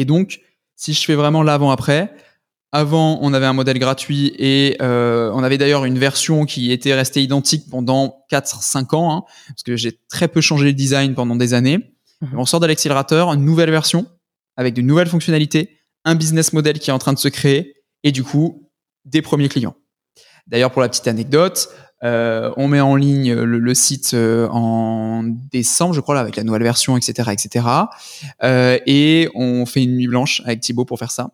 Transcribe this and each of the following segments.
Et donc, si je fais vraiment l'avant-après, avant, on avait un modèle gratuit et euh, on avait d'ailleurs une version qui était restée identique pendant 4-5 ans, hein, parce que j'ai très peu changé le design pendant des années. Mhm. On sort de l'accélérateur, une nouvelle version avec de nouvelles fonctionnalités, un business model qui est en train de se créer et du coup, des premiers clients. D'ailleurs, pour la petite anecdote, euh, on met en ligne le, site euh, en décembre, je crois, là, avec la nouvelle version, etc., etc. Euh, et on fait une nuit blanche avec Thibaut pour faire ça.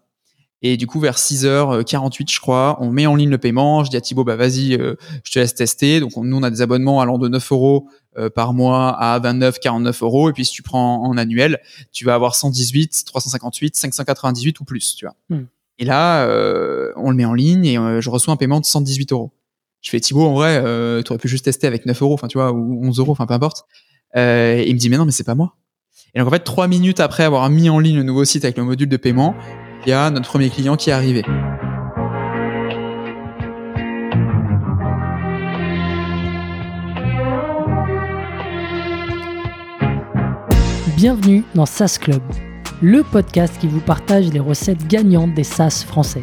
Et du coup, vers 6h48, je crois, on met en ligne le paiement. Je dis à Thibaut, bah vas-y, je te laisse tester. Donc nous, on a des abonnements allant de 9 euros par mois à 29, 49 euros. Et puis si tu prends en annuel, tu vas avoir 118, 358, 598 ou plus, tu vois. Hmm. Et là, on le met en ligne et je reçois un paiement de 118 euros. Je fais Thibaut, en vrai, euh, tu aurais pu juste tester avec 9 euros, enfin tu vois, ou 11 euros, enfin peu importe. Euh, et il me dit mais non, mais c'est pas moi. Et donc en fait, trois minutes après avoir mis en ligne le nouveau site avec le module de paiement, il y a notre premier client qui est arrivé. Bienvenue dans SaaS Club, le podcast qui vous partage les recettes gagnantes des SaaS français.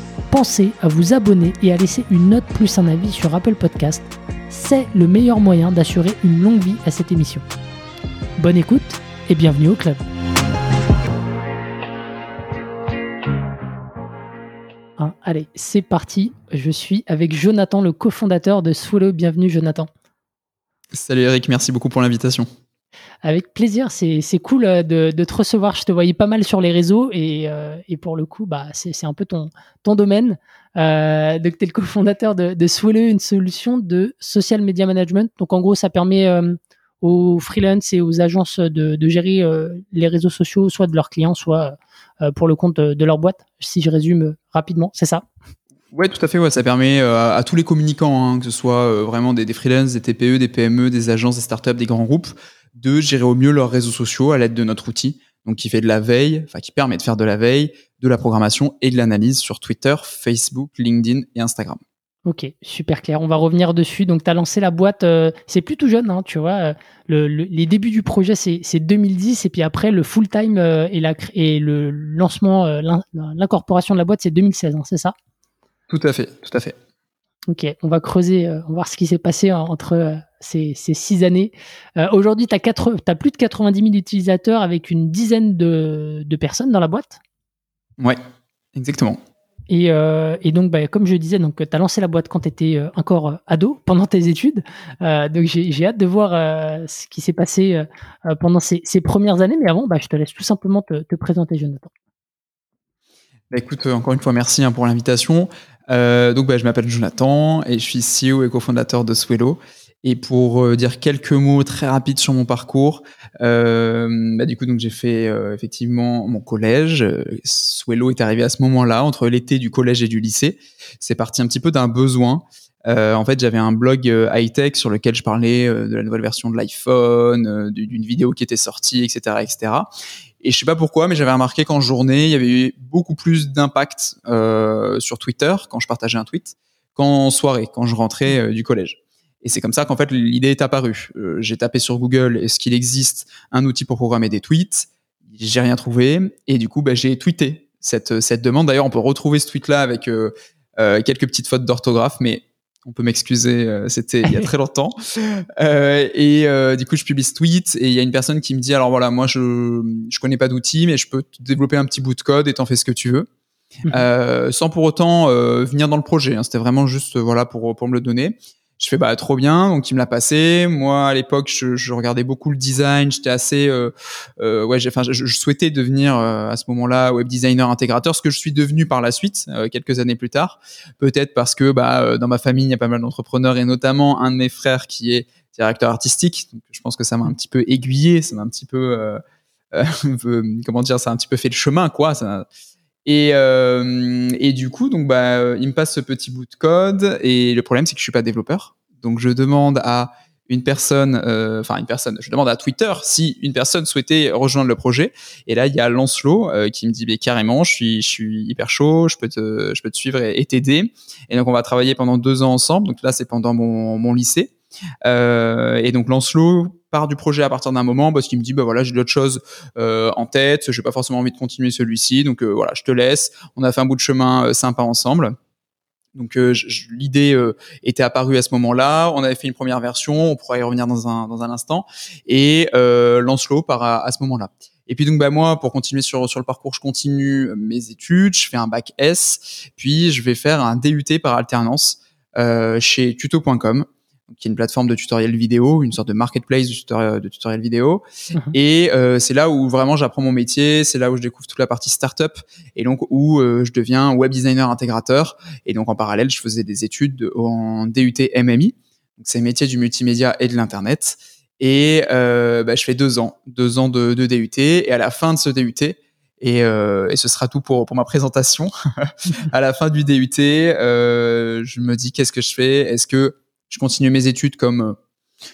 pensez à vous abonner et à laisser une note plus un avis sur Apple Podcast. C'est le meilleur moyen d'assurer une longue vie à cette émission. Bonne écoute et bienvenue au club. Hein, allez, c'est parti. Je suis avec Jonathan, le cofondateur de Swallow. Bienvenue Jonathan. Salut Eric, merci beaucoup pour l'invitation. Avec plaisir, c'est cool euh, de, te recevoir. Je te voyais pas mal sur les réseaux et, euh, pour le coup, bah, c'est un peu ton, ton domaine. Euh, donc, tu es le cofondateur de, de une solution de social media management. Donc, en gros, ça permet aux freelance et aux agences de, gérer les réseaux sociaux, soit de leurs clients, soit pour le compte de leur boîte, si je résume rapidement. C'est ça? Ouais, tout à fait. Ouais, ça permet à, tous les communicants, hein, que ce soit vraiment des, des freelances, des TPE, des PME, des agences, des startups, des grands groupes, de gérer au mieux leurs réseaux sociaux à l'aide de notre outil, donc qui fait de la veille, enfin qui permet de faire de la veille, de la programmation et de l'analyse sur Twitter, Facebook, LinkedIn et Instagram. Ok, super clair. On va revenir dessus. Donc, tu as lancé la boîte, euh, c'est plutôt jeune, hein, tu vois. Le, les débuts du projet, c'est 2010. Et puis après, le full-time euh, et, la, et le lancement, euh, l'incorporation de la boîte, c'est 2016, hein, c'est ça? Tout à fait, tout à fait. Ok, on va creuser, on va voir ce qui s'est passé entre ces, six années. Euh, aujourd'hui, tu as, plus de 90 000 utilisateurs avec une dizaine de, personnes dans la boîte. Ouais, exactement. Et, euh, donc, bah, comme je disais, tu as lancé la boîte quand tu étais euh, encore ado, pendant tes études. donc, j'ai hâte de voir ce qui s'est passé pendant ces, premières années. Mais avant, bah, je te laisse tout simplement te, présenter, Jonathan. Bah, écoute, encore une fois, merci hein, pour l'invitation. donc, je m'appelle Jonathan et je suis CEO et cofondateur de Swello. Et pour euh, dire quelques mots très rapides sur mon parcours, euh, bah, du coup donc j'ai fait euh, effectivement mon collège. Swello est arrivé à ce moment-là entre l'été du collège et du lycée. C'est parti un petit peu d'un besoin. en fait, j'avais un blog high tech sur lequel je parlais de la nouvelle version de l'iPhone, d'une vidéo qui était sortie, etc., etc. Et je sais pas pourquoi, mais j'avais remarqué qu'en journée, il y avait eu beaucoup plus d'impact sur Twitter quand je partageais un tweet qu'en soirée, quand je rentrais du collège. Et c'est comme ça qu'en fait l'idée est apparue. Euh, j'ai tapé sur Google est-ce qu'il existe un outil pour programmer des tweets? J'ai rien trouvé et du coup bah, j'ai tweeté cette, cette demande. D'ailleurs on peut retrouver ce tweet là avec euh, euh, quelques petites fautes d'orthographe, mais on peut m'excuser, c'était il y a très longtemps. et du coup je publie ce tweet et il y a une personne qui me dit alors voilà moi je je connais pas d'outils mais je peux développer un petit bout de code et t'en fais ce que tu veux. Mmh. sans pour autant venir dans le projet. Hein. C'était vraiment juste voilà pour pour me le donner. Je fais bah trop bien, donc il me l'a passé. Moi à l'époque, je, je, regardais beaucoup le design. J'étais assez, euh, euh, ouais, enfin, je, je, souhaitais devenir euh, à ce moment-là web designer intégrateur, ce que je suis devenu par la suite, euh, quelques années plus tard. Peut-être parce que bah euh, dans ma famille il y a pas mal d'entrepreneurs et notamment un de mes frères qui est directeur artistique. Donc, je pense que ça m'a un petit peu aiguillé, ça m'a un petit peu, comment dire, ça a un petit peu fait le chemin, quoi. Et, euh, et du coup, donc bah, il me passe ce petit bout de code. Et le problème, c'est que je suis pas développeur. Donc je demande à une personne, euh, enfin une personne, je demande à Twitter si une personne souhaitait rejoindre le projet. Et là, il y a Lancelot euh, qui me dit, mais carrément, je suis, je suis hyper chaud, je peux te, je peux te suivre et t'aider. Et donc on va travailler pendant deux ans ensemble. Donc là, c'est pendant mon, mon lycée. Euh, et donc Lancelot part du projet à partir d'un moment parce qu'il me dit bah voilà j'ai d'autres choses euh, en tête, j'ai pas forcément envie de continuer celui-ci, donc euh, voilà je te laisse. On a fait un bout de chemin euh, sympa ensemble. Donc euh, l'idée euh, était apparue à ce moment-là. On avait fait une première version, on pourra y revenir dans un dans un instant. Et Lancelot part à, à ce moment-là. Et puis donc bah moi pour continuer sur sur le parcours, je continue mes études, je fais un bac S, puis je vais faire un DUT par alternance chez tuto.com qui est une plateforme de tutoriel vidéo, une sorte de marketplace de, tutoriel, de tutoriel vidéo. Mhm. Et euh, c'est là où vraiment j'apprends mon métier, c'est là où je découvre toute la partie startup et donc où euh, je deviens web designer intégrateur. Et donc en parallèle, je faisais des études en DUT MMI, donc c'est métier du multimédia et de l'internet. Et euh, bah, je fais deux ans, deux ans de, de DUT. Et à la fin de ce DUT, et, euh, et, ce sera tout pour, pour ma présentation. à la fin du DUT, euh, je me dis qu'est-ce que je fais? Est-ce que je continue mes études comme euh,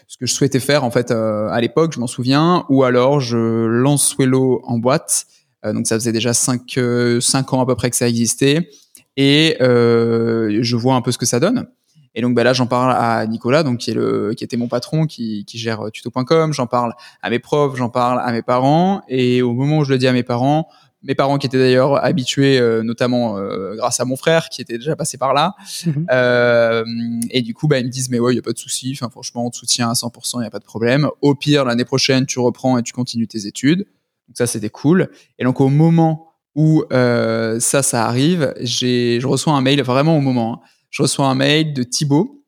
ce que je souhaitais faire en fait euh, à l'époque, je m'en souviens, ou alors je lance Swello en boîte. Euh, donc ça faisait déjà 5 cinq ans à peu près que ça existait et je vois un peu ce que ça donne. Et donc bah là, j'en parle à Nicolas, donc qui est le, qui était mon patron, qui, qui gère tuto.com. J'en parle à mes profs, j'en parle à mes parents. Et au moment où je le dis à mes parents, mes parents qui étaient d'ailleurs habitués, euh, notamment euh, grâce à mon frère qui était déjà passé par là. Mhm. Euh, et du coup, bah, ils me disent mais ouais, il y a pas de souci. Enfin, franchement, on te soutient à 100%, il y a pas de problème. Au pire, l'année prochaine, tu reprends et tu continues tes études. Donc ça, c'était cool. Et donc au moment où ça, ça arrive, j'ai, je reçois un mail vraiment au moment. Hein. je reçois un mail de Thibaut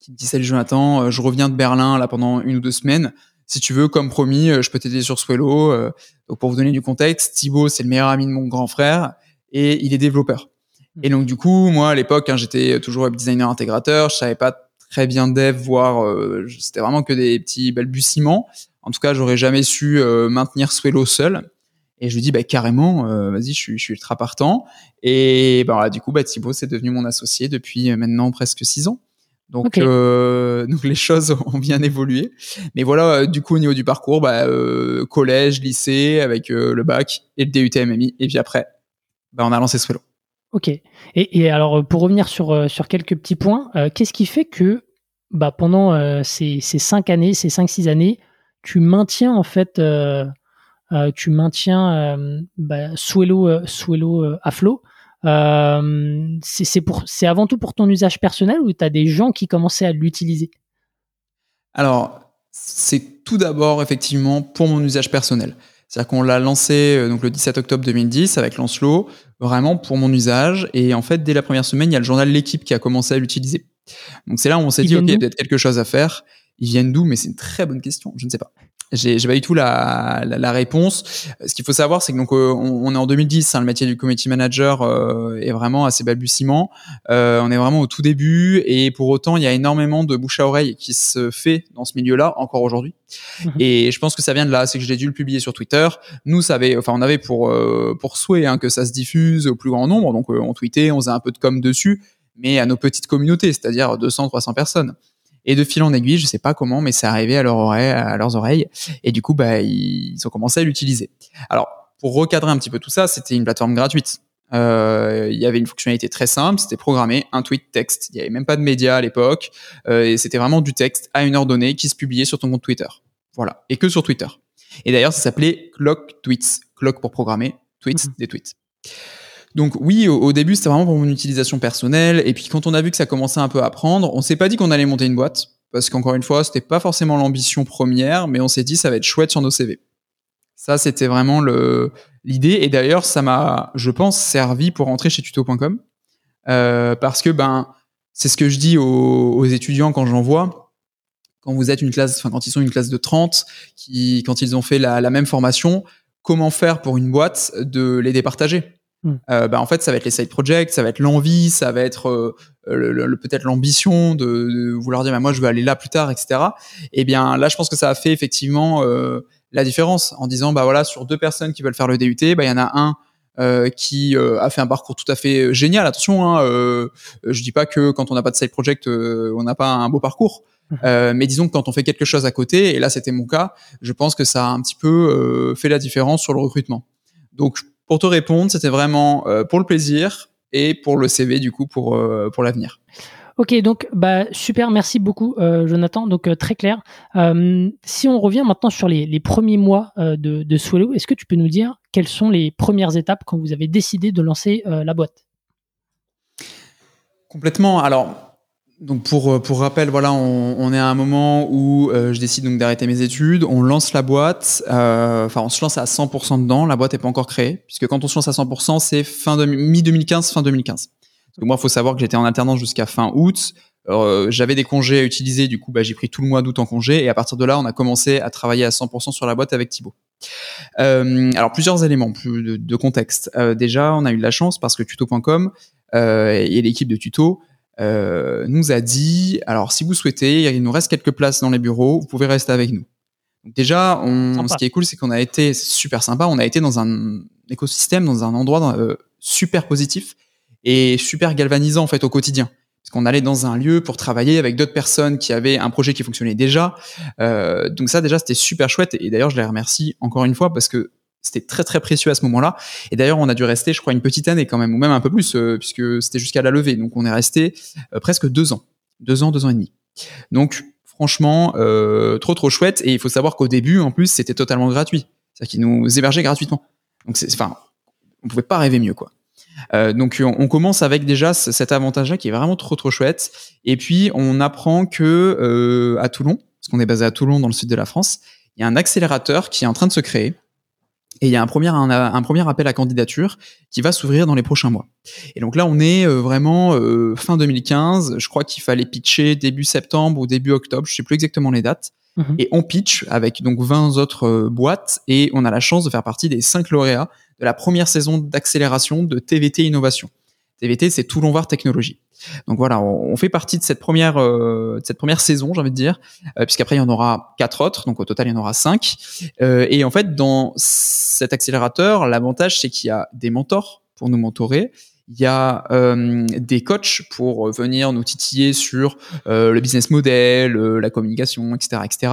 qui me dit salut Jonathan, je reviens de Berlin là pendant une ou deux semaines si tu veux, comme promis, euh, je peux t'aider sur Swello. Euh, donc pour vous donner du contexte, Thibaut, c'est le meilleur ami de mon grand frère et il est développeur. Hmm. Et donc du coup, moi à l'époque, hein, j'étais toujours web designer intégrateur, je savais pas très bien dev, voire euh, c'était vraiment que des petits balbutiements. En tout cas, j'aurais jamais su maintenir Swello seul. Et je lui dis bah carrément, vas-y, je suis, je suis ultra partant. Et bah, du coup, bah, Thibaut, c'est devenu mon associé depuis maintenant presque six ans. Donc, euh, donc les choses ont bien évolué. Mais voilà, euh, du coup au niveau du parcours, bah, euh, collège, lycée, avec le bac et le DUT MMI. Et puis après, bah, on a lancé Swello. Ok. Et, et, alors pour revenir sur, sur quelques petits points, qu'est-ce qui fait que bah, pendant ces, ces cinq années, ces cinq six années, tu maintiens en fait, tu maintiens bah, Swello, Swello à flot? Euh, c'est pour, c'est avant tout pour ton usage personnel ou tu as des gens qui commençaient à l'utiliser? Alors, c'est tout d'abord effectivement pour mon usage personnel. C'est-à-dire qu'on l'a lancé euh, donc le 17 octobre 2010 avec Lancelot, vraiment pour mon usage. Et en fait, dès la première semaine, il y a le journal L'équipe qui a commencé à l'utiliser. Donc c'est là où on s'est dit, OK, il y a peut-être quelque chose à faire. Ils viennent d'où? Mais c'est une très bonne question. Je ne sais pas. J'ai pas du tout la, la, la réponse. Ce qu'il faut savoir, c'est que donc euh, on, on, est en 2010, hein, le métier du community manager euh, est vraiment assez balbutiement. Euh, on est vraiment au tout début et pour autant, il y a énormément de bouche à oreille qui se fait dans ce milieu-là encore aujourd'hui. Mhm. Et je pense que ça vient de là, c'est que j'ai dû le publier sur Twitter. Nous, ça avait, enfin, on avait pour euh, pour souhait hein, que ça se diffuse au plus grand nombre, donc on tweetait, on faisait un peu de com dessus, mais à nos petites communautés, c'est-à-dire 200, 300 personnes. Et de fil en aiguille, je sais pas comment, mais c'est arrivé à, leur oreille, à leurs oreilles. Et du coup, bah, ils ont commencé à l'utiliser. Alors, pour recadrer un petit peu tout ça, c'était une plateforme gratuite. Euh, il y avait une fonctionnalité très simple, c'était programmer un tweet texte. Il n'y avait même pas de médias à l'époque, euh, et c'était vraiment du texte à une heure donnée qui se publiait sur ton compte Twitter. Voilà, et que sur Twitter. Et d'ailleurs, ça s'appelait Clock Tweets. Clock pour programmer, tweets, mmh. des tweets. Donc oui, au, début, c'était vraiment pour mon utilisation personnelle. Et puis quand on a vu que ça commençait un peu à prendre, on s'est pas dit qu'on allait monter une boîte. Parce qu'encore une fois, c'était pas forcément l'ambition première, mais on s'est dit ça va être chouette sur nos CV. Ça, c'était vraiment le l'idée. Et d'ailleurs, ça m'a, je pense, servi pour rentrer chez tuto.com. Euh, parce que ben, c'est ce que je dis aux, étudiants quand j'en vois. Quand vous êtes une classe, enfin quand ils sont une classe de 30, qui, quand ils ont fait la, la même formation, comment faire pour une boîte de les départager? Hmm. Euh, bah, en fait, ça va être les side projects, ça va être l'envie, ça va être euh, le, peut-être l'ambition de, vouloir dire, bah, moi, je veux aller là plus tard, etc. Et eh bien, là, je pense que ça a fait effectivement euh, la différence en disant, bah voilà, sur deux personnes qui veulent faire le DUT, bah il y en a un euh, qui euh, a fait un parcours tout à fait génial. Attention, hein, euh, je dis pas que quand on n'a pas de side project, on n'a pas un beau parcours. Mhm. mais disons que quand on fait quelque chose à côté, et là c'était mon cas, je pense que ça a un petit peu fait la différence sur le recrutement. Donc pour te répondre, c'était vraiment pour le plaisir et pour le CV du coup pour pour l'avenir. Ok, donc bah super, merci beaucoup euh, Jonathan, donc euh, très clair. Euh, si on revient maintenant sur les, premiers mois de, de Swello, est-ce que tu peux nous dire quelles sont les premières étapes quand vous avez décidé de lancer la boîte? Complètement. Alors, donc pour, pour rappel, voilà, on, est à un moment où je décide donc d'arrêter mes études, on lance la boîte, enfin on se lance à 100% dedans, la boîte n'est pas encore créée, puisque quand on se lance à 100%, c'est fin mi-2015, fin 2015 moi, il faut savoir que j'étais en alternance jusqu'à fin août. Euh, j'avais des congés à utiliser, du coup, bah, j'ai pris tout le mois d'août en congé. Et à partir de là, on a commencé à travailler à 100% sur la boîte avec Thibaut. Euh, alors, plusieurs éléments plus de, contexte. Euh, déjà, on a eu de la chance parce que tuto.com et l'équipe de tuto nous a dit, alors si vous souhaitez, il nous reste quelques places dans les bureaux, vous pouvez rester avec nous. Donc déjà, on, ce qui est cool, c'est qu'on a été super sympa. On a été dans un écosystème, dans un endroit super positif et super galvanisant en fait au quotidien. Parce qu'on allait dans un lieu pour travailler avec d'autres personnes qui avaient un projet qui fonctionnait déjà. Euh, donc ça déjà c'était super chouette et d'ailleurs je les remercie encore une fois parce que c'était très très précieux à ce moment-là. Et d'ailleurs on a dû rester je crois une petite année quand même ou même un peu plus euh, puisque c'était jusqu'à la levée. Donc on est resté euh, presque deux ans, deux ans, deux ans et demi. Donc franchement euh, trop trop chouette et il faut savoir qu'au début en plus c'était totalement gratuit. C'est-à-dire qu'ils nous hébergeaient gratuitement. Donc enfin on pouvait pas rêver mieux quoi. Donc on, commence avec déjà cet avantage-là qui est vraiment trop trop chouette. Et puis on apprend que à Toulon, parce qu'on est basé à Toulon dans le sud de la France, il y a un accélérateur qui est en train de se créer. Et il y a un premier, un, premier appel à candidature qui va s'ouvrir dans les prochains mois. Et donc là, on est euh, vraiment fin 2015. Je crois qu'il fallait pitcher début septembre ou début octobre. Je sais plus exactement les dates. Mhm. Et on pitch avec donc 20 autres boîtes et on a la chance de faire partie des 5 lauréats de la première saison d'accélération de TVT Innovation. TVT, c'est Toulon Var Technologie. Donc voilà, on, fait partie de cette première, euh, de cette première saison, j'ai envie de dire, euh, puisqu'après il y en aura quatre autres, donc au total il y en aura cinq. Euh, et en fait, dans cet accélérateur, l'avantage c'est qu'il y a des mentors pour nous mentorer, il y a euh, des coachs pour venir nous titiller sur euh, le business model, euh, la communication, etc., etc.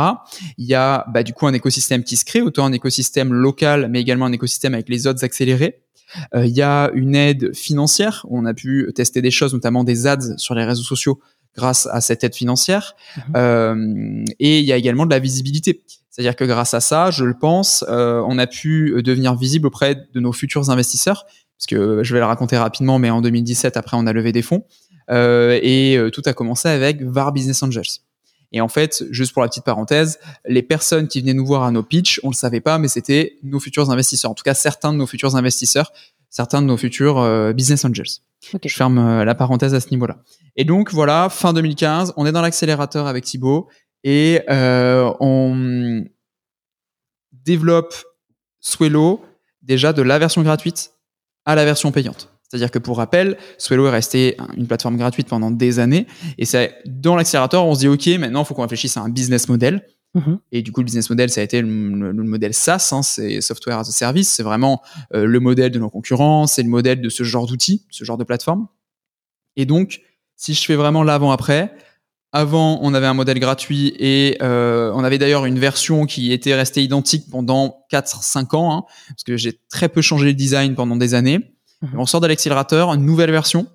Il y a bah, du coup un écosystème qui se crée, autant un écosystème local, mais également un écosystème avec les autres accélérés. Il y a une aide financière. on a pu tester des choses, notamment des ads sur les réseaux sociaux grâce à cette aide financière. Mhm. et il y a également de la visibilité. C'est-à-dire que grâce à ça, je le pense, on a pu devenir visible auprès de nos futurs investisseurs parce que je vais le raconter rapidement, mais en 2017, après, on a levé des fonds. Euh, et euh, tout a commencé avec VAR Business Angels. Et en fait, juste pour la petite parenthèse, les personnes qui venaient nous voir à nos pitchs, on le savait pas, mais c'était nos futurs investisseurs. En tout cas, certains de nos futurs investisseurs, certains de nos futurs euh, business angels. Je ferme la parenthèse à ce niveau-là. Et donc voilà, fin 2015, on est dans l'accélérateur avec Thibaut et on développe Swello déjà de la version gratuite à la version payante. C'est-à-dire que pour rappel, Swello est resté une plateforme gratuite pendant des années. Et c'est dans l'accélérateur, on se dit, OK, maintenant, il faut qu'on réfléchisse à un business model. Mhm. Et du coup, le business model, ça a été le, modèle SaaS, hein, c'est Software as a Service. C'est vraiment euh, le modèle de nos concurrents, c'est le modèle de ce genre d'outils, ce genre de plateforme. Et donc, si je fais vraiment l'avant-après, avant, on avait un modèle gratuit et euh, on avait d'ailleurs une version qui était restée identique pendant 4-5 ans, hein, parce que j'ai très peu changé le design pendant des années. On sort de l'accélérateur, une nouvelle version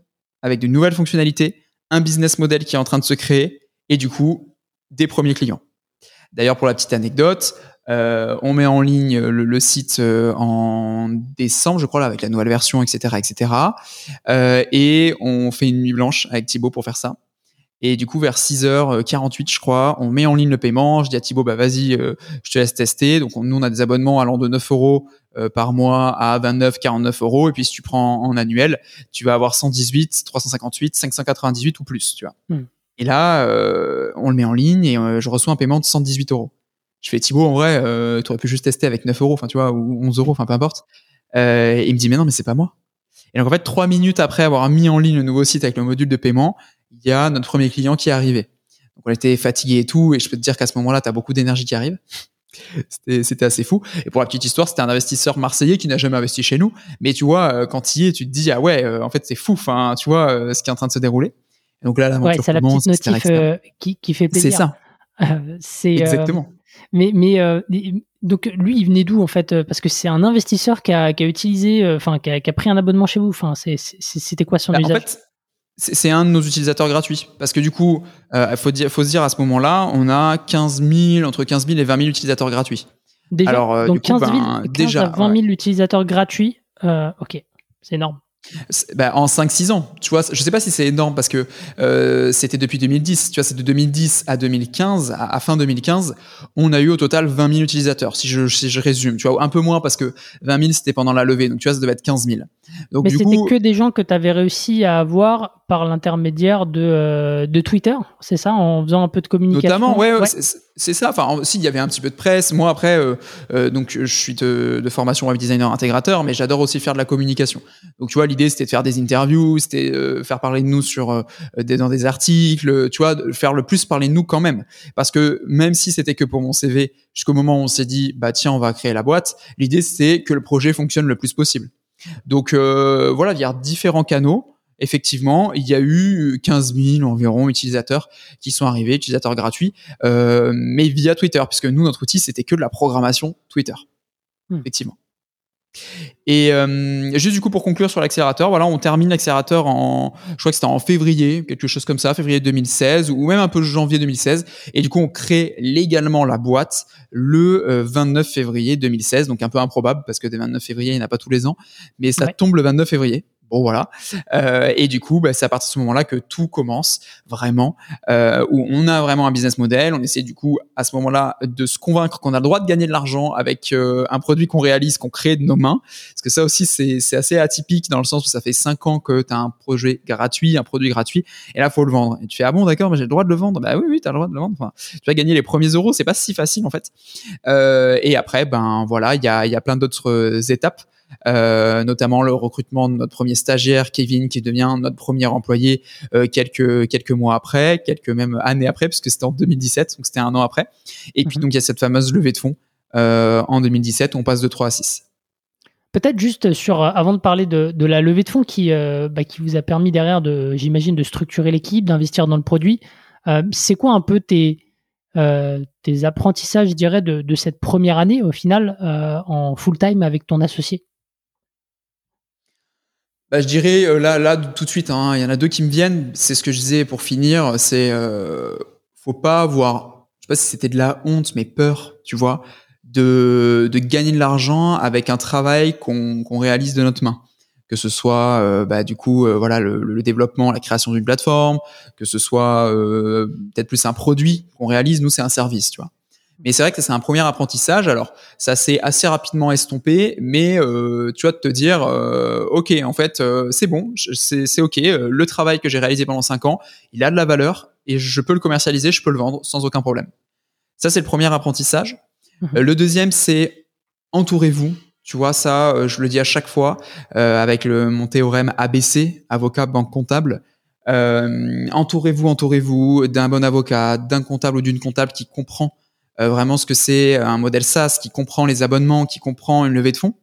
avec de nouvelles fonctionnalités, un business model qui est en train de se créer et du coup, des premiers clients. D'ailleurs, pour la petite anecdote, euh, on met en ligne le, site euh, en décembre, je crois, avec la nouvelle version, etc., etc. et on fait une nuit blanche avec Thibaut pour faire ça. Et du coup, vers 6h48, je crois, on met en ligne le paiement. Je dis à Thibaut, bah vas-y, euh, je te laisse tester. Donc, nous, on a des abonnements allant de 9 euros euh, par mois à 29, 49 euros. Et puis, si tu prends en annuel, tu vas avoir 118, 358, 598 ou plus, tu vois. Hmm. Et là, euh, on le met en ligne et je reçois un paiement de 118 euros. Je fais Thibaut, en vrai, tu aurais pu juste tester avec 9 euros, enfin, tu vois, ou 11 euros, enfin, peu importe. et il me dit, mais non, mais c'est pas moi. Et donc, en fait, trois minutes après avoir mis en ligne le nouveau site avec le module de paiement, il y a notre premier client qui est arrivé. Donc on était fatigué et tout, et je peux te dire qu'à ce moment-là, tu as beaucoup d'énergie qui arrive. C'était assez fou. Et pour la petite histoire, c'était un investisseur marseillais qui n'a jamais investi chez nous. Mais tu vois, euh, quand il y es, tu te dis, ah ouais, euh, en fait, c'est fou, enfin, tu vois, euh, ce qui est en train de se dérouler. Et donc là, l'aventure ouais, c'est la petite notif qui, qui, fait plaisir. C'est ça. c'est Exactement. mais, mais donc lui, il venait d'où en fait Parce que c'est un investisseur qui a, qui a utilisé, enfin, qui, qui, a pris un abonnement chez vous. Enfin, c'était quoi son bah, usage? C'est un de nos utilisateurs gratuits. Parce que du coup, il euh, faut, faut, se dire à ce moment-là, on a 15 000, entre 15 000 et 20 000 utilisateurs gratuits. Déjà, Alors, euh, donc 15, 000, ben, déjà, 20 000 utilisateurs gratuits, euh, ok, c'est énorme. Bah, en 5-6 ans, tu vois, je sais pas si c'est énorme parce que c'était depuis 2010, tu vois, c'est de 2010 à 2015, à, fin 2015, on a eu au total 20 000 utilisateurs, si je, si je résume, tu vois, un peu moins parce que 20 000 c'était pendant la levée, donc tu vois, ça devait être 15 000. Donc, Mais c'était que des gens que tu avais réussi à avoir par l'intermédiaire de, euh, de Twitter, c'est ça, en faisant un peu de communication Notamment, ouais, ouais. c'est ça, enfin, si, il y avait un petit peu de presse, moi après, euh, donc je suis de, de formation web designer intégrateur, mais j'adore aussi faire de la communication. Donc tu vois, l'idée c'était de faire des interviews, c'était euh, faire parler de nous sur euh, des, dans des articles, tu vois, de faire le plus parler de nous quand même. Parce que même si c'était que pour mon CV, jusqu'au moment où on s'est dit bah tiens on va créer la boîte, l'idée c'était que le projet fonctionne le plus possible. Donc euh, voilà, il y a différents canaux. Effectivement, il y a eu 15 000 environ utilisateurs qui sont arrivés, utilisateurs gratuits, mais via Twitter, puisque nous, notre outil, c'était que de la programmation Twitter. Hmm. Effectivement. Et euh, juste du coup pour conclure sur l'accélérateur, voilà, on termine l'accélérateur en, je crois que c'était en février, quelque chose comme ça, février 2016 ou même un peu janvier 2016. Et du coup, on crée légalement la boîte le 29 euh, février 2016, donc un peu improbable parce que des 29 février, il n'y en a pas tous les ans, mais ça tombe le 29 février. Bon voilà. Euh, et du coup, bah, c'est à partir de ce moment-là que tout commence vraiment, euh, où on a vraiment un business model. On essaie du coup à ce moment-là de se convaincre qu'on a le droit de gagner de l'argent avec euh, un produit qu'on réalise, qu'on crée de nos mains. Parce que ça aussi, c'est assez atypique dans le sens où ça fait cinq ans que tu as un projet gratuit, un produit gratuit, et là faut le vendre. Et tu fais ah bon d'accord, mais j'ai le droit de le vendre. Bah oui oui, as le droit de le vendre. Enfin, tu vas gagner les premiers euros. C'est pas si facile en fait. Euh, et après, ben voilà, il y a, y a plein d'autres étapes. Euh, notamment le recrutement de notre premier stagiaire Kevin qui devient notre premier employé euh, quelques quelques mois après, quelques même années après puisque c'était en 2017 donc c'était un an après. Et puis mhm. donc il y a cette fameuse levée de fonds euh, en 2017 on passe de 3 à 6. Peut-être juste sur, avant de parler de, de la levée de fonds qui, bah, qui vous a permis derrière, de, j'imagine, de structurer l'équipe, d'investir dans le produit, c'est quoi un peu tes, tes apprentissages, je dirais, de, de cette première année au final en full-time avec ton associé? Bah, je dirais euh, là, là tout de suite, hein, il y en a deux qui me viennent. C'est ce que je disais pour finir. C'est euh, faut pas avoir, je sais pas si c'était de la honte, mais peur, tu vois, de, de gagner de l'argent avec un travail qu'on qu'on réalise de notre main. Que ce soit euh, bah, du coup euh, voilà le, le, développement, la création d'une plateforme, que ce soit peut-être plus un produit qu'on réalise. Nous c'est un service, tu vois. Mais c'est vrai que c'est un premier apprentissage. Alors, ça s'est assez rapidement estompé, mais euh, tu vois, de te dire, euh, ok, en fait, euh, c'est bon, c'est ok. Euh, le travail que j'ai réalisé pendant cinq ans, il a de la valeur et je peux le commercialiser, je peux le vendre sans aucun problème. Ça, c'est le premier apprentissage. Mhm. le deuxième, c'est entourez-vous. Tu vois, ça, je le dis à chaque fois avec le, mon théorème ABC, avocat, banque comptable. entourez-vous, entourez-vous d'un bon avocat, d'un comptable ou d'une comptable qui comprend euh, vraiment ce que c'est un modèle SaaS qui comprend les abonnements, qui comprend une levée de fonds.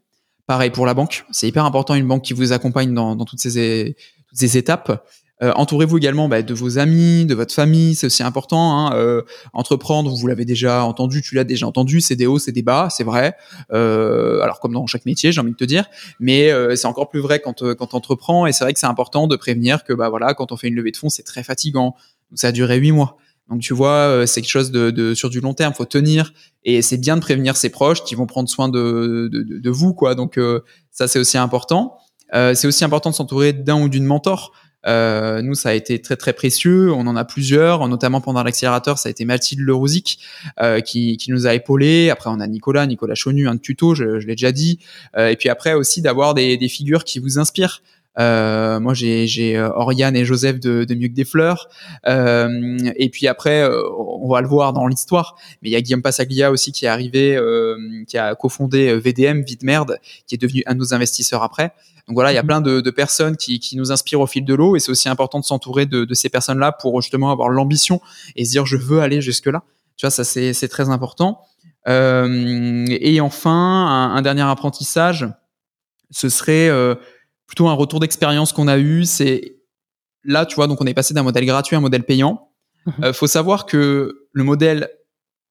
Pareil pour la banque, c'est hyper important une banque qui vous accompagne dans, dans toutes, ces, toutes ces étapes. Euh, entourez-vous également bah, de vos amis, de votre famille, c'est aussi important. Hein. Euh, entreprendre, vous l'avez déjà entendu, tu l'as déjà entendu, c'est des hauts, c'est des bas, c'est vrai. Euh, alors comme dans chaque métier, j'ai envie de te dire, mais euh, c'est encore plus vrai quand euh, quand entreprends. Et c'est vrai que c'est important de prévenir que bah voilà, quand on fait une levée de fonds, c'est très fatigant. Ça a duré huit mois. Donc tu vois, euh, c'est quelque chose de, de, sur du long terme, faut tenir et c'est bien de prévenir ses proches qui vont prendre soin de, de, de vous quoi. Donc euh, ça c'est aussi important. Euh, c'est aussi important de s'entourer d'un ou d'une mentor. Euh, nous, ça a été très très précieux. On en a plusieurs, notamment pendant l'accélérateur, ça a été Mathilde Lerouzic euh, qui, qui, nous a épaulés. Après, on a Nicolas, Nicolas Chonu, un tuto, je, je l'ai déjà dit. Euh, et puis après aussi d'avoir des, des, figures qui vous inspirent. Euh, moi, j'ai, j'ai euh, Oriane et Joseph de, de Mieux que des fleurs. Euh, et puis après, euh, on va le voir dans l'histoire, mais il y a Guillaume Passaglia aussi qui est arrivé, euh, qui a cofondé VDM, Vite Merde, qui est devenu un de nos investisseurs après. Donc voilà, il y a mhm. plein de, de personnes qui, qui, nous inspirent au fil de l'eau, et c'est aussi important de s'entourer de, de ces personnes-là pour justement avoir l'ambition et se dire je veux aller jusque là. Tu vois, ça c'est, c'est très important. et enfin, un, un, dernier apprentissage, ce serait plutôt un retour d'expérience qu'on a eu. C'est là, tu vois, donc on est passé d'un modèle gratuit à un modèle payant. Il mhm. faut savoir que le modèle,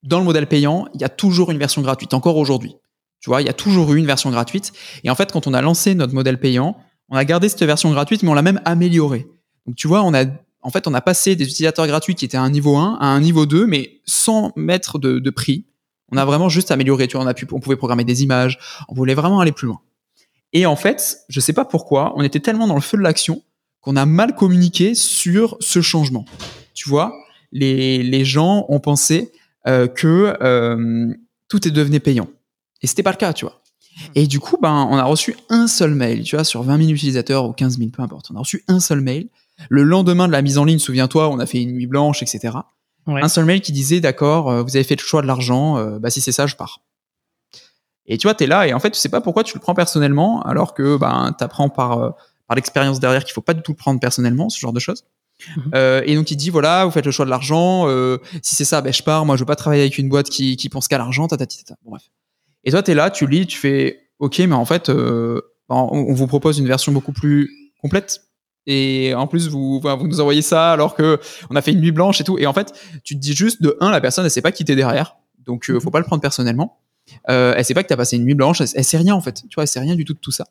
dans le modèle payant, il y a toujours une version gratuite, encore aujourd'hui. Tu vois, il y a toujours eu une version gratuite. Et en fait, quand on a lancé notre modèle payant, on a gardé cette version gratuite, mais on l'a même améliorée. Donc, tu vois, on a, en fait, on a passé des utilisateurs gratuits qui étaient à un niveau 1 à un niveau 2, mais sans mettre de, prix. On a vraiment juste amélioré. Tu vois, on a pu, on pouvait programmer des images. On voulait vraiment aller plus loin. Et en fait, je sais pas pourquoi, on était tellement dans le feu de l'action qu'on a mal communiqué sur ce changement. Tu vois, les, les gens ont pensé euh, que euh, tout est devenu payant. Et c'était pas le cas, tu vois. Et du coup, ben, on a reçu un seul mail, tu vois, sur 20 000 utilisateurs ou 15 000, peu importe. On a reçu un seul mail. Le lendemain de la mise en ligne, souviens-toi, on a fait une nuit blanche, etc. Un seul mail qui disait, d'accord, euh, vous avez fait le choix de l'argent, euh, bah, si c'est ça, je pars. Et tu vois, tu es là et en fait, tu sais pas pourquoi tu le prends personnellement, alors que ben, tu apprends par, euh, par l'expérience derrière qu'il faut pas du tout le prendre personnellement, ce genre de choses. Mhm. Euh, et donc il dit voilà, vous faites le choix de l'argent. Euh, si c'est ça, ben je pars. Moi, je veux pas travailler avec une boîte qui, qui pense qu'à l'argent. Tata, tata. Bon, bref. Et toi, tu es là, tu lis, tu fais OK, mais en fait, euh, on, vous propose une version beaucoup plus complète. Et en plus, vous, vous nous envoyez ça alors que on a fait une nuit blanche et tout. Et en fait, tu te dis juste de un, la personne, elle sait pas qui t'es derrière, donc euh, faut pas le prendre personnellement. Euh, elle sait pas que t'as passé une nuit blanche, elle, elle, sait rien en fait. Tu vois, elle sait rien du tout de tout ça.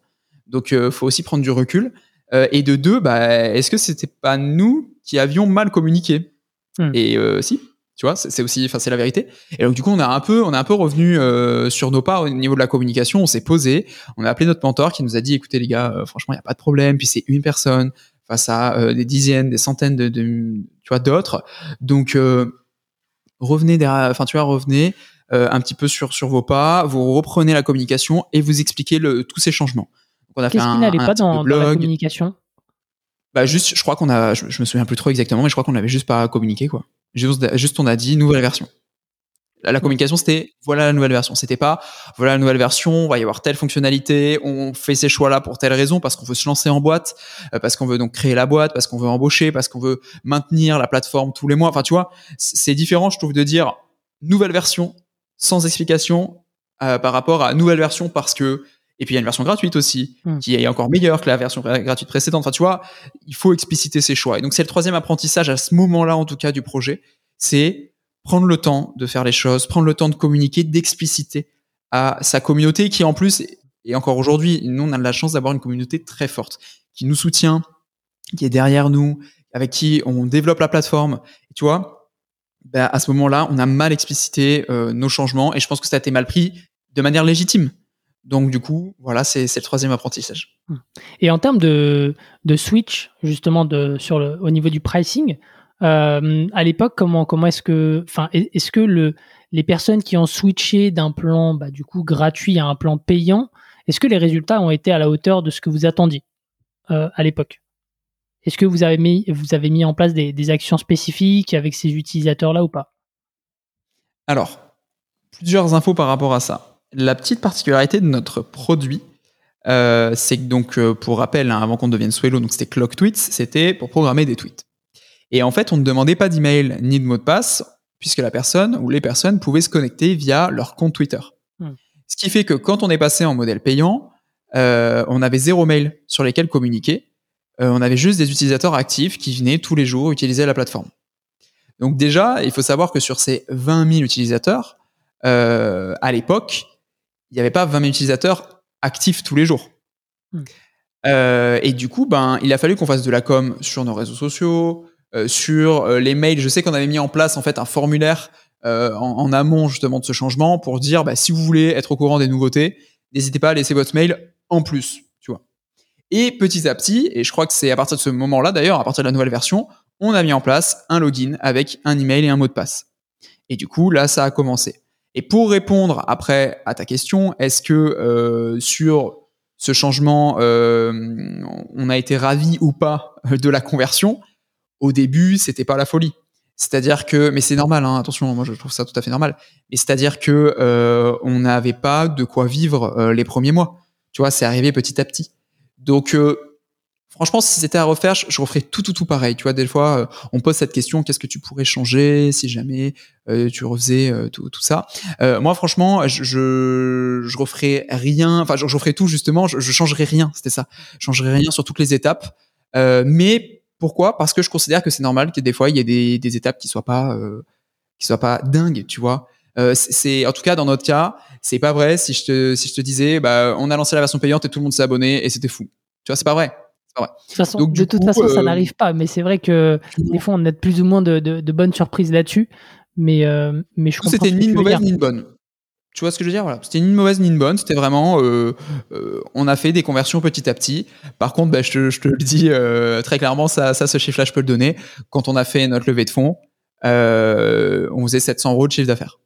Donc, euh, faut aussi prendre du recul. Euh, et de deux, bah, est-ce que c'était pas nous qui avions mal communiqué hmm. Et euh, si, tu vois, c'est aussi, enfin, c'est la vérité. Et donc du coup, on a un peu, on a un peu revenu euh, sur nos pas au niveau de la communication. On s'est posé, on a appelé notre mentor qui nous a dit, écoutez les gars, franchement, il y a pas de problème. Puis c'est une personne face à des dizaines, des centaines de, de tu vois, d'autres. Donc revenez derrière, enfin, tu vois, revenez un petit peu sur sur vos pas. Vous reprenez la communication et vous expliquez le, tous ces changements. Qu'est-ce qui n'allait pas dans, dans, la communication? Bah juste, je crois qu'on a, je, je, me souviens plus trop exactement, mais je crois qu'on avait juste pas communiqué quoi. Juste, on a dit nouvelle version. La, communication, c'était voilà la nouvelle version. C'était pas voilà la nouvelle version, on va y avoir telle fonctionnalité, on fait ces choix-là pour telle raison, parce qu'on veut se lancer en boîte, euh, parce qu'on veut donc créer la boîte, parce qu'on veut embaucher, parce qu'on veut maintenir la plateforme tous les mois. Enfin, tu vois, c'est différent, je trouve, de dire nouvelle version sans explication euh, par rapport à nouvelle version parce que et puis il y a une version gratuite aussi, hmm. qui est encore meilleure que la version gratuite précédente. Enfin, tu vois, il faut expliciter ses choix. Et donc c'est le troisième apprentissage à ce moment-là, en tout cas, du projet, c'est prendre le temps de faire les choses, prendre le temps de communiquer, d'expliciter à sa communauté qui en plus, et encore aujourd'hui, nous on a de la chance d'avoir une communauté très forte, qui nous soutient, qui est derrière nous, avec qui on développe la plateforme. Et tu vois, bah, à ce moment-là, on a mal explicité euh, nos changements et je pense que ça a été mal pris de manière légitime. Donc du coup, voilà, c'est le troisième apprentissage. Et en termes de, switch, justement, au niveau du pricing, euh, à l'époque, comment, comment est-ce que, enfin, est-ce que le, les personnes qui ont switché d'un plan, bah, du coup, gratuit à un plan payant, est-ce que les résultats ont été à la hauteur de ce que vous attendiez euh, à l'époque? Est-ce que vous avez mis, vous avez mis en place des, des actions spécifiques avec ces utilisateurs-là ou pas? Alors, plusieurs infos par rapport à ça la petite particularité de notre produit, euh, c'est que donc, euh, pour rappel, hein, avant qu'on devienne Swello, donc c'était Clock Tweets, c'était pour programmer des tweets. Et en fait, on ne demandait pas d'email ni de mot de passe, puisque la personne ou les personnes pouvaient se connecter via leur compte Twitter. Hmm. Ce qui fait que quand on est passé en modèle payant, euh, on avait zéro mail sur lesquels communiquer. On avait juste des utilisateurs actifs qui venaient tous les jours utiliser la plateforme. Donc déjà, il faut savoir que sur ces 20 000 utilisateurs, à l'époque, il n'y avait pas 20 000 utilisateurs actifs tous les jours. Hmm. Euh, et du coup, ben, il a fallu qu'on fasse de la com sur nos réseaux sociaux, euh, sur euh, les mails. Je sais qu'on avait mis en place en fait un formulaire en, amont justement de ce changement pour dire bah, si vous voulez être au courant des nouveautés, n'hésitez pas à laisser votre mail en plus. Et petit à petit, et je crois que c'est à partir de ce moment-là d'ailleurs, à partir de la nouvelle version, on a mis en place un login avec un email et un mot de passe. Et du coup, là, ça a commencé. Et pour répondre après à ta question, est-ce que euh, sur ce changement, euh, on a été ravi ou pas de la conversion Au début, c'était pas la folie. C'est-à-dire que, mais c'est normal, hein, attention, moi je trouve ça tout à fait normal. Mais c'est-à-dire que euh, on n'avait pas de quoi vivre les premiers mois. Tu vois, c'est arrivé petit à petit. Donc, euh, franchement, si c'était à refaire, je, referais tout, tout, tout pareil. Tu vois, des fois, euh, on pose cette question qu'est-ce que tu pourrais changer si jamais euh, tu refaisais euh, tout, tout, ça Moi, franchement, je, je, referais rien. Enfin, je, referais tout justement. Je, je changerais rien. C'était ça. Je changerais rien sur toutes les étapes. mais pourquoi? Parce que je considère que c'est normal que des fois il y ait des, des étapes qui soient pas qui soient pas dingues. Tu vois. C'est en tout cas dans notre cas, c'est pas vrai si je te si je te disais bah on a lancé la version payante et tout le monde s'est abonné et c'était fou. Tu vois, c'est pas vrai. De toute façon, de toute façon ça euh, n'arrive pas, mais c'est vrai que des fois, on a plus ou moins de, de, bonnes surprises là-dessus. Mais, euh, mais je. C'était ni une mauvaise ni une bonne. Tu vois ce que je veux dire? Voilà. C'était ni une mauvaise ni une bonne. C'était vraiment, euh, on a fait des conversions petit à petit. Par contre, bah, je, te, je, te, le dis très clairement, ça, ça, ce chiffre-là, je peux le donner. Quand on a fait notre levée de fonds, on faisait 700 euros de chiffre d'affaires.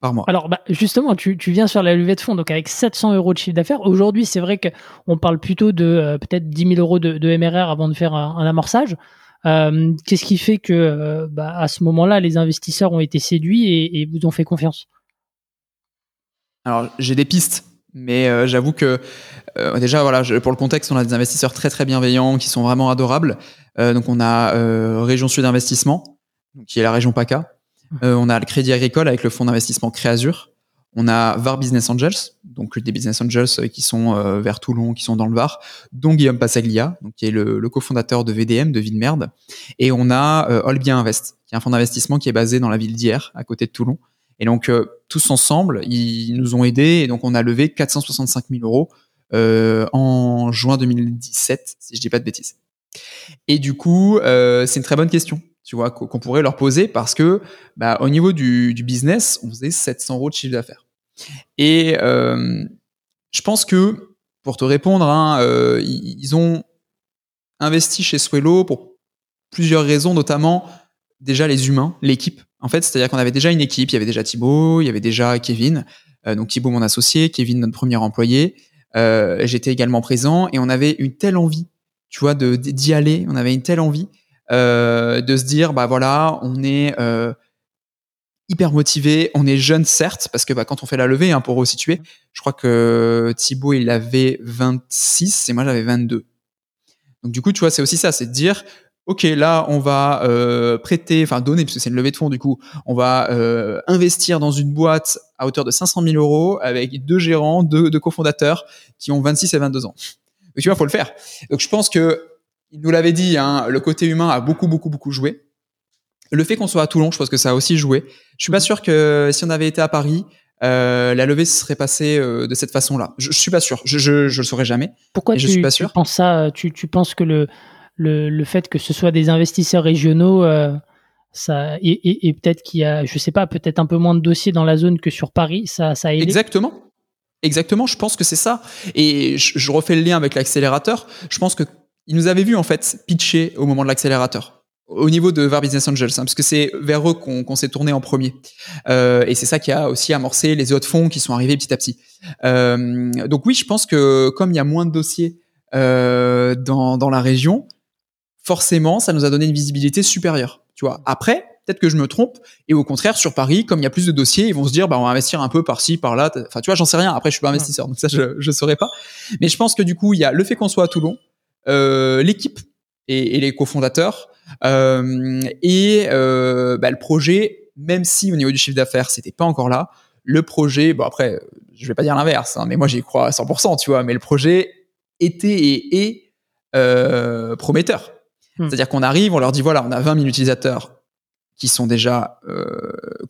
Alors bah, justement, tu, viens sur la levée de fonds, donc avec 700 euros de chiffre d'affaires. Aujourd'hui, c'est vrai qu'on parle plutôt de euh, peut-être 10 000 euros de, MRR avant de faire un, amorçage. Euh, qu'est-ce qui fait que euh, bah, à ce moment-là, les investisseurs ont été séduits et, vous ont fait confiance? Alors j'ai des pistes, mais j'avoue que déjà voilà, pour le contexte, on a des investisseurs très très bienveillants qui sont vraiment adorables. donc on a Région Sud Investissement, qui est la région PACA euh, on a le Crédit Agricole avec le fonds d'investissement Créazur. On a VAR Business Angels, donc des Business Angels euh, qui sont euh, vers Toulon, qui sont dans le Var, dont Guillaume Passaglia, donc qui est le, cofondateur de VDM, de Villemerde. Et on a euh, Olbia Invest, qui est un fonds d'investissement qui est basé dans la ville d'Hier, à côté de Toulon. Et donc, tous ensemble, ils nous ont aidés. Et donc, on a levé 465 000 euros en juin 2017, si je dis pas de bêtises. Et du coup, c'est une très bonne question tu vois, qu'on pourrait leur poser parce que, bah, au niveau du, business, on faisait 700 euros de chiffre d'affaires. Et euh, je pense que, pour te répondre, hein, euh, ils ont investi chez Swello pour plusieurs raisons, notamment déjà les humains, l'équipe. En fait, c'est-à-dire qu'on avait déjà une équipe, il y avait déjà Thibaut, il y avait déjà Kevin, euh, donc Thibaut mon associé, Kevin notre premier employé. J'étais également présent et on avait une telle envie, tu vois, d'y aller. On avait une telle envie euh, de se dire bah voilà, on est euh, hyper motivé, on est jeune certes, parce que bah, quand on fait la levée, hein, pour resituer, je crois que Thibaut il avait 26 et moi j'avais 22. Donc du coup, tu vois, c'est aussi ça, c'est de dire, ok, là on va euh, prêter, enfin donner, puisque c'est une levée de fonds du coup, on va euh, investir dans une boîte à hauteur de 500 000 euros avec deux gérants, deux, deux cofondateurs qui ont 26 et 22 ans. Donc tu vois, faut le faire. Donc je pense que il nous l'avait dit, hein, le côté humain a beaucoup, beaucoup, beaucoup joué. Le fait qu'on soit à Toulon, je pense que ça a aussi joué. Je suis pas sûr que si on avait été à Paris, euh, la levée se serait passée euh, de cette façon-là. Je, je, suis pas sûr. Je, je, je le saurais jamais. Pourquoi tu, je suis pas sûr. tu penses ça tu, tu penses que le, le, le, fait que ce soit des investisseurs régionaux, euh, ça et, et, peut-être qu'il y a, je sais pas, peut-être un peu moins de dossiers dans la zone que sur Paris, ça, ça a aidé? Exactement. Exactement. Je pense que c'est ça. Et je, je refais le lien avec l'accélérateur. Je pense que ils nous avaient vu en fait pitcher au moment de l'accélérateur au niveau de VAR Business Angels, hein, parce que c'est vers eux qu'on s'est tourné en premier. Euh, et c'est ça qui a aussi amorcé les autres fonds qui sont arrivés petit à petit. Euh, donc oui, je pense que comme il y a moins de dossiers euh, dans, dans la région, forcément, ça nous a donné une visibilité supérieure. Tu vois. Après, peut-être que je me trompe, et au contraire, sur Paris, comme il y a plus de dossiers, ils vont se dire, bah, on va investir un peu par-ci, par-là. Enfin, tu vois, j'en sais rien. Après, je suis pas investisseur, donc ça, je, je saurais pas. Mais je pense que du coup, il y a le fait qu'on soit à Toulon, l'équipe et, les cofondateurs euh, et euh, bah, le projet, même si au niveau du chiffre d'affaires c'était pas encore là, le projet, bon après, je vais pas dire l'inverse, hein, mais moi j'y crois à 100%, tu vois, mais le projet était et est euh, prometteur. Hmm. C'est-à-dire qu'on arrive, on leur dit voilà, on a 20 000 utilisateurs qui sont déjà euh,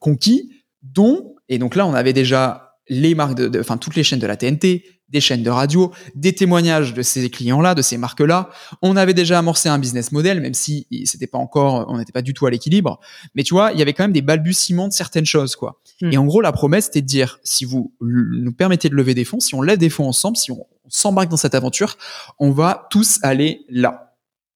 conquis, dont, et donc là on avait déjà les marques de, enfin toutes les chaînes de la TNT, des chaînes de radio, des témoignages de ces clients-là, de ces marques-là. On avait déjà amorcé un business model, même si c'était pas encore, on n'était pas du tout à l'équilibre. Mais tu vois, il y avait quand même des balbutiements de certaines choses, quoi. Hmm. Et en gros, la promesse, c'était de dire, si vous nous permettez de lever des fonds, si on lève des fonds ensemble, si on s'embarque dans cette aventure, on va tous aller là.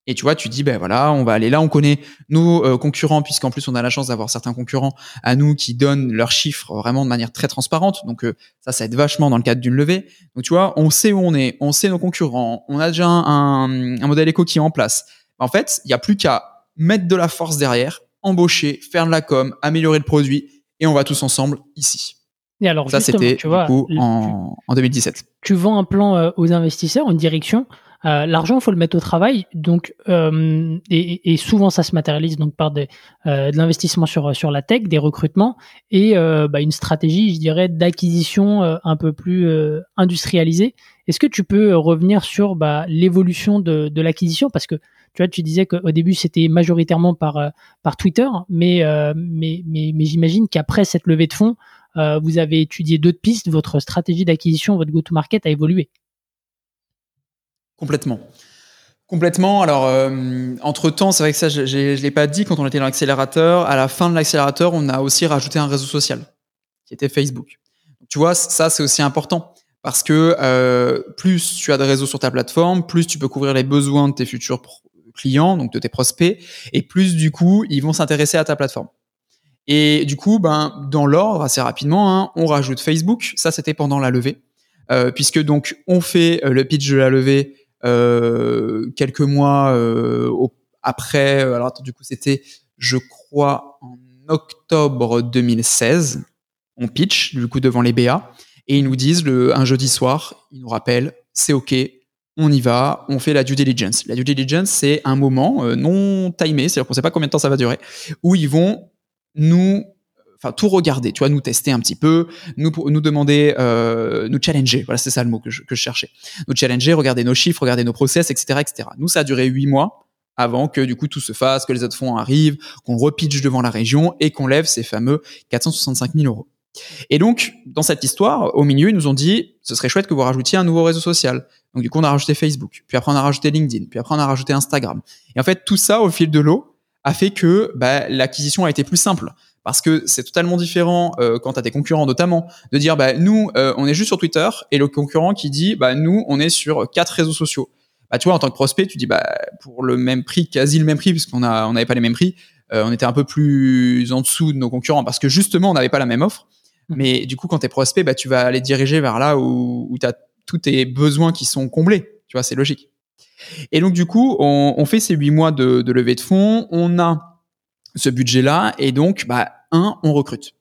Et tu vois, tu dis, ben voilà, on va aller là, on connaît nos euh, concurrents, puisqu'en plus on a la chance d'avoir certains concurrents à nous qui donnent leurs chiffres vraiment de manière très transparente. Donc euh, ça, ça aide vachement dans le cadre d'une levée. Donc tu vois, on sait où on est, on sait nos concurrents, on a déjà un, un modèle éco qui est en place. En fait, il n'y a plus qu'à mettre de la force derrière, embaucher, faire de la com, améliorer le produit, et on va tous ensemble ici. Et alors, ça, c'était du coup en, en 2017. Tu vends un plan euh, aux investisseurs, une direction. L'argent, il faut le mettre au travail. Donc, et, souvent, ça se matérialise donc par des, de l'investissement sur sur la tech, des recrutements et bah, une stratégie, je dirais, d'acquisition un peu plus industrialisée. Est-ce que tu peux revenir sur bah, l'évolution de, de l'acquisition? Parce que tu vois, tu disais qu'au début c'était majoritairement par euh, par Twitter, mais euh, mais mais, mais j'imagine qu'après cette levée de fonds, euh, vous avez étudié d'autres pistes, votre stratégie d'acquisition, votre go-to-market a évolué. Complètement. Complètement. Alors, entre temps, c'est vrai que ça, je ne l'ai pas dit quand on était dans l'accélérateur. À la fin de l'accélérateur, on a aussi rajouté un réseau social qui était Facebook. Tu vois, ça, c'est aussi important parce que plus tu as de réseaux sur ta plateforme, plus tu peux couvrir les besoins de tes futurs clients, donc de tes prospects, et plus du coup, ils vont s'intéresser à ta plateforme. Et du coup, ben, dans l'ordre, assez rapidement, hein, on rajoute Facebook. Ça, c'était pendant la levée, euh, puisque donc on fait euh, le pitch de la levée euh, quelques mois après. Alors attends, du coup, c'était, je crois, en octobre 2016. On pitch du coup devant les BA et ils nous disent le un jeudi soir, ils nous rappellent, c'est ok, on y va, on fait la due diligence. La due diligence, c'est un moment euh, non timé, c'est-à-dire qu'on sait pas combien de temps ça va durer, où ils vont nous, enfin tout regarder, tu vois, nous tester un petit peu, nous nous demander, euh, nous challenger. Voilà, c'est ça le mot que je, que je cherchais. Nous challenger, regarder nos chiffres, regarder nos process, etc., etc. Nous, ça a duré huit mois avant que du coup tout se fasse, que les autres fonds arrivent, qu'on repitch devant la région et qu'on lève ces fameux 465 000 euros. Et donc, dans cette histoire, au milieu, ils nous ont dit, ce serait chouette que vous rajoutiez un nouveau réseau social. Donc, du coup, on a rajouté Facebook. Puis après, on a rajouté LinkedIn. Puis après, on a rajouté Instagram. Et en fait, tout ça, au fil de l'eau, a fait que bah, l'acquisition a été plus simple. Parce que c'est totalement différent euh, quand tu as des concurrents notamment, de dire, bah, nous, euh, on est juste sur Twitter, et le concurrent qui dit, bah, nous, on est sur quatre réseaux sociaux. Bah, tu vois, en tant que prospect, tu dis, bah, pour le même prix, quasi le même prix, puisqu'on a, on n'avait pas les mêmes prix, euh, on était un peu plus en dessous de nos concurrents, parce que justement, on n'avait pas la même offre. Mmh. Mais du coup, quand tu es prospect, bah, tu vas aller diriger vers là où, où tu as tous tes besoins qui sont comblés. Tu vois, c'est logique. Et donc, du coup, on, on fait ces huit mois de, de, levée de fonds. On a ce budget-là. Et donc, bah, un, on recrute.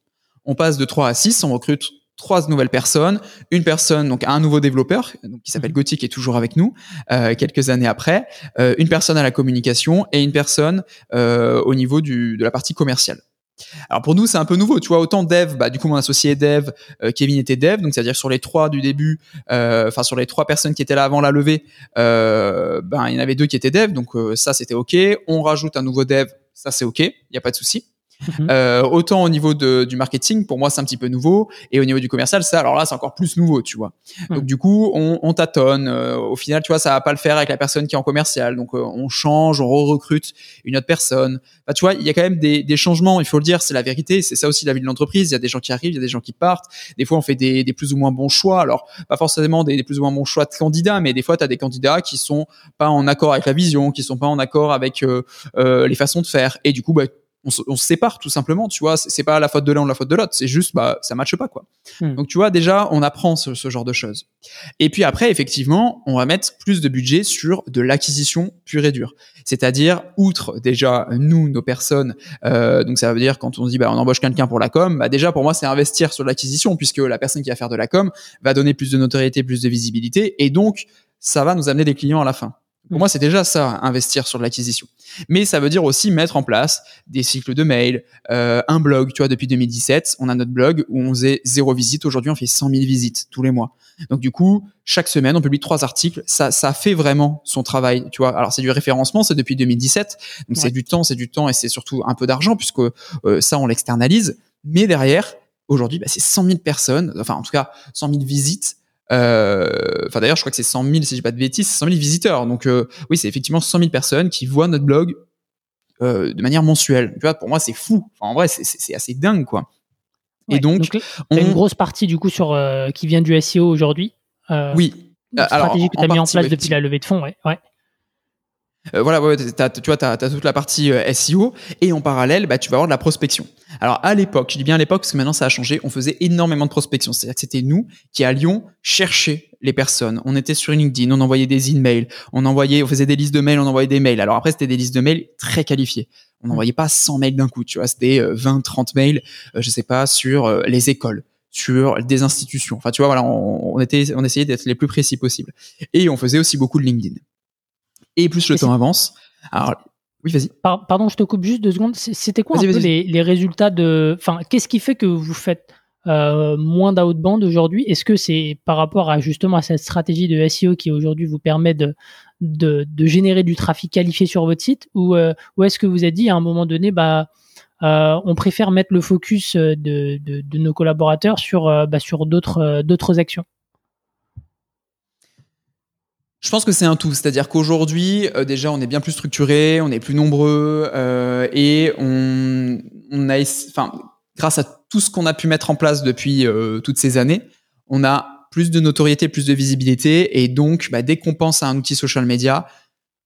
On passe de 3 à 6. On recrute trois nouvelles personnes, une personne donc un nouveau développeur donc, qui s'appelle mmh. Gauthier qui est toujours avec nous euh, quelques années après, euh, une personne à la communication et une personne euh, au niveau du, de la partie commerciale. Alors pour nous, c'est un peu nouveau. Tu vois, autant dev, bah, du coup, mon associé dev, euh, Kevin était dev, donc c'est-à-dire sur les trois du début, euh, enfin sur les trois personnes qui étaient là avant la levée, euh, ben il y en avait deux qui étaient dev, donc ça c'était ok. On rajoute un nouveau dev, ça c'est ok, il n'y a pas de souci. Mhm. Euh, autant au niveau de, du marketing, pour moi, c'est un petit peu nouveau. Et au niveau du commercial, ça, alors là, c'est encore plus nouveau, tu vois. Donc, du coup, on, on tâtonne. Euh, au final, tu vois, ça va pas le faire avec la personne qui est en commercial. Donc, euh, on change, on re-recrute une autre personne. Bah, tu vois, il y a quand même des, des changements. Il faut le dire, c'est la vérité. C'est ça aussi la vie de l'entreprise. Il y a des gens qui arrivent, il y a des gens qui partent. Des fois, on fait des, des plus ou moins bons choix. Alors, pas forcément des, des plus ou moins bons choix de candidats, mais des fois, tu as des candidats qui sont pas en accord avec la vision, qui sont pas en accord avec les façons de faire. Et du coup, bah, on se, on se, sépare tout simplement, tu vois. C'est pas la faute de l'un ou la faute de l'autre, c'est juste, bah, ça matche pas, quoi. Hmm. Donc, tu vois, déjà, on apprend ce, ce, genre de choses. Et puis après, effectivement, on va mettre plus de budget sur de l'acquisition pure et dure. C'est-à-dire, outre déjà, nous, nos personnes, euh, donc ça veut dire quand on dit, bah, on embauche quelqu'un pour la com, bah, déjà, pour moi, c'est investir sur l'acquisition, puisque la personne qui va faire de la com va donner plus de notoriété, plus de visibilité, et donc, ça va nous amener des clients à la fin. Pour moi, c'est déjà ça, investir sur l'acquisition. Mais ça veut dire aussi mettre en place des cycles de mails, euh, un blog. Tu vois, depuis 2017, on a notre blog où on faisait zéro visite. Aujourd'hui, on fait 100 000 visites tous les mois. Donc du coup, chaque semaine, on publie trois articles. Ça, ça fait vraiment son travail. Tu vois, alors c'est du référencement, c'est depuis 2017. Donc c'est du temps, c'est du temps et c'est surtout un peu d'argent puisque euh, ça, on l'externalise. Mais derrière, aujourd'hui, bah, c'est 100 000 personnes, enfin en tout cas 100 000 visites enfin d'ailleurs, je crois que c'est 100 000, si j'ai pas de bêtises, 100 000 visiteurs. Donc euh, oui, c'est effectivement 100 000 personnes qui voient notre blog euh, de manière mensuelle. Tu vois, pour moi, c'est fou. Enfin, en vrai, c'est assez dingue, quoi. Et donc, on... une grosse partie du coup sur qui vient du SEO aujourd'hui. oui. Une stratégie que tu as mis en place depuis la levée de fonds, ouais. ouais. Euh, voilà, ouais, tu vois, tu as, toute la partie euh, SEO et en parallèle, bah, tu vas avoir de la prospection. Alors à l'époque, je dis bien à l'époque parce que maintenant ça a changé, on faisait énormément de prospection. C'est-à-dire que c'était nous qui allions chercher les personnes. On était sur LinkedIn, on envoyait des emails, on envoyait, on faisait des listes de mails, on envoyait des mails. Alors après, c'était des listes de mails très qualifiées. On n'envoyait pas 100 mails d'un coup, tu vois, c'était 20, euh, 30 mails, je sais pas, sur les écoles sur des institutions. Enfin, tu vois, voilà, on, on était, on essayait d'être les plus précis possible. Et on faisait aussi beaucoup de LinkedIn. Et plus le temps avance. Alors, oui, vas-y. pardon, je te coupe juste deux secondes. C'était quoi un peu les, les, résultats de. Enfin, qu'est-ce qui fait que vous faites euh, moins d'outbound aujourd'hui? Est-ce que c'est par rapport à justement à cette stratégie de SEO qui aujourd'hui vous permet de, de, de, générer du trafic qualifié sur votre site? Ou, euh, ou est-ce que vous avez dit à un moment donné, bah, euh, on préfère mettre le focus de, de, de nos collaborateurs sur, bah, sur d'autres, d'autres actions? Je pense que c'est un tout, c'est-à-dire qu'aujourd'hui, euh, déjà, on est bien plus structuré, on est plus nombreux euh, et on, on a, enfin, grâce à tout ce qu'on a pu mettre en place depuis euh, toutes ces années, on a plus de notoriété, plus de visibilité et donc, bah, dès qu'on pense à un outil social media,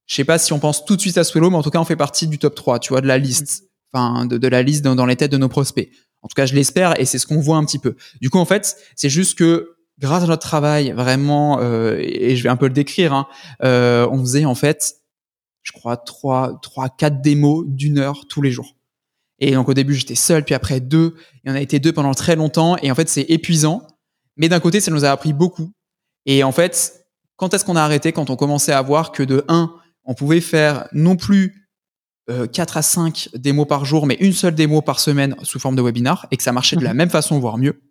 je sais pas si on pense tout de suite à Swello, mais en tout cas, on fait partie du top 3, tu vois, de la liste, enfin, de, la liste dans les têtes de nos prospects. En tout cas, je l'espère et c'est ce qu'on voit un petit peu. Du coup, en fait, c'est juste que grâce à notre travail, vraiment, euh, et je vais un peu le décrire, hein, euh, on faisait en fait, je crois, trois, trois, quatre démos d'une heure tous les jours. Et donc au début j'étais seul, puis après deux, et on a été deux pendant très longtemps, et en fait c'est épuisant, mais d'un côté ça nous a appris beaucoup. Et en fait, quand est-ce qu'on a arrêté? Quand on commençait à voir que de un, on pouvait faire non plus euh, 4 à 5 démos par jour, mais une seule démo par semaine sous forme de webinar, et que ça marchait de la mhm. même façon, voire mieux.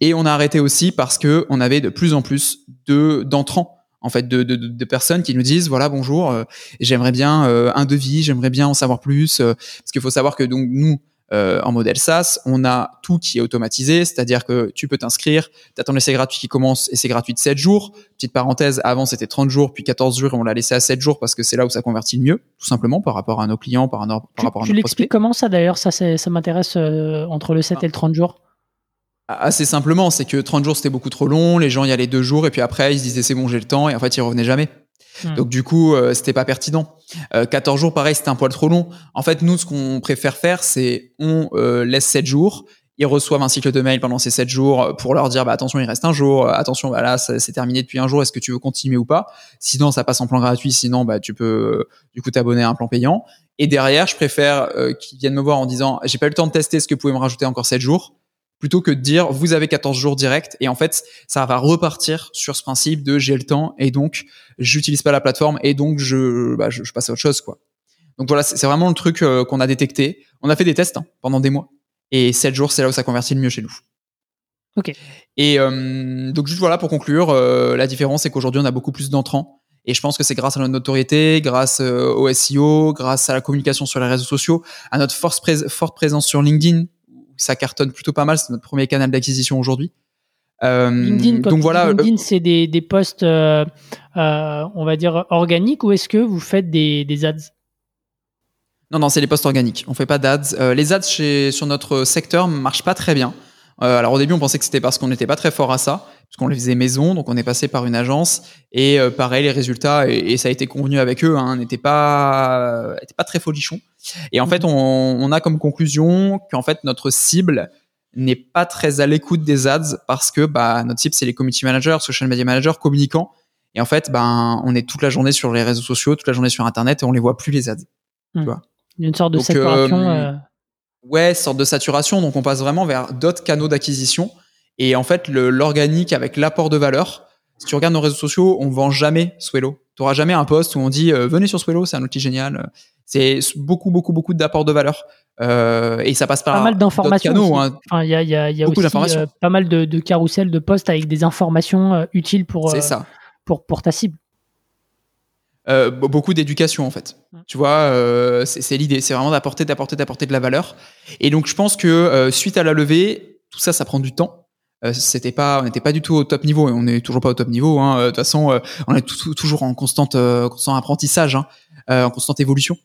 Et on a arrêté aussi parce que on avait de plus en plus de d'entrants en fait de, de, de, personnes qui nous disent voilà bonjour euh, j'aimerais bien euh, un devis j'aimerais bien en savoir plus euh, parce qu'il faut savoir que donc nous en modèle SaaS on a tout qui est automatisé c'est-à-dire que tu peux t'inscrire tu as ton essai gratuit qui commence et c'est gratuit de 7 jours. Petite parenthèse avant c'était 30 jours puis 14 jours et on l'a laissé à 7 jours parce que c'est là où ça convertit le mieux tout simplement par rapport à nos clients par, par rapport à nos Tu l'expliques comment ça d'ailleurs? Ça ça m'intéresse entre le 7 et le 30 jours Assez simplement, c'est que 30 jours c'était beaucoup trop long, les gens y allaient deux jours et puis après ils se disaient c'est bon j'ai le temps et en fait ils revenaient jamais. Hmm. Donc du coup euh, c'était pas pertinent. Euh, 14 jours pareil c'était un poil trop long. En fait nous ce qu'on préfère faire c'est on euh, laisse 7 jours, ils reçoivent un cycle de mail pendant ces 7 jours pour leur dire bah attention il reste un jour, attention bah là c'est terminé depuis un jour, est-ce que tu veux continuer ou pas? Sinon ça passe en plan gratuit, sinon bah tu peux du coup t'abonner à un plan payant. Et derrière je préfère euh, qu'ils viennent me voir en disant j'ai pas eu le temps de tester, est-ce que vous pouvez me rajouter encore 7 jours plutôt que de dire vous avez 14 jours direct et en fait ça va repartir sur ce principe de j'ai le temps et donc j'utilise pas la plateforme et donc je, bah, je, passe à autre chose quoi. Donc voilà, c'est vraiment le truc euh, qu'on a détecté. On a fait des tests hein, pendant des mois et 7 jours c'est là où ça convertit le mieux chez nous. Ok. Et euh, donc juste voilà pour conclure, euh, la différence c'est qu'aujourd'hui on a beaucoup plus d'entrants et je pense que c'est grâce à notre notoriété, grâce au SEO, grâce à la communication sur les réseaux sociaux, à notre force forte présence sur LinkedIn ça cartonne plutôt pas mal. C'est notre premier canal d'acquisition aujourd'hui. Euh, LinkedIn, donc voilà, LinkedIn, c'est des, des posts, euh, euh, on va dire organiques, ou est-ce que vous faites des, des ads? Non, non, c'est les posts organiques. On fait pas d'ads. les ads chez, sur notre secteur marchent pas très bien. alors au début, on pensait que c'était parce qu'on n'était pas très fort à ça, parce qu'on les faisait maison, donc on est passé par une agence. Et pareil, les résultats, et, ça a été convenu avec eux, hein, n'étaient pas, pas très folichons. Et en fait, on, a comme conclusion qu'en fait, notre cible n'est pas très à l'écoute des ads parce que bah, notre cible, c'est les community managers, social media managers, communicants. Et en fait, ben, on est toute la journée sur les réseaux sociaux, toute la journée sur Internet et on les voit plus les ads. Tu hmm. vois Une sorte de saturation. Euh, euh... Ouais, sorte de saturation. Donc, on passe vraiment vers d'autres canaux d'acquisition. Et en fait, l'organique avec l'apport de valeur, si tu regardes nos réseaux sociaux, on vend jamais Swello. Tu n'auras jamais un post où on dit euh, venez sur Swello, c'est un outil génial. C'est beaucoup, beaucoup, beaucoup d'apports de valeur. Euh, et ça passe par pas mal d'informations. Hein. Enfin, il y a, y a, y a aussi euh, pas mal de, de carousels de posts avec des informations utiles pour, ça. pour, pour ta cible. beaucoup d'éducation en fait. Tu vois, c'est l'idée, c'est vraiment d'apporter, d'apporter, d'apporter de la valeur. Et donc je pense que suite à la levée, tout ça, ça prend du temps. C'était pas, on n'était pas du tout au top niveau et on n'est toujours pas au top niveau. Hein. De toute façon, on est toujours en constante, constant apprentissage, hein, en constante évolution.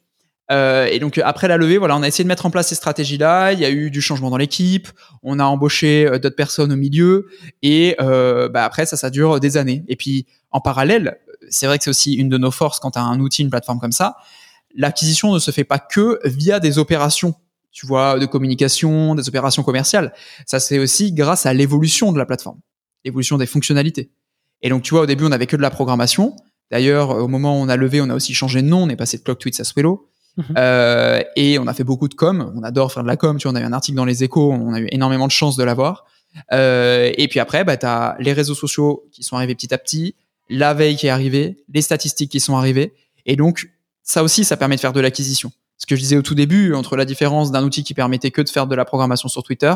Euh, et donc après la levée, voilà, on a essayé de mettre en place ces stratégies-là. Il y a eu du changement dans l'équipe. On a embauché euh, d'autres personnes au milieu. Et euh, bah, après, ça, ça dure des années. Et puis en parallèle, c'est vrai que c'est aussi une de nos forces quand tu as un outil, une plateforme comme ça. L'acquisition ne se fait pas que via des opérations, tu vois, de communication, des opérations commerciales. Ça c'est aussi grâce à l'évolution de la plateforme, l'évolution des fonctionnalités. Et donc tu vois, au début, on avait que de la programmation. D'ailleurs, au moment où on a levé, on a aussi changé de nom. On est passé de Clock Tweets à Swello. Mhm. Euh, et on a fait beaucoup de com. On adore faire de la com. Tu vois, on a eu un article dans les échos. On a eu énormément de chance de l'avoir. Euh, et puis après, bah, tu as les réseaux sociaux qui sont arrivés petit à petit, la veille qui est arrivée, les statistiques qui sont arrivées. Et donc, ça aussi, ça permet de faire de l'acquisition. Ce que je disais au tout début, entre la différence d'un outil qui permettait que de faire de la programmation sur Twitter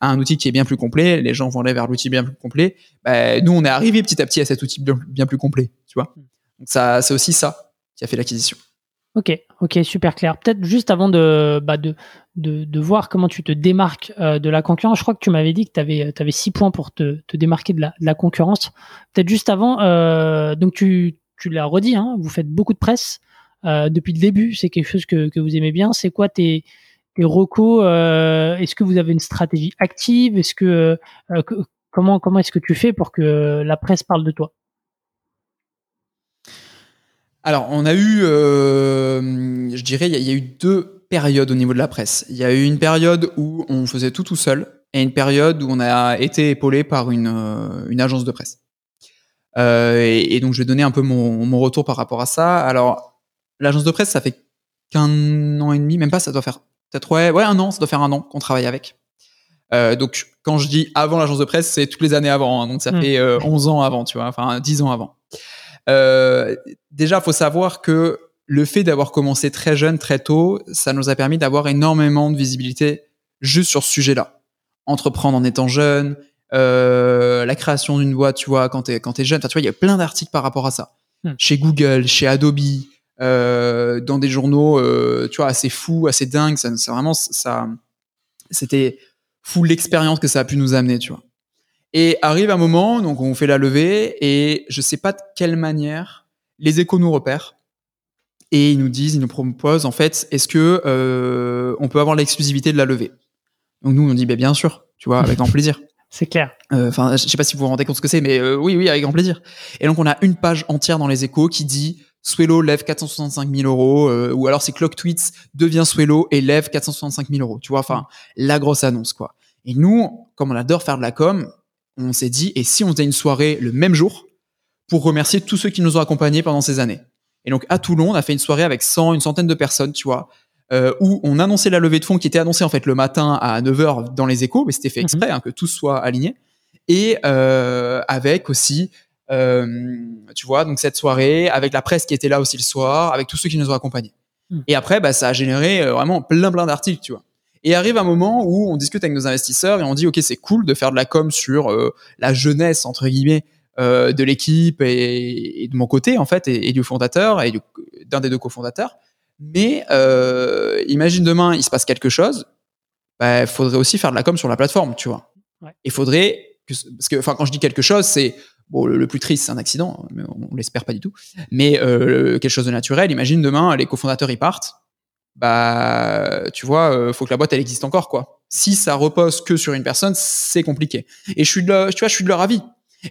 à un outil qui est bien plus complet, les gens vont aller vers l'outil bien plus complet. Bah, nous, on est arrivé petit à petit à cet outil bien, plus complet, tu vois. Donc ça, c'est aussi ça qui a fait l'acquisition. Ok, ok, super clair. Peut-être juste avant de, bah de, de, voir comment tu te démarques euh, de la concurrence, je crois que tu m'avais dit que tu avais, avais six points pour te, te démarquer de la, de la concurrence. Peut-être juste avant, euh, donc tu, tu l'as redit, hein, vous faites beaucoup de presse euh, depuis le début, c'est quelque chose que, que vous aimez bien. C'est quoi tes, tes recos euh, Est-ce que vous avez une stratégie active? Est-ce que, euh, comment comment est-ce que tu fais pour que la presse parle de toi? Alors, on a eu, je dirais, il y, a eu deux périodes au niveau de la presse. Il y a eu une période où on faisait tout tout seul et une période où on a été épaulé par une, une agence de presse. Euh, et, donc, je vais donner un peu mon, mon retour par rapport à ça. Alors, l'agence de presse, ça fait qu'un an et demi, même pas, ça doit faire peut-être ouais, ouais, un an, ça doit faire un an qu'on travaille avec. Euh, donc, quand je dis avant l'agence de presse, c'est toutes les années avant. Hein, donc, ça mmh. fait 11 ans avant, tu vois, enfin 10 ans avant. Euh, déjà, faut savoir que le fait d'avoir commencé très jeune, très tôt, ça nous a permis d'avoir énormément de visibilité juste sur ce sujet-là. Entreprendre en étant jeune, euh, la création d'une boîte, tu vois, quand t'es quand es jeune, tu vois, il y a plein d'articles par rapport à ça. Hmm. Chez Google, chez Adobe, euh, dans des journaux, euh, tu vois, assez fous, assez dingues. Ça, vraiment, ça, c'était fou l'expérience que ça a pu nous amener, tu vois. Et arrive un moment, donc on fait la levée, et je sais pas de quelle manière les échos nous repèrent. Et ils nous disent, ils nous proposent, en fait, est-ce que euh, on peut avoir l'exclusivité de la levée? Donc nous, on dit, bah, bien sûr, tu vois, avec grand plaisir. C'est clair. Euh, enfin, je sais pas si vous vous rendez compte ce que c'est, mais euh, oui, oui, avec grand plaisir. Et donc on a une page entière dans les échos qui dit Swello lève 465 000 euros, ou alors c'est Clock Tweets devient Swello et lève 465 000 euros. Tu vois, enfin, la grosse annonce, quoi. Et nous, comme on adore faire de la com, on s'est dit, et si on faisait une soirée le même jour pour remercier tous ceux qui nous ont accompagnés pendant ces années? Et donc à Toulon, on a fait une soirée avec 100, une centaine de personnes, tu vois, euh, où on annonçait la levée de fonds qui était annoncée en fait le matin à 9h dans les échos, mais c'était fait mhm. exprès, hein, que tout soit aligné. Et euh, avec aussi, euh, tu vois, donc cette soirée, avec la presse qui était là aussi le soir, avec tous ceux qui nous ont accompagnés. Mhm. Et après, bah, ça a généré vraiment plein plein d'articles, tu vois. Et arrive un moment où on discute avec nos investisseurs et on dit ok c'est cool de faire de la com sur euh, la jeunesse entre guillemets euh, de l'équipe et, de mon côté en fait et, du fondateur et d'un des deux cofondateurs. Mais euh, imagine demain il se passe quelque chose, il bah, faudrait aussi faire de la com sur la plateforme, tu vois. Il faudrait que, parce que enfin quand je dis quelque chose c'est Bon, le, plus triste, c'est un accident, mais on, l'espère pas du tout. Mais quelque chose de naturel. Imagine demain, les cofondateurs y partent bah tu vois, euh, faut que la boîte elle existe encore quoi. Si ça repose que sur une personne, c'est compliqué. Et je suis de tu vois, je suis de leur avis.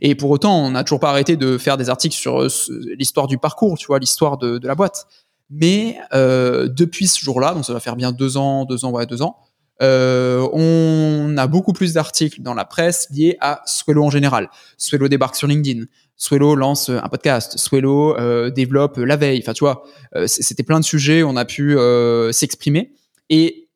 Et pour autant, on n'a toujours pas arrêté de faire des articles sur euh, l'histoire du parcours, tu vois, l'histoire de, de, la boîte. Mais euh, depuis ce jour-là, donc ça va faire bien deux ans, deux ans, ouais, deux ans, euh, on a beaucoup plus d'articles dans la presse liés à Swello en général. Swello débarque sur LinkedIn. Swello lance un podcast, Swello euh, développe la veille. Enfin, tu vois, euh, c'était plein de sujets, on a pu euh, s'exprimer. Et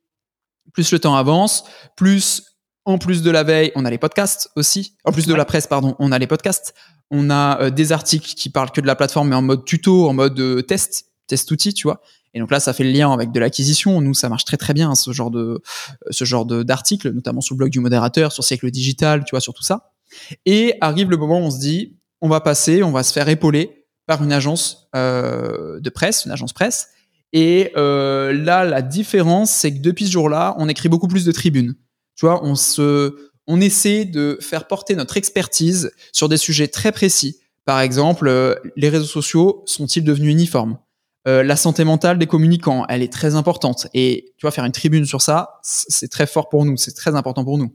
plus le temps avance, plus en plus de la veille, on a les podcasts aussi. En plus de la presse, pardon, on a les podcasts. On a des articles qui parlent que de la plateforme, mais en mode tuto, en mode test, test outil, tu vois. Et donc là, ça fait le lien avec de l'acquisition. Nous, ça marche très très bien ce genre de ce genre d'articles, notamment sur le blog du modérateur, sur siècle digital, tu vois, sur tout ça. Et arrive le moment où on se dit, on va passer, on va se faire épauler par une agence euh, de presse, une agence presse. Et euh, là, la différence, c'est que depuis ce jour-là, on écrit beaucoup plus de tribunes. Tu vois, on se, on essaie de faire porter notre expertise sur des sujets très précis. Par exemple, euh, les réseaux sociaux sont-ils devenus uniformes? La santé mentale des communicants, elle est très importante. Et tu vois, faire une tribune sur ça, c'est très fort pour nous, c'est très important pour nous.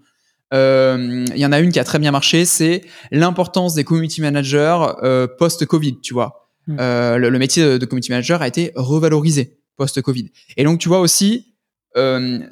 Euh, il y en a une qui a très bien marché, c'est l'importance des community managers euh, post-Covid, tu vois. Hmm. Euh, le, métier de, community manager a été revalorisé post-Covid. Et donc, tu vois aussi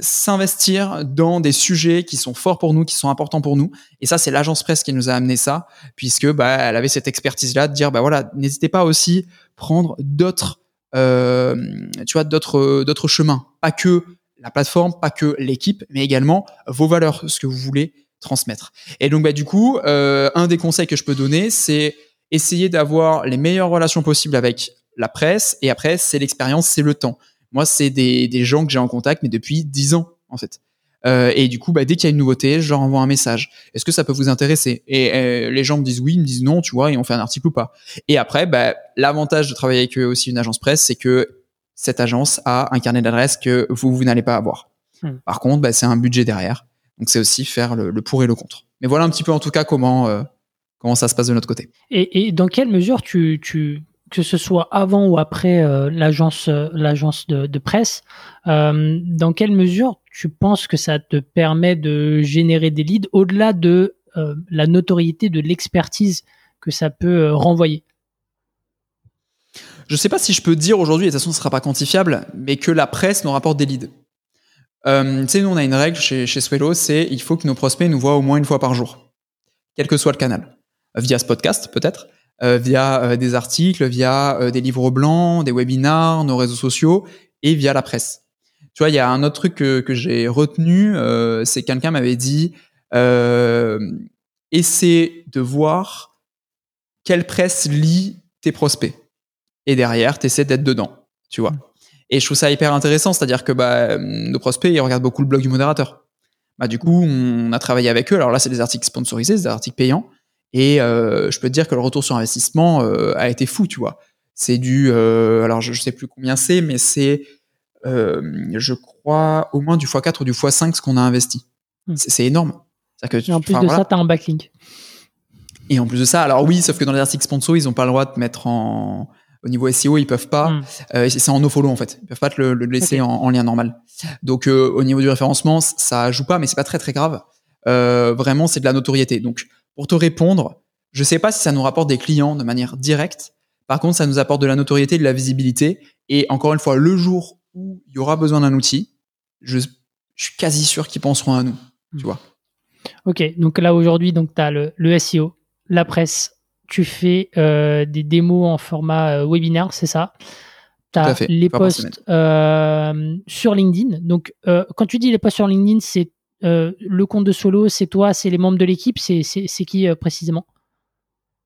s'investir dans des sujets qui sont forts pour nous, qui sont importants pour nous. Et ça, c'est l'agence presse qui nous a amené ça, puisque bah, elle avait cette expertise-là de dire, bah voilà, n'hésitez pas aussi prendre d'autres, tu vois, d'autres, d'autres chemins, pas que la plateforme, pas que l'équipe, mais également vos valeurs, ce que vous voulez transmettre. Et donc, bah, du coup, euh, un des conseils que je peux donner, c'est essayer d'avoir les meilleures relations possibles avec la presse, et après, c'est l'expérience, c'est le temps. Moi, c'est des, des gens que j'ai en contact, mais depuis 10 ans, en fait. Euh, et du coup, bah, dès qu'il y a une nouveauté, je leur envoie un message. Est-ce que ça peut vous intéresser? Et euh, les gens me disent oui, ils me disent non, tu vois, et on fait un article ou pas. Et après, bah, l'avantage de travailler avec eux aussi une agence presse, c'est que cette agence a un carnet d'adresses que vous, vous n'allez pas avoir. Hmm. Par contre, bah, c'est un budget derrière. Donc c'est aussi faire le, le pour et le contre. Mais voilà un petit peu en tout cas comment euh, comment ça se passe de notre côté. Et, et dans quelle mesure tu, tu que ce soit avant ou après euh, l'agence euh, l'agence de, de presse, euh, dans quelle mesure tu penses que ça te permet de générer des leads au-delà de euh, la notoriété de l'expertise que ça peut euh, renvoyer? Je sais pas si je peux dire aujourd'hui, et de toute façon ce sera pas quantifiable, mais que la presse nous rapporte des leads. Euh, tu sais, nous on a une règle chez, chez Swello, c'est il faut que nos prospects nous voient au moins une fois par jour, quel que soit le canal, via ce podcast peut-être, via des articles, via des livres blancs, des webinars, nos réseaux sociaux et via la presse. Tu vois, il y a un autre truc que, que j'ai retenu, euh, c'est quelqu'un m'avait dit euh, essaie de voir quelle presse lit tes prospects et derrière t'essaies d'être dedans, tu vois. Et je trouve ça hyper intéressant, c'est-à-dire que bah, nos prospects ils regardent beaucoup le blog du modérateur. Bah, du coup, on a travaillé avec eux. Alors là, c'est des articles sponsorisés, c'est des articles payants. Et euh, je peux te dire que le retour sur investissement euh, a été fou, tu vois. C'est du, euh, alors je, je sais plus combien c'est, mais c'est, je crois, au moins du x4 ou du x5 ce qu'on a investi. Mm. C'est énorme. Que Et en plus de voilà. ça, tu as un backlink. Et en plus de ça, alors oui, sauf que dans les articles sponsors, ils ont pas le droit de mettre en, au niveau SEO, ils peuvent pas. Mm. Euh, c'est en nofollow en fait. Ils peuvent pas te le, le laisser en, en lien normal. Donc euh, au niveau du référencement, ça joue pas, mais c'est pas très très grave. Euh, vraiment, c'est de la notoriété. Donc pour te répondre, je sais pas si ça nous rapporte des clients de manière directe. Par contre, ça nous apporte de la notoriété, de la visibilité. Et encore une fois, le jour où il y aura besoin d'un outil, je, je suis quasi sûr qu'ils penseront à nous. Tu vois. Ok, donc là aujourd'hui, tu as le, le SEO, la presse, tu fais euh, des démos en format euh, webinaire, c'est ça? Tu as fait, les posts euh, sur LinkedIn. Donc, euh, quand tu dis les posts sur LinkedIn, c'est le compte de solo, c'est toi, c'est les membres de l'équipe, c'est qui précisément?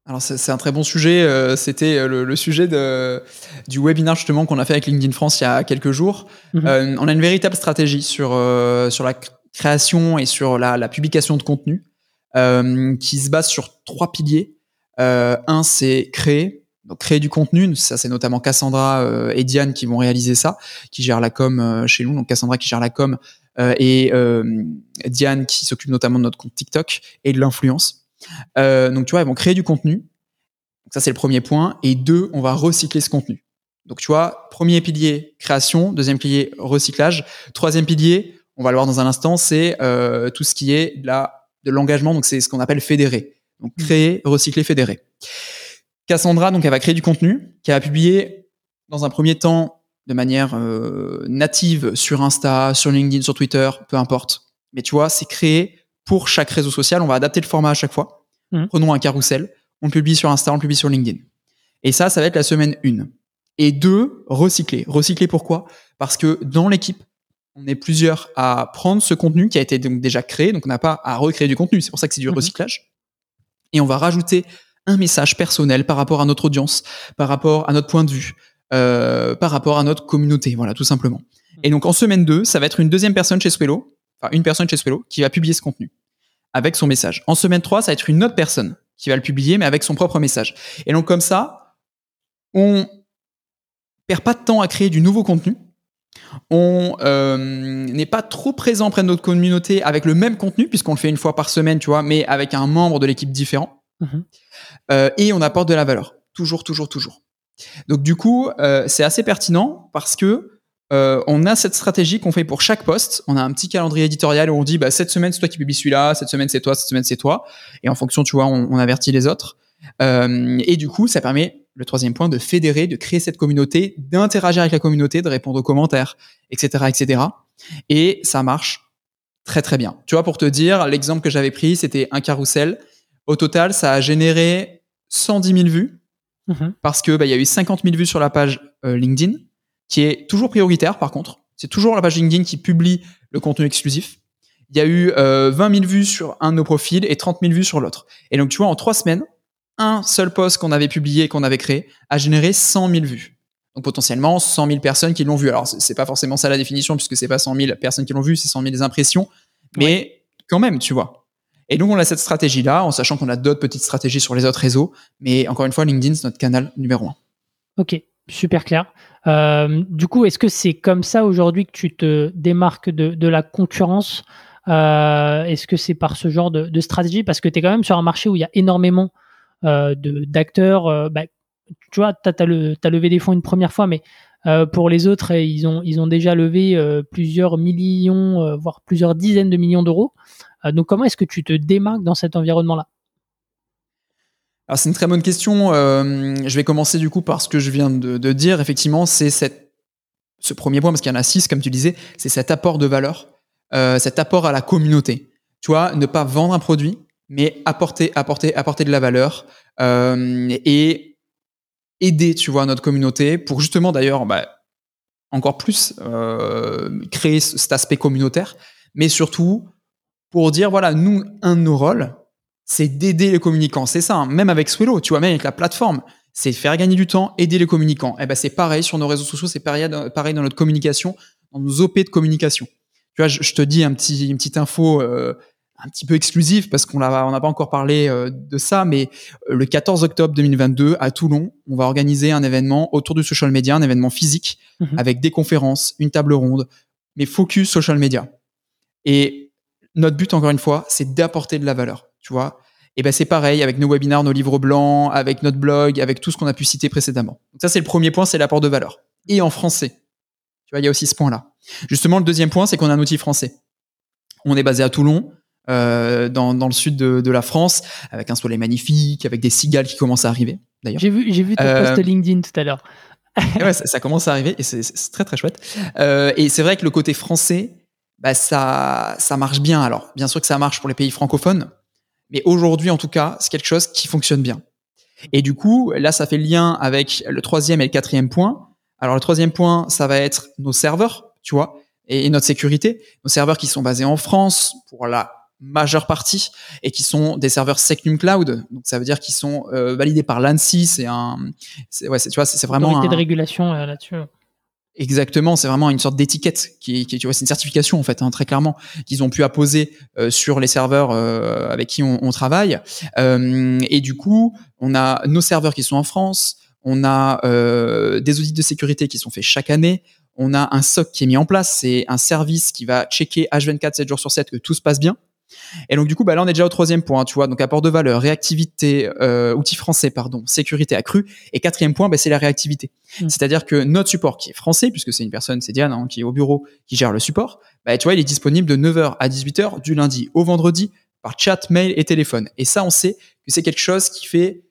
Alors c'est un très bon sujet. euh, C'était euh, le, le sujet de, du webinaire justement qu'on a fait avec LinkedIn France il y a quelques jours. Mhm. Euh, on a une véritable stratégie sur euh, sur la cr- création et sur la, la publication de contenu euh, qui se base sur trois piliers. Euh, un, c'est créer, donc créer du contenu. Ça, c'est notamment Cassandra et Diane qui vont réaliser ça, qui gèrent la com chez nous. Donc Cassandra qui gère la com euh, et euh, Diane qui s'occupe notamment de notre compte TikTok et de l'influence. Euh, donc tu vois, ils vont créer du contenu. Donc ça, c'est le premier point. Et deux, on va recycler ce contenu. Donc tu vois, premier pilier, création. Deuxième pilier, recyclage. Troisième pilier, on va le voir dans un instant, c'est euh, tout ce qui est de la, de l'engagement. Donc c'est ce qu'on appelle fédérer. Donc créer, recycler, fédérer. Cassandra, donc elle va créer du contenu, qui va publier dans un premier temps de manière euh, native sur Insta, sur LinkedIn, sur Twitter, peu importe. Mais tu vois, c'est créé pour chaque réseau social. On va adapter le format à chaque fois. Mhm. Prenons un carrousel. On le publie sur Insta, on le publie sur LinkedIn. Et ça, ça va être la semaine 1. Et deux, recycler. Recycler pourquoi? Parce que dans l'équipe, on est plusieurs à prendre ce contenu qui a été donc déjà créé, donc on n'a pas à recréer du contenu. C'est pour ça que c'est du Mhm. recyclage. Et on va rajouter un message personnel par rapport à notre audience, par rapport à notre point de vue, euh, par rapport à notre communauté, voilà, tout simplement. Et donc en semaine 2, ça va être une deuxième personne chez Swello, enfin une personne chez Swello, qui va publier ce contenu avec son message. En semaine 3, ça va être une autre personne qui va le publier, mais avec son propre message. Et donc comme ça, on perd pas de temps à créer du nouveau contenu. On euh, n'est pas trop présent près de notre communauté avec le même contenu, puisqu'on le fait une fois par semaine, tu vois, mais avec un membre de l'équipe différent. Mhm. Euh, et on apporte de la valeur. Toujours, toujours, toujours. Donc du coup, euh, c'est assez pertinent parce que euh, on a cette stratégie qu'on fait pour chaque poste. On a un petit calendrier éditorial où on dit bah, cette semaine c'est toi qui publies celui-là, cette semaine c'est toi, cette semaine c'est toi. Et en fonction, tu vois, on, on avertit les autres. Euh, et du coup, ça permet le troisième point de fédérer, de créer cette communauté, d'interagir avec la communauté, de répondre aux commentaires, etc., etc. Et ça marche très très bien. Tu vois, pour te dire, l'exemple que j'avais pris, c'était un carrousel. Au total, ça a généré 110 000 vues Mhm. parce que bah, il y a eu 50 000 vues sur la page euh, LinkedIn, qui est toujours prioritaire par contre. C'est toujours la page LinkedIn qui publie le contenu exclusif. Il y a eu euh, 20 000 vues sur un de nos profils et 30 000 vues sur l'autre. Et donc tu vois, en trois semaines, un seul post qu'on avait publié et qu'on avait créé a généré 100 000 vues. Donc potentiellement 100 000 personnes qui l'ont vu. Alors c'est pas forcément ça la définition puisque c'est pas 100 000 personnes qui l'ont vu, c'est 100 000 impressions, mais quand même, tu vois. Et donc on a cette stratégie là, en sachant qu'on a d'autres petites stratégies sur les autres réseaux, mais encore une fois LinkedIn c'est notre canal numéro un. Ok, super clair. Euh, du coup, est-ce que c'est comme ça aujourd'hui que tu te démarques de, la concurrence euh, Est-ce que c'est par ce genre de, stratégie? Parce que tu es quand même sur un marché où il y a énormément euh, d'acteurs. Bah, tu vois, tu as, levé des fonds une première fois, mais pour les autres, ils ont, ils ont déjà levé plusieurs millions, voire plusieurs dizaines de millions d'euros. donc, comment est-ce que tu te démarques dans cet environnement-là? Alors c'est une très bonne question. Euh, je vais commencer du coup par ce que je viens de, dire. Effectivement, c'est ce premier point, parce qu'il y en a six, comme tu disais, c'est cet apport de valeur, euh, cet apport à la communauté. Tu vois, ne pas vendre un produit, mais apporter, apporter, apporter de la valeur euh, et aider, tu vois, notre communauté pour justement d'ailleurs bah, encore plus créer cet aspect communautaire, mais surtout pour dire voilà, nous, un de nos rôles, c'est d'aider les communicants. C'est ça, hein. même avec Swello, tu vois, même avec la plateforme, c'est faire gagner du temps, aider les communicants. Et eh ben c'est pareil sur nos réseaux sociaux, c'est pareil, dans notre communication, dans nos OP de communication. Tu vois, je, te dis un petit, une petite info euh, un petit peu exclusive parce qu'on n'a on n'a pas encore parlé euh, de ça, mais euh, le 14 octobre 2022 à Toulon, on va organiser un événement autour du social media, un événement physique mhm. avec des conférences, une table ronde, mais focus social media. Et notre but, encore une fois, c'est d'apporter de la valeur tu vois. Et ben c'est pareil avec nos webinars, nos livres blancs, avec notre blog, avec tout ce qu'on a pu citer précédemment. Donc ça c'est le premier point, c'est l'apport de valeur. Et en français. Tu vois, il y a aussi ce point-là. Justement, le deuxième point, c'est qu'on a un outil français. On est basé à Toulon, euh, dans, dans, le sud de, de, la France, avec un soleil magnifique, avec des cigales qui commencent à arriver. D'ailleurs, j'ai vu, j'ai vu ton euh, post LinkedIn tout à l'heure. ouais, ça, ça, commence à arriver et c'est, très très chouette. Euh, et c'est vrai que le côté français, bah ça, ça marche bien. Alors, bien sûr que ça marche pour les pays francophones, mais aujourd'hui, en tout cas, c'est quelque chose qui fonctionne bien. Et du coup, là, ça fait le lien avec le troisième et le quatrième point. Alors, le troisième point, ça va être nos serveurs, tu vois, et, notre sécurité. Nos serveurs qui sont basés en France pour la majeure partie et qui sont des serveurs Secnum Cloud. Donc, ça veut dire qu'ils sont euh, validés par l'ANSI. C'est un, ouais, tu vois, c'est vraiment un, de régulation euh, là-dessus. Exactement, c'est vraiment une sorte d'étiquette qui, qui, tu vois, c'est une certification en fait, hein, très clairement, qu'ils ont pu apposer euh, sur les serveurs euh, avec qui on, on travaille. Euh, et du coup, on a nos serveurs qui sont en France, on a des audits de sécurité qui sont faits chaque année, on a un SOC qui est mis en place, c'est un service qui va checker H24 7 jours sur 7 que tout se passe bien. Et donc du coup, bah là on est déjà au troisième point, tu vois, donc apport de valeur, réactivité, euh, outil français, pardon, sécurité accrue. Et quatrième point, bah, c'est la réactivité. Mm. C'est-à-dire que notre support qui est français, puisque c'est une personne, c'est Diane, hein, qui est au bureau, qui gère le support, bah, tu vois, il est disponible de 9h à 18h du lundi au vendredi par chat, mail et téléphone. Et ça, on sait que c'est quelque chose qui fait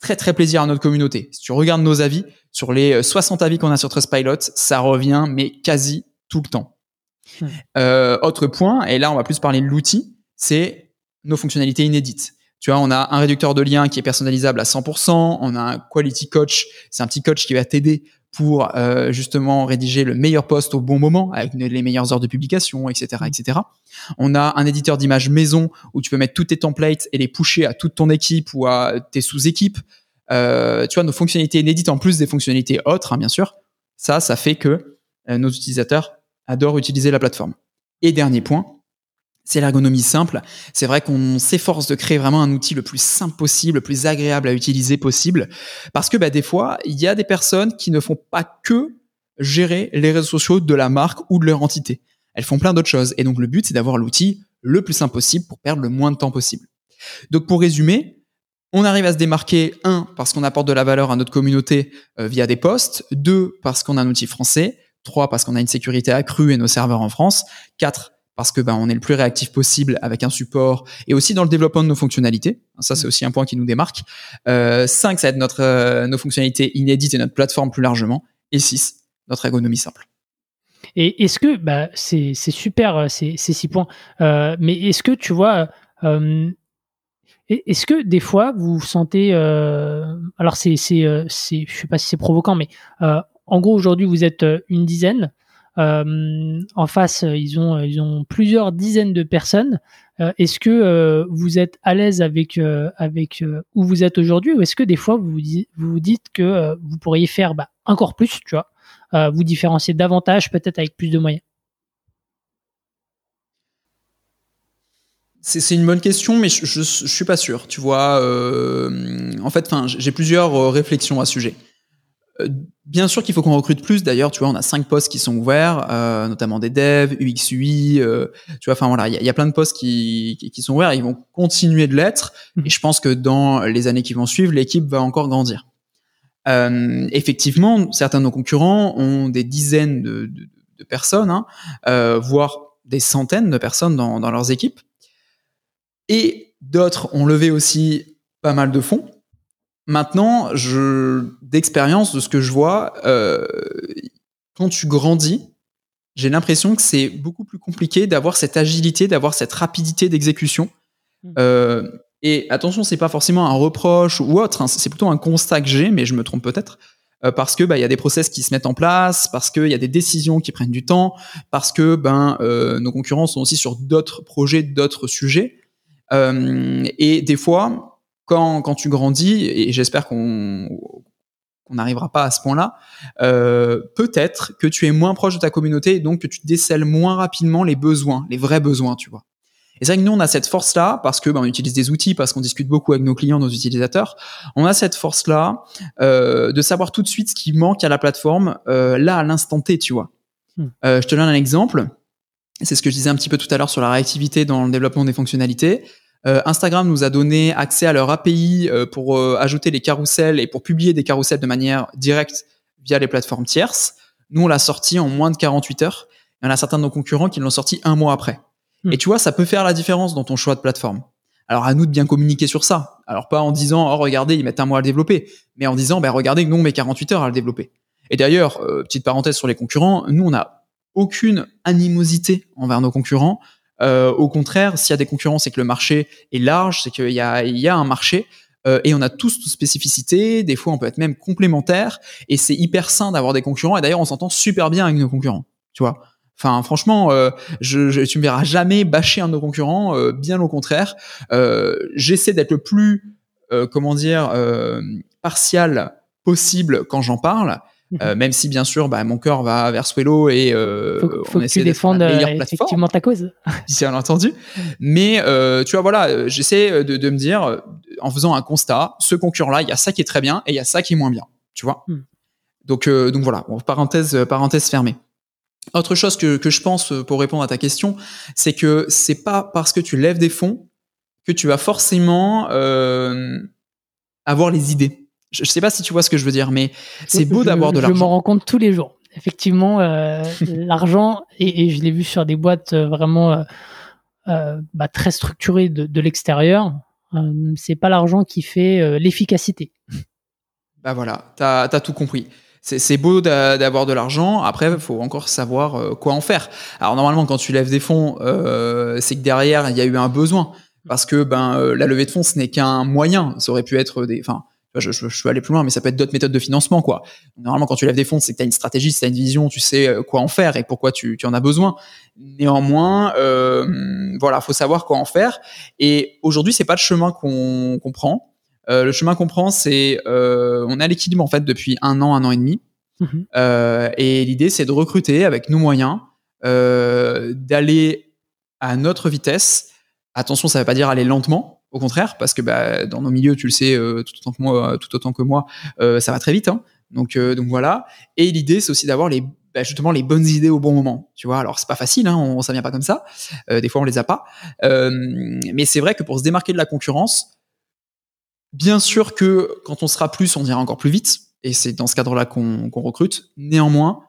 très très plaisir à notre communauté. Si tu regardes nos avis, sur les 60 avis qu'on a sur Trustpilot, ça revient, mais quasi tout le temps. Mm. Euh, autre point, et là on va plus parler de l'outil, c'est nos fonctionnalités inédites. Tu vois, on a un réducteur de liens qui est personnalisable à 100%, on a un quality coach, c'est un petit coach qui va t'aider pour euh, justement rédiger le meilleur post au bon moment avec les meilleures heures de publication, etc., etc. On a un éditeur d'images maison où tu peux mettre tous tes templates et les pusher à toute ton équipe ou à tes sous-équipes. Euh, tu vois, nos fonctionnalités inédites en plus des fonctionnalités autres, hein, bien sûr. Ça, ça fait que euh, nos utilisateurs adorent utiliser la plateforme. Et dernier point, c'est l'ergonomie simple. C'est vrai qu'on s'efforce de créer vraiment un outil le plus simple possible, le plus agréable à utiliser possible, parce que bah, des fois, il y a des personnes qui ne font pas que gérer les réseaux sociaux de la marque ou de leur entité. Elles font plein d'autres choses. Et donc le but, c'est d'avoir l'outil le plus simple possible pour perdre le moins de temps possible. Donc pour résumer, on arrive à se démarquer, un, parce qu'on apporte de la valeur à notre communauté euh, via des posts, deux, parce qu'on a un outil français, trois, parce qu'on a une sécurité accrue et nos serveurs en France, quatre, parce que ben, on est le plus réactif possible avec un support et aussi dans le développement de nos fonctionnalités. Ça, c'est mm. aussi un point qui nous démarque. Euh, 5, ça va être notre, euh, nos fonctionnalités inédites et notre plateforme plus largement. Et 6, notre ergonomie simple. Et est-ce que, bah, c'est super euh, ces, ces six points, euh, mais est-ce que tu vois, euh, est-ce que des fois vous sentez, alors c'est, c'est, je sais pas si c'est provoquant, mais en gros aujourd'hui vous êtes une dizaine, en face, ils ont, ils ont plusieurs dizaines de personnes. est-ce que vous êtes à l'aise avec, où vous êtes aujourd'hui ou est-ce que des fois vous vous dites que vous pourriez faire bah, encore plus, tu vois, vous différencier davantage, peut-être avec plus de moyens? C'est une bonne question, mais je, je, suis pas sûr. Tu vois, euh, en fait, j'ai plusieurs euh, réflexions à ce sujet. Euh, bien sûr qu'il faut qu'on recrute plus. D'ailleurs, tu vois, on a cinq postes qui sont ouverts, notamment des devs, UX, UI. tu vois, enfin voilà, il y, a plein de postes qui, qui, sont ouverts. Ils vont continuer de l'être, mmh. et je pense que dans les années qui vont suivre, l'équipe va encore grandir. effectivement, certains de nos concurrents ont des dizaines de, de, de personnes, hein, voire des centaines de personnes dans, dans leurs équipes. Et d'autres ont levé aussi pas mal de fonds. Maintenant, je, d'expérience, de ce que je vois, euh, quand tu grandis, j'ai l'impression que c'est beaucoup plus compliqué d'avoir cette agilité, d'avoir cette rapidité d'exécution. Mmh. Euh, et attention, c'est pas forcément un reproche ou autre, hein, c'est plutôt un constat que j'ai, mais je me trompe peut-être. Euh, parce que bah il y a des process qui se mettent en place, parce qu'il y a des décisions qui prennent du temps, parce que ben nos concurrents sont aussi sur d'autres projets, d'autres sujets. Et des fois, quand, quand tu grandis, et j'espère qu'on qu'on n'arrivera pas à ce point-là, euh, peut-être que tu es moins proche de ta communauté et donc que tu décèles moins rapidement les besoins, les vrais besoins, tu vois. Et c'est vrai que nous, on a cette force-là, parce que ben, on utilise des outils, parce qu'on discute beaucoup avec nos clients, nos utilisateurs. On a cette force-là euh, de savoir tout de suite ce qui manque à la plateforme, euh, là, à l'instant T, tu vois. Hmm. Euh, je te donne un exemple. C'est ce que je disais un petit peu tout à l'heure sur la réactivité dans le développement des fonctionnalités. Euh, Instagram nous a donné accès à leur API euh, pour euh, ajouter les carousels et pour publier des carousels de manière directe via les plateformes tierces. Nous, on l'a sorti en moins de 48 heures. Il y en a certains de nos concurrents qui l'ont sorti un mois après. Hmm. Et tu vois, ça peut faire la différence dans ton choix de plateforme. Alors à nous de bien communiquer sur ça. Alors pas en disant, oh regardez, ils mettent un mois à le développer, mais en disant, ben regardez, nous on met 48 heures à le développer. Et d'ailleurs, petite parenthèse sur les concurrents, nous on n'a aucune animosité envers nos concurrents. Euh, au contraire, s'il y a des concurrents, c'est que le marché est large, c'est qu'il y a, il y a un marché. Euh, et on a tous nos spécificités, des fois on peut être même complémentaires, et c'est hyper sain d'avoir des concurrents, et d'ailleurs on s'entend super bien avec nos concurrents, tu vois. Enfin, franchement, euh, je, je, tu me verras jamais bâcher un de nos concurrents, euh, bien au contraire. Euh, j'essaie d'être le plus, comment dire, partial possible quand j'en parle, euh, même si bien sûr, bah, mon cœur va vers Swello et euh, faut, faut que tu défendes euh, effectivement ta cause. Bien entendu. Mais euh, tu vois, voilà, euh, j'essaie de, de, me dire, en faisant un constat, ce concurrent-là, il y a ça qui est très bien et il y a ça qui est moins bien. Tu vois. Hmm. Donc, donc voilà. Bon, parenthèse, parenthèse fermée. Autre chose que, que je pense pour répondre à ta question, c'est que c'est pas parce que tu lèves des fonds que tu vas forcément avoir les idées. Je, sais pas si tu vois ce que je veux dire, mais c'est beau d'avoir de l'argent. Je m'en rends compte tous les jours. Effectivement, euh, l'argent, et, je l'ai vu sur des boîtes euh, vraiment euh, bah, très structurées de, de l'extérieur, euh, c'est pas l'argent qui fait l'efficacité. Bah voilà, t'as as tout compris. C'est beau d'avoir de l'argent. Après, il faut encore savoir quoi en faire. Alors normalement, quand tu lèves des fonds, c'est que derrière il y a eu un besoin, parce que ben la levée de fonds, ce n'est qu'un moyen. Ça aurait pu être des, enfin je, je, je, peux aller plus loin, mais ça peut être d'autres méthodes de financement, quoi. Normalement, quand tu lèves des fonds, c'est que tu as une stratégie, tu as une vision, tu sais euh, quoi en faire et pourquoi tu, tu en as besoin. Néanmoins, euh, voilà, faut savoir quoi en faire. Et aujourd'hui, c'est pas le chemin qu'on qu prend. Euh, le chemin qu'on prend, c'est euh, on a l'équilibre en fait depuis un an, un an et demi. Mhm. Euh, et l'idée, c'est de recruter avec nos moyens, euh, d'aller à notre vitesse. Attention, ça ne veut pas dire aller lentement, au contraire, parce que bah, dans nos milieux, tu le sais euh, tout autant que moi, moi, euh, ça va très vite. Hein. Donc, euh, voilà. Et l'idée, c'est aussi d'avoir les bah, justement les bonnes idées au bon moment. Tu vois, alors c'est pas facile, hein, on, ça vient pas comme ça. des fois, on les a pas. mais c'est vrai que pour se démarquer de la concurrence, bien sûr que quand on sera plus, on ira encore plus vite. Et c'est dans ce cadre-là qu'on recrute. Néanmoins,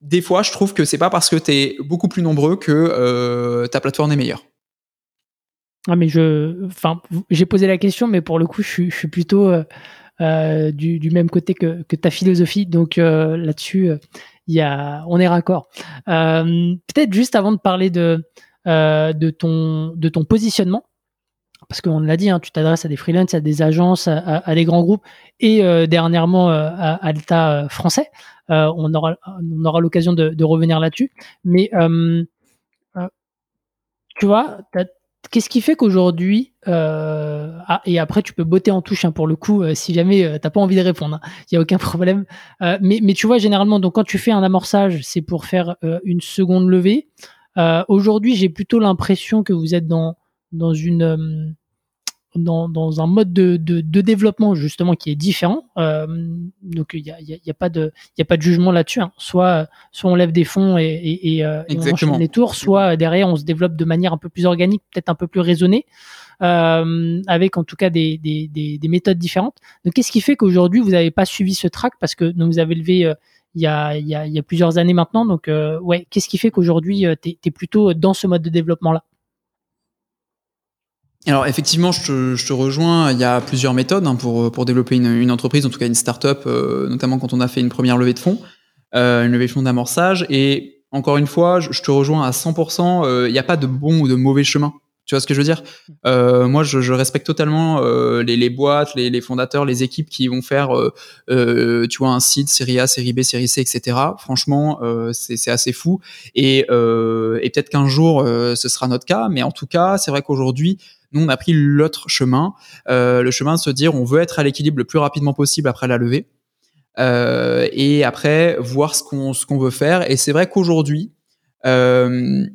des fois, je trouve que c'est pas parce que tu es beaucoup plus nombreux que ta plateforme est meilleure. Ah, mais je, enfin, j'ai posé la question, mais pour le coup, je suis, je suis plutôt euh, euh du, du, même côté que, que ta philosophie. Donc euh, là-dessus, il y a, on est raccord. Euh, peut-être juste avant de parler de, de ton, de ton positionnement. parce qu'on l'a dit, hein, tu t'adresses à des freelances, à des agences, à, des grands groupes et dernièrement à, l'État français. on aura, on aura l'occasion de, de, revenir là-dessus. Mais tu vois, qu'est-ce qui fait qu'aujourd'hui, euh, ah, et après tu peux botter en touche hein, pour le coup, euh, si jamais euh, t'as pas envie de répondre, il hein, n'y a aucun problème. mais, mais tu vois, généralement, quand tu fais un amorçage, c'est pour faire une seconde levée. Aujourd'hui, j'ai plutôt l'impression que vous êtes dans une dans, dans, un mode de, de, de, développement justement qui est différent. Euh, donc il n'y a, y a, pas de il a pas de jugement là-dessus. Hein. Soit soit on lève des fonds et, et, et, euh, et on enchaîne les tours, soit derrière on se développe de manière un peu plus organique, peut-être un peu plus raisonnée, euh, avec en tout cas des, des, des, des méthodes différentes. Donc qu'est-ce qui fait qu'aujourd'hui vous n'avez pas suivi ce track? Parce que donc, vous avez levé euh, il y, a, il, y a, il y a plusieurs années maintenant. Donc euh, ouais, qu'est-ce qui fait qu'aujourd'hui tu es, plutôt dans ce mode de développement là alors effectivement, je te, je te, rejoins. Il y a plusieurs méthodes hein, pour, pour développer une, une, entreprise, en tout cas une start-up, euh, notamment quand on a fait une première levée de fonds, euh, une levée de fonds d'amorçage. Et encore une fois, je, te rejoins à 100%. Euh, il n'y a pas de bon ou de mauvais chemin. Tu vois ce que je veux dire? Euh, Moi, je, je, respecte totalement euh, les, les, boîtes, les, les, fondateurs, les équipes qui vont faire, euh, tu vois, un site série A, série B, série C, etc. Franchement, c'est assez fou. Et, et peut-être qu'un jour, ce sera notre cas. Mais en tout cas, c'est vrai qu'aujourd'hui, nous, on a pris l'autre chemin, euh, le chemin de se dire on veut être à l'équilibre le plus rapidement possible après la levée. Euh, et après voir ce qu'on ce qu'on veut faire. Et c'est vrai qu'aujourd'hui, euh,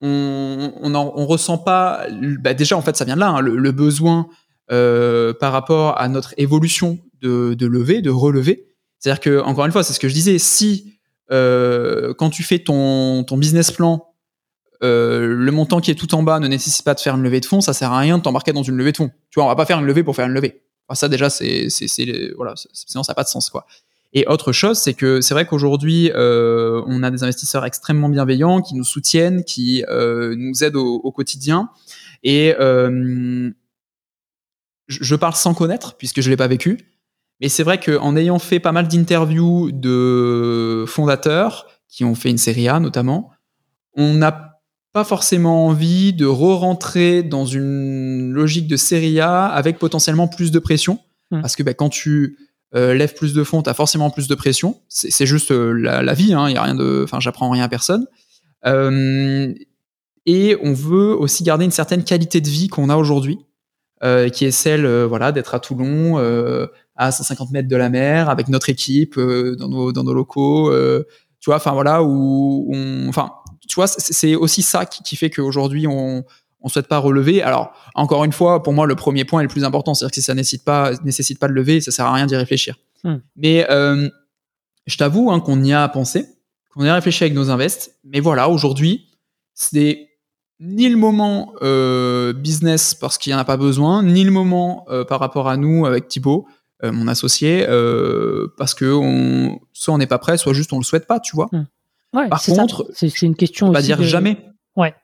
on on, ressent pas. Bah déjà en fait ça vient de là hein, le, besoin euh, par rapport à notre évolution de, de lever, de relever. C'est-à-dire que encore une fois, c'est ce que je disais. Si quand tu fais ton ton business plan euh, le montant qui est tout en bas ne nécessite pas de faire une levée de fonds, ça sert à rien de t'embarquer dans une levée de fonds. Tu vois, on va pas faire une levée pour faire une levée. ça déjà, c'est, voilà, sinon ça n'a pas de sens quoi. Et autre chose, c'est que c'est vrai qu'aujourd'hui, euh, on a des investisseurs extrêmement bienveillants qui nous soutiennent, qui euh, nous aident au, quotidien. Et je parle sans connaître puisque je l'ai pas vécu. Mais c'est vrai qu'en ayant fait pas mal d'interviews de fondateurs qui ont fait une série A notamment, on n'a pas forcément envie de re-rentrer dans une logique de série A avec potentiellement plus de pression. Hmm. Parce que bah, quand tu euh, lèves plus de fonds, tu as forcément plus de pression. C'est juste euh, la, vie, hein, y a rien de, enfin, j'apprends rien à personne. Euh, et on veut aussi garder une certaine qualité de vie qu'on a aujourd'hui, qui est celle voilà, d'être à Toulon, à 150 mètres de la mer, avec notre équipe, dans, nos, dans nos locaux. tu vois, enfin voilà, où on, enfin, tu vois, c'est aussi ça qui, fait qu'aujourd'hui, on on souhaite pas relever. Alors, encore une fois, pour moi, le premier point est le plus important. C'est-à-dire que si ça nécessite pas, nécessite pas de lever, ça sert à rien d'y réfléchir. Hmm. Mais euh, je t'avoue hein, qu'on y a pensé, qu'on y a réfléchi avec nos invests. Mais voilà, aujourd'hui, c'est ni le moment euh, business parce qu'il n'y en a pas besoin, ni le moment euh, par rapport à nous avec Thibaut, mon associé, parce que on, soit on n'est pas prêt, soit juste on le souhaite pas, tu vois. Par contre, c'est une question. Pas dire jamais. Ouais.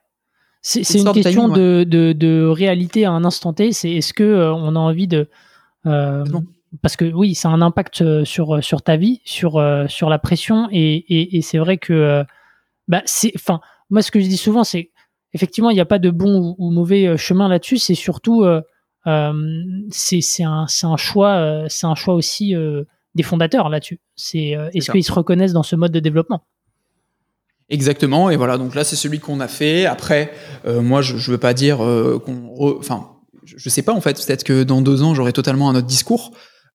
C'est une, question de, de, de, réalité à un instant T. C'est est-ce que euh, on a envie de euh, parce que oui, ça a un impact euh, sur sur ta vie, sur sur la pression et, et, et c'est vrai que bah c'est enfin moi ce que je dis souvent c'est effectivement il n'y a pas de bon ou, mauvais chemin là-dessus. C'est surtout c'est un un choix c'est un choix aussi des fondateurs là-dessus. C'est est-ce qu'ils se reconnaissent dans ce mode de développement? Exactement, et voilà, donc là c'est celui qu'on a fait. Après, euh, moi je, je veux pas dire euh, qu'on. Enfin, je sais pas en fait, peut-être que dans deux ans j'aurai totalement un autre discours,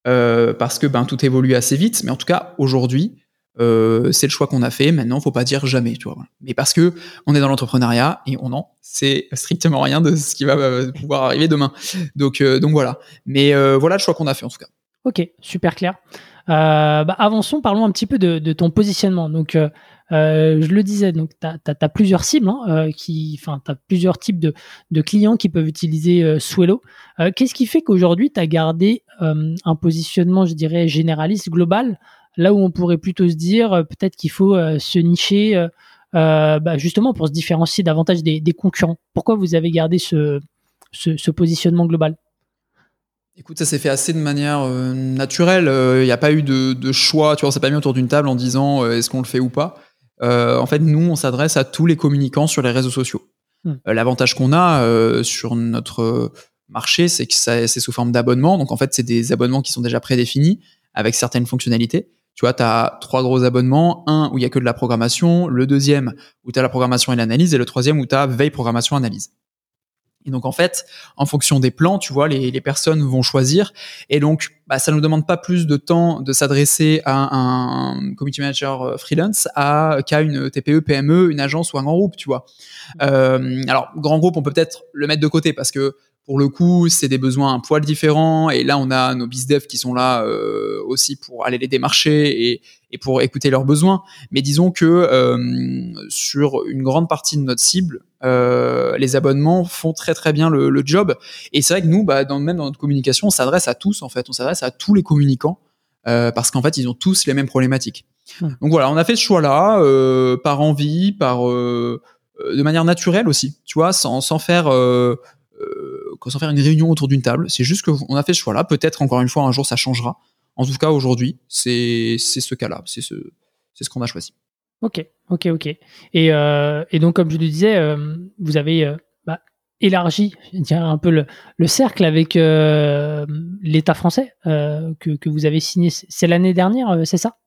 euh, parce que ben, tout évolue assez vite, mais en tout cas aujourd'hui, c'est le choix qu'on a fait. Maintenant, faut pas dire jamais, tu vois. Mais parce que on est dans l'entrepreneuriat et on en sait strictement rien de ce qui va pouvoir arriver demain. Donc, donc voilà. Mais voilà le choix qu'on a fait en tout cas. Ok, super clair. bah, avançons, parlons un petit peu de, de ton positionnement. Donc, euh, je le disais, donc tu as, plusieurs cibles, hein, euh, enfin, tu as plusieurs types de, clients qui peuvent utiliser euh, Swello. Euh, qu'est-ce qui fait qu'aujourd'hui, tu as gardé un positionnement, je dirais, généraliste, global, là où on pourrait plutôt se dire peut-être qu'il faut se nicher bah, justement pour se différencier davantage des, concurrents? Pourquoi vous avez gardé ce, positionnement global? Écoute, ça s'est fait assez de manière naturelle. Il n'y a pas eu de, de choix. Tu vois, on s'est pas mis autour d'une table en disant est-ce qu'on le fait ou pas. Euh, en fait, nous, on s'adresse à tous les communicants sur les réseaux sociaux. Hmm. L'avantage qu'on a sur notre marché, c'est que c'est sous forme d'abonnement. Donc en fait, c'est des abonnements qui sont déjà prédéfinis avec certaines fonctionnalités. Tu vois, tu as trois gros abonnements. Un où il y a que de la programmation, le deuxième où tu as la programmation et l'analyse, et le troisième où tu as veille, programmation, analyse. Et donc en fait, en fonction des plans, tu vois, les, personnes vont choisir. Et donc, bah, ça ne nous demande pas plus de temps de s'adresser à un community manager euh, freelance à qu'à une TPE, PME, une agence ou un grand groupe, tu vois. Euh, alors grand groupe, on peut peut-être le mettre de côté parce que pour le coup, c'est des besoins un poil différents. Et là, on a nos bizdev qui sont là euh, aussi pour aller les démarcher et, et, pour écouter leurs besoins. Mais disons que euh, sur une grande partie de notre cible, euh, les abonnements font très très bien le, le job. Et c'est vrai que nous, bah, dans, même dans notre communication, on s'adresse à tous en fait. On s'adresse à tous les communicants euh, parce qu'en fait, ils ont tous les mêmes problématiques. Donc voilà, on a fait ce choix-là euh, par envie, par euh, de manière naturelle aussi, tu vois, sans, sans faire euh, sans faire une réunion autour d'une table. C'est juste qu'on a fait ce choix-là. Peut-être encore une fois un jour ça changera. En tout cas aujourd'hui, c'est ce cas-là, c'est ce c'est ce qu'on a choisi. Ok, ok, ok. Et, euh, et donc comme je le disais, euh, vous avez euh, bah, élargi un peu le, le cercle avec euh, l'État français euh, que, que vous avez signé. C'est l'année dernière, euh, c'est ça?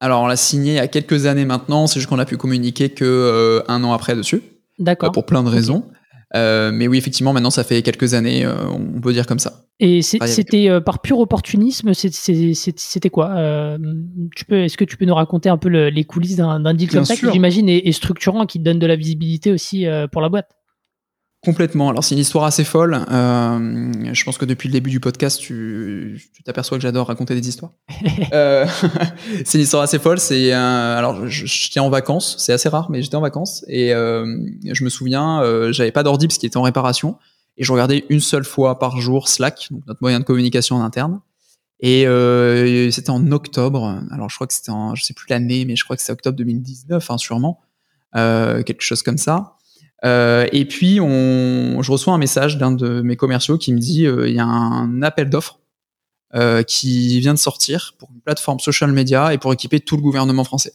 Alors on l'a signé il y a quelques années maintenant. C'est juste qu'on a pu communiquer que euh, un an après dessus. D'accord. Euh, pour plein de raisons. Euh, mais oui, effectivement, maintenant, ça fait quelques années, euh, on peut dire comme ça. Et c'était euh, par pur opportunisme, c'était quoi Euh, tu peux, Est-ce que tu peux nous raconter un peu le- les coulisses d'un deal Bien comme ça qui, j'imagine, est, est structurant, qui te donne de la visibilité aussi euh, pour la boîte? Complètement. Alors, c'est une histoire assez folle. Euh, je pense que depuis le début du podcast, tu t'aperçois que j'adore raconter des histoires. Euh, c'est une histoire assez folle. C'est un- alors, je- j'étais en vacances. C'est assez rare, mais j'étais en vacances et euh, je me souviens, euh, j'avais pas d'ordi parce qu'il était en réparation et je regardais une seule fois par jour Slack, donc notre moyen de communication en interne. Et euh, c'était en octobre. Alors, je crois que c'était en, je sais plus l'année, mais je crois que c'est octobre 2019, hein, sûrement, euh, quelque chose comme ça. Euh, et puis, on, je reçois un message d'un de mes commerciaux qui me dit euh, il y a un appel d'offres euh, qui vient de sortir pour une plateforme social media et pour équiper tout le gouvernement français.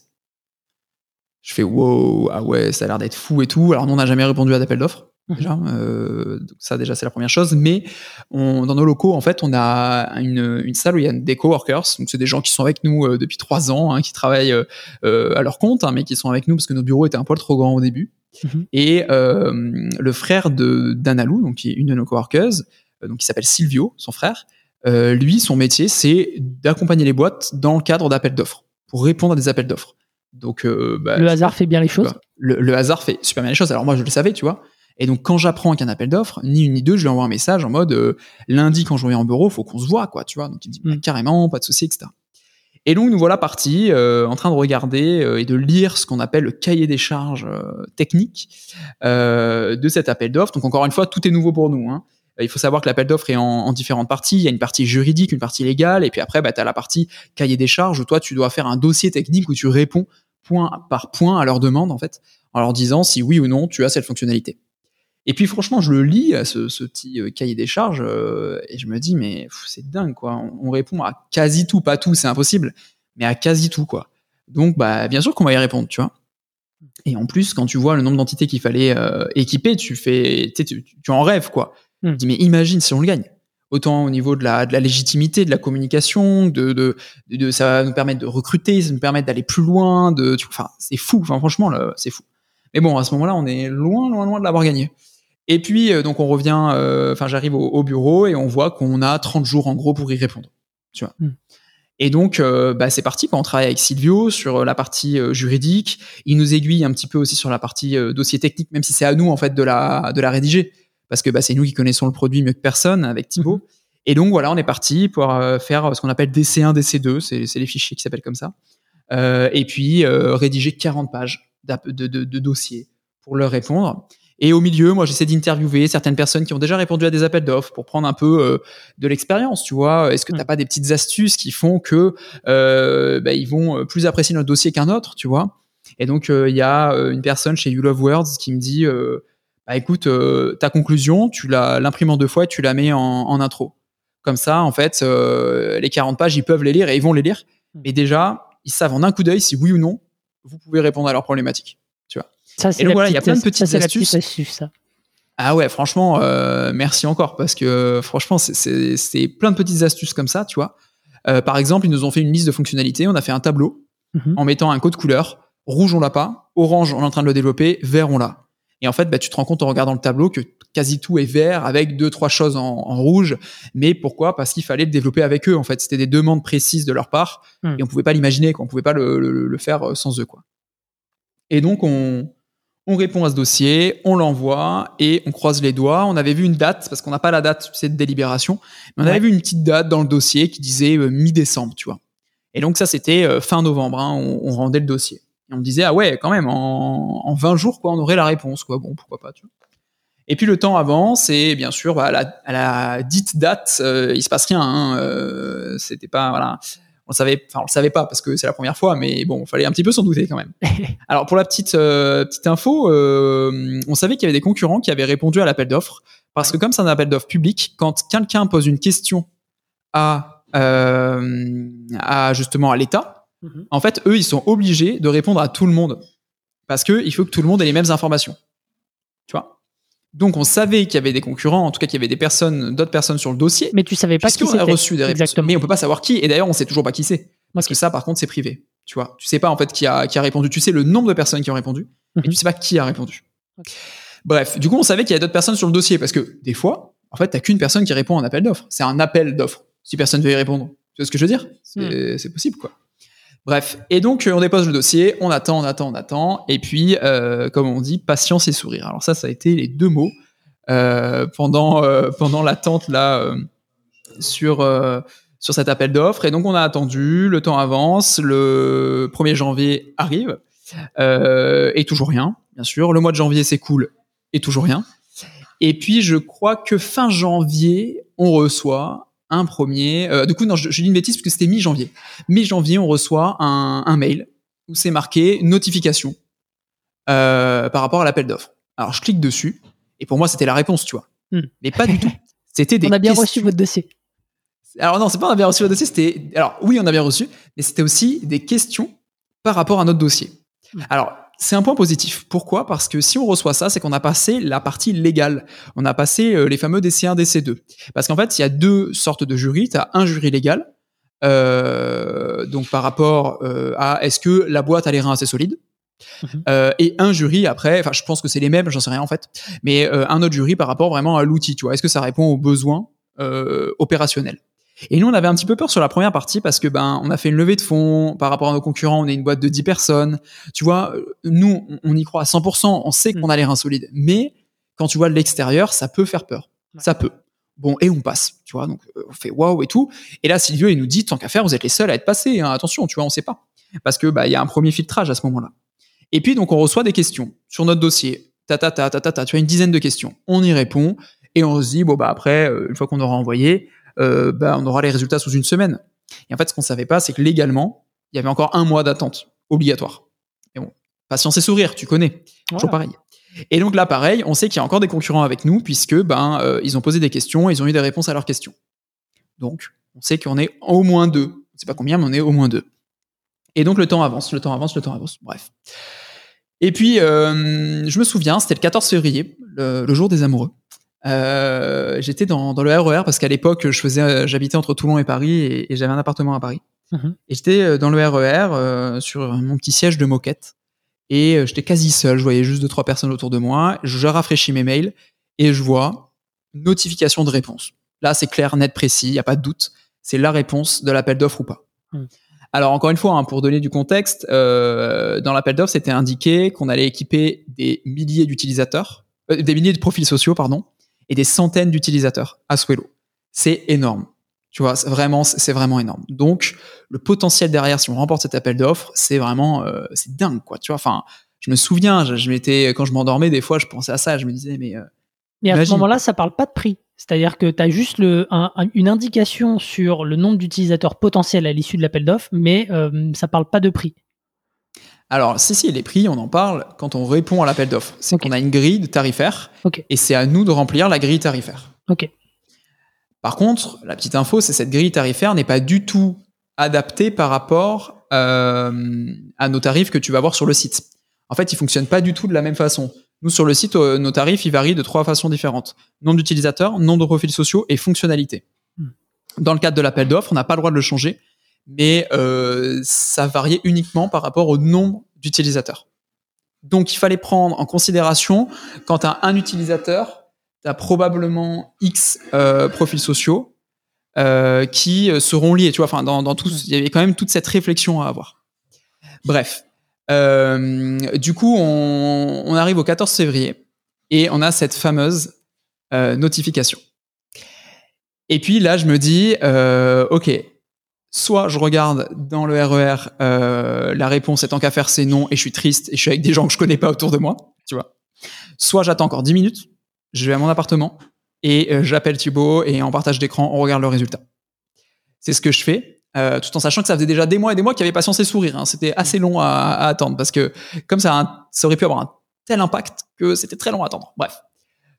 Je fais wow, ah ouais, ça a l'air d'être fou et tout. Alors, nous, on n'a jamais répondu à d'appel d'offres. Déjà, euh, donc ça déjà c'est la première chose. Mais on, dans nos locaux, en fait, on a une, une salle où il y a des coworkers. Donc c'est des gens qui sont avec nous depuis trois ans, hein, qui travaillent à leur compte, hein, mais qui sont avec nous parce que notre bureau était un poil trop grand au début. Mhm. Et euh, le frère de d'Analou, donc qui est une de nos coworkers, euh, donc qui s'appelle Silvio, son frère, euh, lui, son métier, c'est d'accompagner les boîtes dans le cadre d'appels d'offres, pour répondre à des appels d'offres. Donc, bah, Le hasard fait bien les choses. le, le hasard fait super bien les choses. Alors moi, je le savais, tu vois. Et donc, quand j'apprends qu'il y a un appel d'offres, ni une ni deux, je lui envoie un message en mode lundi, quand je reviens en bureau, faut qu'on se voit, quoi, tu vois. Donc, il me dit bah, Mm. carrément, pas de souci, etc. Et donc, nous voilà partis, euh, en train de regarder euh, et de lire ce qu'on appelle le cahier des charges euh, techniques euh, de cet appel d'offres. Donc, encore une fois, tout est nouveau pour nous. Hein. Il faut savoir que l'appel d'offres est en, en différentes parties. Il y a une partie juridique, une partie légale, et puis après, bah, tu as la partie cahier des charges où toi, tu dois faire un dossier technique où tu réponds point par point à leur demande, en fait, en leur disant si oui ou non tu as cette fonctionnalité. Et puis franchement, je le lis, ce, ce petit euh, cahier des charges, euh, et je me dis, mais c'est dingue, quoi. On, on répond à quasi tout, pas tout, c'est impossible, mais à quasi tout, quoi. Donc, bah, bien sûr qu'on va y répondre, tu vois. Et en plus, quand tu vois le nombre d'entités qu'il fallait euh, équiper, tu fais, tu, tu, tu en rêves, quoi. Hmm. Tu dis, mais imagine si on le gagne. Autant au niveau de la, de la légitimité, de la communication, de, de, de, ça va nous permettre de recruter, ça va nous permettre d'aller plus loin, de, enfin, c'est fou, enfin, franchement, c'est fou. Mais bon, à ce moment-là, on est loin, loin, loin de l'avoir gagné. Et puis, euh, donc, on revient, euh, enfin, j'arrive au, au bureau et on voit qu'on a 30 jours, en gros, pour y répondre. Tu vois. Mm. Et donc, euh, bah, c'est parti. Quand on travaille avec Silvio sur la partie euh, juridique, il nous aiguille un petit peu aussi sur la partie euh, dossier technique, même si c'est à nous, en fait, de la, de la rédiger. Parce que bah, c'est nous qui connaissons le produit mieux que personne avec Thibaut. Et donc, voilà, on est parti pour faire ce qu'on appelle DC1, DC2. C'est les fichiers qui s'appellent comme ça. Et puis, rédiger 40 pages d'app- de, de, de dossiers pour leur répondre. Et au milieu, moi, j'essaie d'interviewer certaines personnes qui ont déjà répondu à des appels d'offres pour prendre un peu euh, de l'expérience, tu vois. Est-ce que Mm. t'as pas des petites astuces qui font que euh, bah, ils vont euh, plus apprécier notre dossier qu'un autre, tu vois? Et donc, euh, il y a une personne chez You Love Words qui me dit, bah, écoute, ta conclusion, tu la- l'imprimes en deux fois et tu la mets en, en intro. Comme ça, en fait, les 40 pages, ils peuvent les lire et ils vont les lire. Mm. Et déjà, ils savent en un coup d'œil si oui ou non vous pouvez répondre à leurs problématiques. Ça, Et donc voilà, il y a plein de petites ça, astuces. petite astuce, ça. Ah ouais, franchement, euh, merci encore parce que franchement, c'est- plein de petites astuces comme ça, tu vois. Euh, par exemple, ils nous ont fait une liste de fonctionnalités. On a fait un tableau Mhm. en mettant un code couleur. Rouge, on l'a pas. Orange, on est en train de le développer. Vert, on l'a. Et en fait, bah, tu te rends compte en regardant le tableau que quasi tout est vert avec deux, trois choses en, en rouge. Mais pourquoi? Parce qu'il fallait le développer avec eux. En fait, c'était des demandes précises de leur part Hmm. et on pouvait pas l'imaginer. On pouvait pas le, le- le faire euh, sans eux. Quoi. Et donc, on, on répond à ce dossier, on l'envoie et on croise les doigts. On avait vu une date, parce qu'on n'a pas la date, de délibération, mais on avait vu une petite date dans le dossier qui disait euh, mi-décembre, tu vois. Et donc ça, c'était euh, fin novembre, hein, on, on rendait le dossier. Et on disait, ah ouais, quand même, en, en 20 jours, quoi, on aurait la réponse, quoi. Bon, pourquoi pas, tu vois. Et puis le temps avance et bien sûr, bah, à, la, à la dite date, euh, il se passe rien. Hein, c'était pas, voilà, on savait, enfin on le savait pas parce que c'est la première fois, mais bon, il fallait un petit peu s'en douter quand même. Alors pour la petite euh, petite info, euh, on savait qu'il y avait des concurrents qui avaient répondu à l'appel d'offres parce que comme c'est un appel d'offres public, quand quelqu'un pose une question à euh, à justement à l'État, Mhm. en fait eux ils sont obligés de répondre à tout le monde parce que il faut que tout le monde ait les mêmes informations. Donc on savait qu'il y avait des concurrents, en tout cas qu'il y avait des personnes, d'autres personnes sur le dossier. Mais tu savais pas qui Puisqu'on a c'était. reçu des réponses. Exactement. Mais on peut pas savoir qui. Et d'ailleurs, on sait toujours pas qui c'est. Parce que ça, par contre, c'est privé. Tu vois, tu sais pas en fait qui a, qui a répondu. Tu sais le nombre de personnes qui ont répondu, mais Mhm. tu sais pas qui a répondu. Bref, du coup, on savait qu'il y avait d'autres personnes sur le dossier parce que des fois, en fait, t'as qu'une personne qui répond à un appel d'offres. C'est un appel d'offres. Si personne veut y répondre, tu vois ce que je veux dire? C'est c'est possible, quoi. Bref, et donc euh, on dépose le dossier, on attend, on attend, on attend, et puis, euh, comme on dit, patience et sourire. Alors ça, ça a été les deux mots euh, pendant pendant l'attente là sur sur cet appel d'offres. Et donc on a attendu, le temps avance, le 1er janvier arrive, et toujours rien, bien sûr. Le mois de janvier s'écoule, et toujours rien. Et puis je crois que fin janvier, on reçoit un premier. euh, du coup, non, je, je dis une bêtise parce que c'était mi-janvier. Mi-janvier, on reçoit un, un mail où c'est marqué notification euh, par rapport à l'appel d'offres. Alors je clique dessus, et pour moi c'était la réponse, tu vois. Hmm. Mais pas du tout. C'était des On a bien questions. reçu votre dossier. Alors non, c'est pas on a bien reçu le dossier, c'était alors oui, on a bien reçu, mais c'était aussi des questions par rapport à notre dossier. Mm. Alors, c'est un point positif. Pourquoi? Parce que si on reçoit ça, c'est qu'on a passé la partie légale. On a passé euh, les fameux DC1, DC2. Parce qu'en fait, il y a deux sortes de jurys. Tu as un jury légal, euh, donc par rapport euh, à est-ce que la boîte a les reins assez solides Mhm. Euh, et un jury après, enfin je pense que c'est les mêmes, j'en sais rien en fait, mais un autre jury par rapport vraiment à l'outil, tu vois, est-ce que ça répond aux besoins euh, opérationnels? Et nous, on avait un petit peu peur sur la première partie parce que ben, on a fait une levée de fonds par rapport à nos concurrents. On est une boîte de 10 personnes. Tu vois, euh, nous, on- y croit à 100%. On sait qu'on a les reins solides. Mais quand tu vois de l'extérieur, ça peut faire peur. Ouais. Ça peut. Bon, et on passe. Tu vois, donc euh, on fait waouh et tout. Et là, Silvio, il nous dit, tant qu'à faire, vous êtes les seuls à être passés. hein. Attention, tu vois, on sait pas. Parce que bah, il y a un premier filtrage à ce moment-là. Et puis, donc, on reçoit des questions sur notre dossier. Ta, ta, ta, ta, ta, ta. Tu as une dizaine de questions. On y répond. Et on se dit, bon, bah, après, euh, une fois qu'on aura envoyé, euh, bah, on aura les résultats sous une semaine. Et en fait, ce qu'on savait pas, c'est que légalement, il y avait encore un mois d'attente obligatoire. Et bon, patience et sourire, tu connais. Toujours Voilà. pareil. Et donc là, pareil, on sait qu'il y a encore des concurrents avec nous, puisque ben, euh, ils ont posé des questions, ils ont eu des réponses à leurs questions. Donc, on sait qu'on est au moins deux. On ne sait pas combien, mais on est au moins deux. Et donc, le temps avance, le temps avance, le temps avance. Bref. Et puis, euh, je me souviens, c'était le 14 février, le, le jour des amoureux. Euh, J'étais dans, dans le RER parce qu'à l'époque, je faisais, euh, j'habitais entre Toulon et Paris et, et j'avais un appartement à Paris. Mhm. Et j'étais euh, dans le RER euh, sur mon petit siège de moquette. Et j'étais quasi seul, je voyais juste deux, trois personnes autour de moi. Je rafraîchis mes mails et je vois notification de réponse. Là, c'est clair, net, précis, il n'y a pas de doute. C'est la réponse de l'appel d'offres ou pas. Hmm. Alors, encore une fois, hein, pour donner du contexte, euh, dans l'appel d'offres, c'était indiqué qu'on allait équiper des milliers d'utilisateurs, euh, des milliers de profils sociaux, pardon, et des centaines d'utilisateurs à Swello. C'est énorme. Tu vois, vraiment, c'est vraiment énorme. Donc, le potentiel derrière, si on remporte cet appel d'offres, c'est vraiment, euh, c'est dingue, quoi. Tu vois, enfin, je me souviens, je, je m'étais, quand je m'endormais, des fois, je pensais à ça, je me disais, mais euh, Et à ce moment-là, ça parle pas de prix. C'est-à-dire que tu as juste le, un- un- une indication sur le nombre d'utilisateurs potentiels à l'issue de l'appel d'offres, mais euh, ça parle pas de prix. Alors, si, si, les prix, on en parle quand on répond à l'appel d'offres. C'est qu'on a une grille de tarifaire et c'est à nous de remplir la grille tarifaire. Ok. Par contre, la petite info, c'est que cette grille tarifaire n'est pas du tout adaptée par rapport euh, à nos tarifs que tu vas voir sur le site. en fait, ils fonctionnent pas du tout de la même façon. Nous, sur le site, euh, nos tarifs, ils varient de trois façons différentes. Nombre d'utilisateurs, nombre de profils sociaux et fonctionnalités. Hmm. Dans le cadre de l'appel d'offres, on n'a pas le droit de le changer, mais euh, ça variait uniquement par rapport au nombre d'utilisateurs. Donc, il fallait prendre en considération, quand tu as un utilisateur, tu as probablement X euh, profils sociaux euh, qui seront liés. Tu vois, enfin, dans, dans tout, il y avait quand même toute cette réflexion à avoir. Bref. Du coup, on, on arrive au 14 février et on a cette fameuse notification. Et puis là, je me dis, ok, soit je regarde dans le RER euh, la réponse étant qu'à faire c'est non et je suis triste et je suis avec des gens que je connais pas autour de moi, tu vois. Soit j'attends encore 10 minutes, je vais à mon appartement et euh, j'appelle Thibaut et en partage d'écran, on regarde le résultat. C'est ce que je fais. euh, tout en sachant que ça faisait déjà des mois et des mois qu'il y avait patience et sourire. hein. C'était assez long à, à attendre parce que comme ça, ça aurait pu avoir un tel impact que c'était très long à attendre. Bref,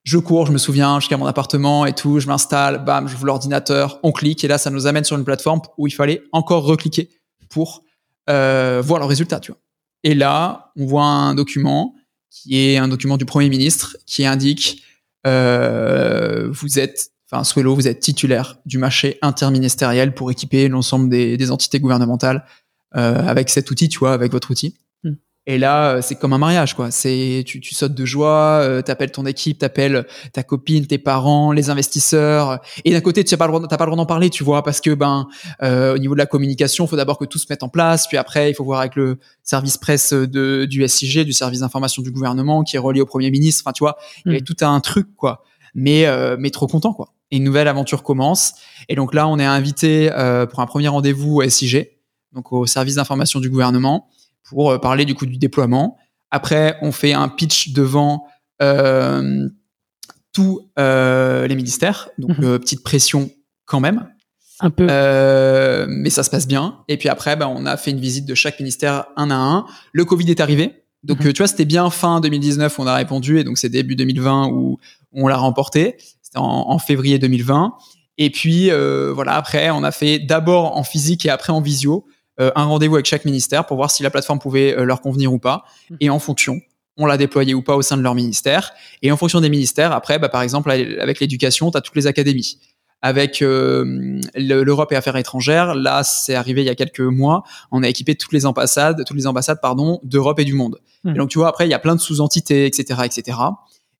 je cours, je me souviens, jusqu'à mon appartement et tout, je m'installe, bam, j'ouvre l'ordinateur, on clique et là, ça nous amène sur une plateforme où il fallait encore recliquer pour euh, voir le résultat, tu vois. Et là, on voit un document qui est un document du Premier ministre qui indique euh, vous êtes, enfin, Swello, vous êtes titulaire du marché interministériel pour équiper l'ensemble des, des entités gouvernementales euh, avec cet outil, tu vois, avec votre outil. Hmm. Et là, euh, c'est comme un mariage, quoi. C'est tu, tu sautes de joie, euh, t'appelles ton équipe, t'appelles ta copine, tes parents, les investisseurs. Et d'un côté, tu n'as pas le droit, t'as pas le droit d'en parler, tu vois, parce que ben, euh, au niveau de la communication, il faut d'abord que tout se mette en place, puis après, il faut voir avec le service presse de, du SIG, du service d'information du gouvernement, qui est relié au premier ministre. Enfin, tu vois, il y avait tout un truc, quoi. Mais, euh, mais trop content, quoi. Et une nouvelle aventure commence. Et donc là, on est invité euh, pour un premier rendez-vous au SIG, donc au service d'information du gouvernement, pour euh, parler du coup du déploiement. Après, on fait un pitch devant euh, tous euh, les ministères, donc euh, petite pression quand même. Un peu. Mais ça se passe bien. Et puis après, bah, on a fait une visite de chaque ministère un à un. Le Covid est arrivé. Donc, Mhm. tu vois, c'était bien fin 2019, on a répondu. Et donc, c'est début 2020 où on l'a remporté. C'était en, en février 2020. Et puis, voilà, après, on a fait d'abord en physique et après en visio un rendez-vous avec chaque ministère pour voir si la plateforme pouvait euh, leur convenir ou pas. Mhm. Et en fonction, on l'a déployé ou pas au sein de leur ministère. Et en fonction des ministères, après, bah, par exemple, avec l'éducation, tu as toutes les académies avec euh, le- l'Europe et Affaires étrangères. Là, c'est arrivé il y a quelques mois. On a équipé toutes les ambassades, toutes les ambassades, pardon, d'Europe et du monde. Mhm. Et donc, tu vois, après, il y a plein de sous-entités, etc., etc.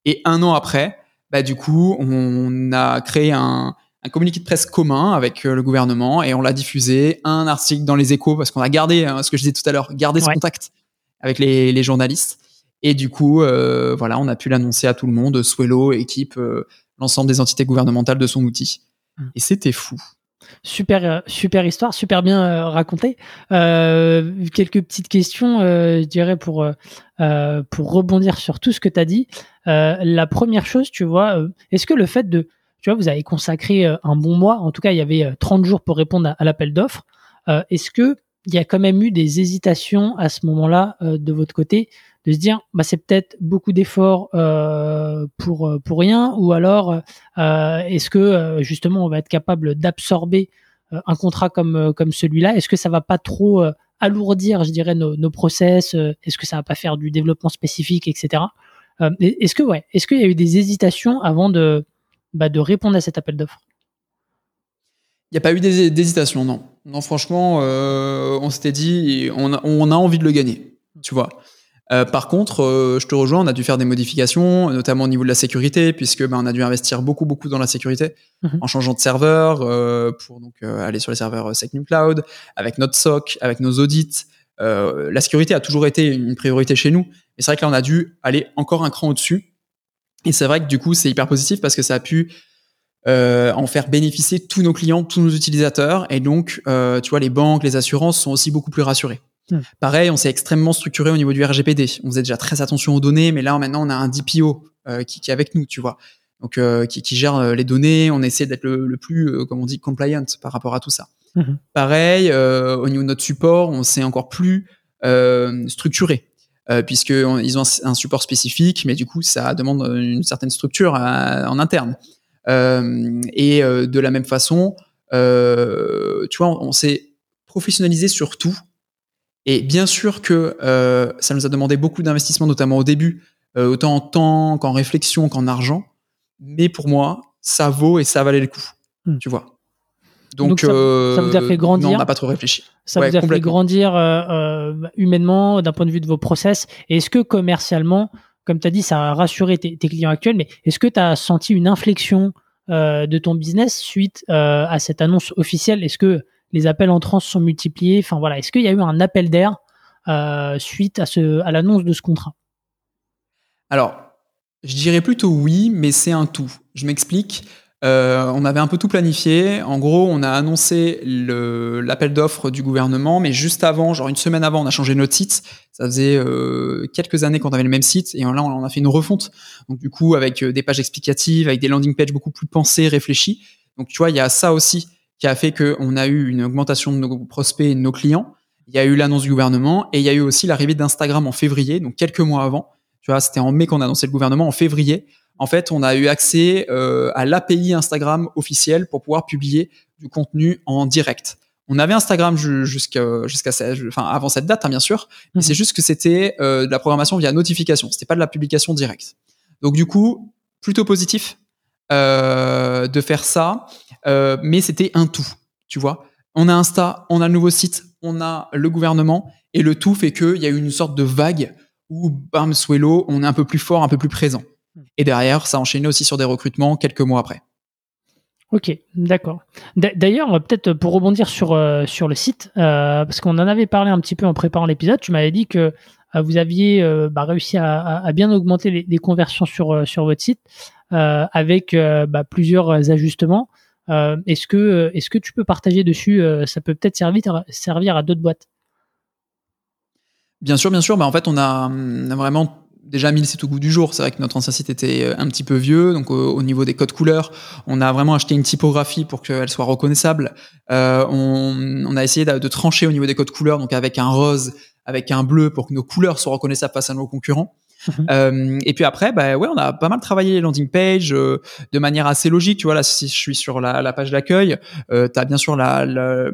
Et un an après, bah, du coup, on a créé un, un communiqué de presse commun avec euh, le gouvernement et on l'a diffusé. Un article dans les échos parce qu'on a gardé, hein, ce que je disais tout à l'heure, gardé ce contact avec les, les journalistes. Et du coup, euh, voilà, on a pu l'annoncer à tout le monde, Swello, équipe, euh, l'ensemble des entités gouvernementales de son outil. Mm. Et c'était fou. Super, super histoire, super bien euh, racontée. Quelques petites questions, je dirais, pour, pour rebondir sur tout ce que tu as dit. La première chose, tu vois, est-ce que le fait de, tu vois, vous avez consacré euh, un bon mois, en tout cas, il y avait euh, 30 jours pour répondre à, l'appel d'offres. Euh, est-ce que il y a quand même eu des hésitations à ce moment-là euh, de votre côté de se dire bah c'est peut-être beaucoup d'efforts euh, pour euh, pour rien ou alors euh, est-ce que euh, justement on va être capable d'absorber euh, un contrat comme euh, comme celui-là? Est-ce que ça va pas trop euh, alourdir, je dirais, nos, nos process euh, Est-ce que ça va pas faire du développement spécifique, etc. Euh, est-ce que ouais, est-ce qu'il y a eu des hésitations avant de bah, de répondre à cet appel d'offres Il n'y a pas eu d'hé- d'hésitation, non. Non, franchement, euh, on s'était dit, on a, on a envie de le gagner, tu vois. Euh, par contre, euh, je te rejoins, on a dû faire des modifications, notamment au niveau de la sécurité, puisque ben, on a dû investir beaucoup, beaucoup dans la sécurité, Mhm. en changeant de serveur pour donc aller sur les serveurs SecNum Cloud, avec notre SOC, avec nos audits. La sécurité a toujours été une priorité chez nous, mais c'est vrai que là, on a dû aller encore un cran au-dessus. Et c'est vrai que du coup, c'est hyper positif parce que ça a pu euh, en faire bénéficier tous nos clients, tous nos utilisateurs. Et donc, euh, tu vois, les banques, les assurances sont aussi beaucoup plus rassurées. Hmm. Pareil, on s'est extrêmement structuré au niveau du RGPD. On faisait déjà très attention aux données, mais là, maintenant, on a un DPO euh, qui, qui est avec nous, tu vois. Donc, euh, qui, qui gère euh, les données. On essaie d'être le, le plus, euh, comme on dit, compliant par rapport à tout ça. Mhm. Pareil, euh, au niveau de notre support, on s'est encore plus euh, structuré. Euh, puisque on- ils ont un, un support spécifique, mais du coup, ça demande une certaine structure à- en interne. Euh, et euh, de la même façon, euh, tu vois, on, on s'est professionnalisé sur tout. Et bien sûr que euh, ça nous a demandé beaucoup d'investissement, notamment au début, euh, autant en temps qu'en réflexion qu'en argent. Mais pour moi, ça vaut et ça valait le coup. Hmm. Tu vois. Donc, Donc, ça- euh, ça vous a fait grandir Non, on n'a pas trop réfléchi. Ça Ouais, vous a fait grandir euh, euh, humainement d'un point de vue de vos process. Et est-ce que commercialement, comme tu as dit, ça a rassuré tes, tes clients actuels, mais est-ce que tu as senti une inflexion euh, de ton business suite euh, à cette annonce officielle? Est-ce que les appels entrants se sont multipliés? Enfin voilà, est-ce qu'il y a eu un appel d'air euh, suite à, ce, à l'annonce de ce contrat? Alors, je dirais plutôt oui, mais c'est un tout. Je m'explique. Euh, on avait un peu tout planifié. En gros, on a annoncé l'appel d'offres du gouvernement, mais juste avant, genre une semaine avant, on a changé notre site. Ça faisait euh, quelques années qu'on avait le même site, et là, on a fait une refonte. Donc, du coup, avec euh, des pages explicatives, avec des landing pages beaucoup plus pensées, réfléchies. Donc, tu vois, il y a ça aussi qui a fait qu'on a eu une augmentation de nos prospects et de nos clients. Il y a eu l'annonce du gouvernement, et il y a eu aussi l'arrivée d'Instagram en février, donc quelques mois avant. Tu vois, c'était en mai qu'on a annoncé le gouvernement. En février, en fait, on a eu accès euh, à l'API Instagram officielle pour pouvoir publier du contenu en direct. On avait Instagram ju- jusqu'à jusqu'à enfin avant cette date, hein, bien sûr, mais Mhm. c'est juste que c'était euh, de la programmation via notification. C'était pas de la publication directe. Donc du coup, plutôt positif euh, de faire ça, mais c'était un tout. Tu vois, on a Insta, on a le nouveau site, on a le gouvernement, et le tout fait qu'il y a eu une sorte de vague où, bam, Swello, on est un peu plus fort, un peu plus présent. Et derrière, ça a enchaîné aussi sur des recrutements quelques mois après. Ok, d'accord. D'a- D'ailleurs, euh, peut-être pour rebondir sur, euh, sur le site, euh, parce qu'on en avait parlé un petit peu en préparant l'épisode, tu m'avais dit que euh, vous aviez bah, réussi à, bien augmenter les, les conversions sur, sur votre site avec bah, plusieurs ajustements. Est-ce que, est-ce que tu peux partager dessus Ça peut peut-être servir, servir à d'autres boîtes? Bien sûr, bien sûr. Bah, en fait, on a, on a vraiment déjà mis le site au goût du jour. C'est vrai que notre ancien site était euh, un petit peu vieux, donc au, au niveau des codes couleurs, on a vraiment acheté une typographie pour qu'elle soit reconnaissable. Euh, on, on a essayé de, de trancher au niveau des codes couleurs, donc avec un rose, avec un bleu, pour que nos couleurs soient reconnaissables face à nos concurrents. Mhm. Euh, et puis après, bah ouais, on a pas mal travaillé les landing pages euh, de manière assez logique. Tu vois, là, si je suis sur la, la page d'accueil, euh, tu as bien sûr la, la,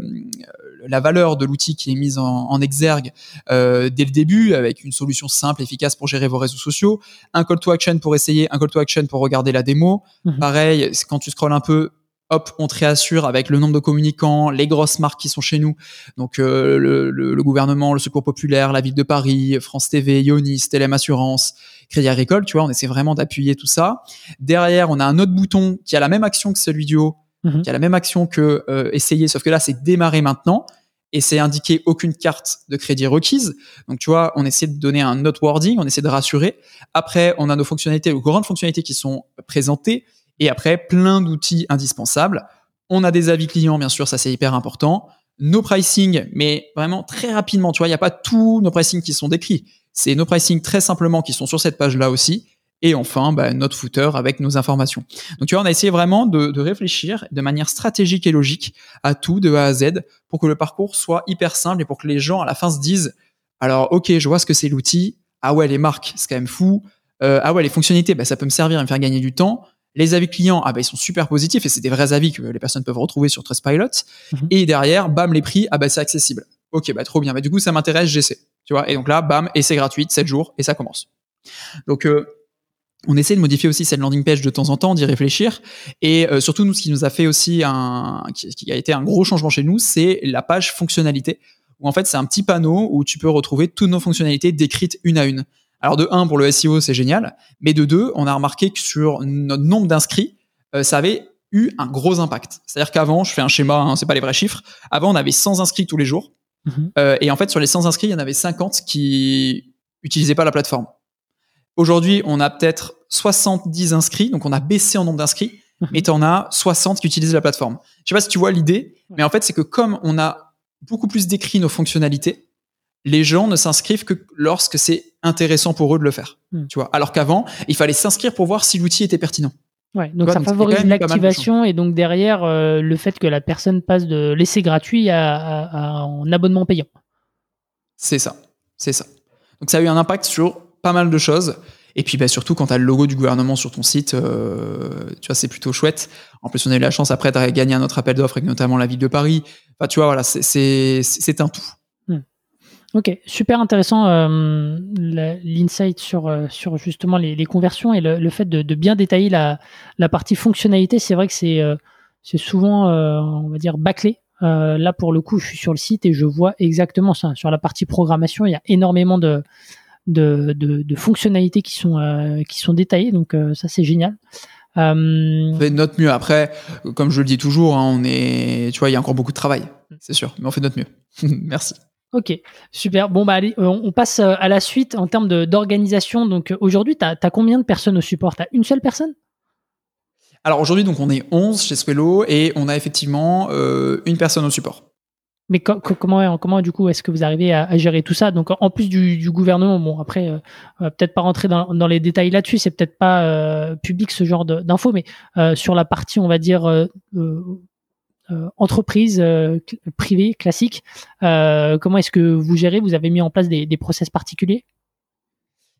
la valeur de l'outil qui est mise en, en exergue euh, dès le début, avec une solution simple, efficace pour gérer vos réseaux sociaux, un call to action pour essayer, un call to action pour regarder la démo. Mhm. Pareil, quand tu scrolles un peu, hop, on te réassure avec le nombre de communicants, les grosses marques qui sont chez nous. Donc euh, le, le- le gouvernement, le Secours populaire, la ville de Paris, France TV, Ionis, Telem Assurance, Crédit Agricole. Tu vois, on essaie vraiment d'appuyer tout ça. Derrière, on a un autre bouton qui a la même action que celui du haut, Mhm. qui a la même action que euh, essayer, sauf que là, c'est démarrer maintenant. Et c'est indiqué aucune carte de crédit requise. Donc, tu vois, on essaie de donner un autre wording, on essaie de rassurer. Après, on a nos fonctionnalités, nos grandes fonctionnalités qui sont présentées. Et après, plein d'outils indispensables. On a des avis clients, bien sûr, ça c'est hyper important. Nos pricing, mais vraiment très rapidement, tu vois, il n'y a pas tous nos pricing qui sont décrits. C'est nos pricing très simplement qui sont sur cette page-là aussi. Et enfin, bah, notre footer avec nos informations. Donc, tu vois, on a essayé vraiment de, de réfléchir de manière stratégique et logique à tout de A à Z pour que le parcours soit hyper simple et pour que les gens à la fin se disent alors, ok, je vois ce que c'est l'outil. Ah ouais, les marques, c'est quand même fou. Euh, ah ouais, les fonctionnalités, bah, ça peut me servir et me faire gagner du temps. Les avis clients, ah bah, ils sont super positifs et c'est des vrais avis que les personnes peuvent retrouver sur Trustpilot. Mhm. Et derrière, bam, les prix, ah bah, c'est accessible. Ok, bah, trop bien. Bah, du coup, ça m'intéresse, j'essaie. Tu vois, et donc là, bam, et c'est gratuit, 7 jours, et ça commence. Donc, euh, on essaie de modifier aussi cette landing page de temps en temps, d'y réfléchir. Et euh, surtout, nous, ce qui nous a fait aussi un, qui, qui a été un gros changement chez nous, c'est la page fonctionnalité, où en fait, c'est un petit panneau où tu peux retrouver toutes nos fonctionnalités décrites une à une. Alors, de un, pour le SEO, c'est génial. Mais de deux, on a remarqué que sur notre nombre d'inscrits, euh, ça avait eu un gros impact. C'est-à-dire qu'avant, je fais un schéma, hein, c'est pas les vrais chiffres. Avant, on avait 100 inscrits tous les jours. Mhm. Euh, et en fait, sur les 100 inscrits, il y en avait 50 qui utilisaient pas la plateforme. Aujourd'hui, on a peut-être 70 inscrits, donc on a baissé en nombre d'inscrits, Mhm. mais tu en as 60 qui utilisent la plateforme. Je sais pas si tu vois l'idée, mais en fait, c'est que comme on a beaucoup plus décrit nos fonctionnalités, les gens ne s'inscrivent que lorsque c'est intéressant pour eux de le faire. Mhm. Tu vois, alors qu'avant, il fallait s'inscrire pour voir si l'outil était pertinent. Ouais, donc vois, ça donc favorise l'activation et donc derrière euh, le fait que la personne passe de l'essai gratuit à, à- à- en abonnement payant. C'est ça, c'est ça. Donc ça a eu un impact sur pas mal de choses. Et puis bah, surtout quand tu as le logo du gouvernement sur ton site, euh, tu vois, c'est plutôt chouette. En plus, on a eu la chance après de gagner un autre appel d'offres notamment la ville de Paris. Enfin, tu vois, voilà, c'est- un tout. Ok, super intéressant euh, l'insight sur, euh, sur justement les, conversions et le, fait de, bien détailler la, la partie fonctionnalité. C'est vrai que c'est c'est souvent, on va dire, bâclé. là, pour le coup, je suis sur le site et je vois exactement ça. Sur la partie programmation, il y a énormément de, de, de, de fonctionnalités qui sont, qui sont détaillées. Donc, ça, c'est génial. Euh... On fait de notre mieux. Après, comme je le dis toujours, hein, on est, tu vois, il y a encore beaucoup de travail, c'est sûr, mais on fait de notre mieux. Merci. Ok, super. Bon, bah allez, euh, on passe euh, à la suite en termes d'organisation. Donc euh, aujourd'hui, tu as, combien de personnes au support? Tu as une seule personne? Alors aujourd'hui, donc on est 11 chez Swello et on a effectivement une personne au support. Mais comment, comment du coup est-ce que vous arrivez à, gérer tout ça? Donc en plus du, gouvernement, bon après, peut-être pas rentrer dans, dans les détails là-dessus, c'est peut-être pas public ce genre d'infos, mais sur la partie, on va dire euh, entreprise euh, privée classique. Euh, comment est-ce que vous gérez? Vous avez mis en place des, process particuliers?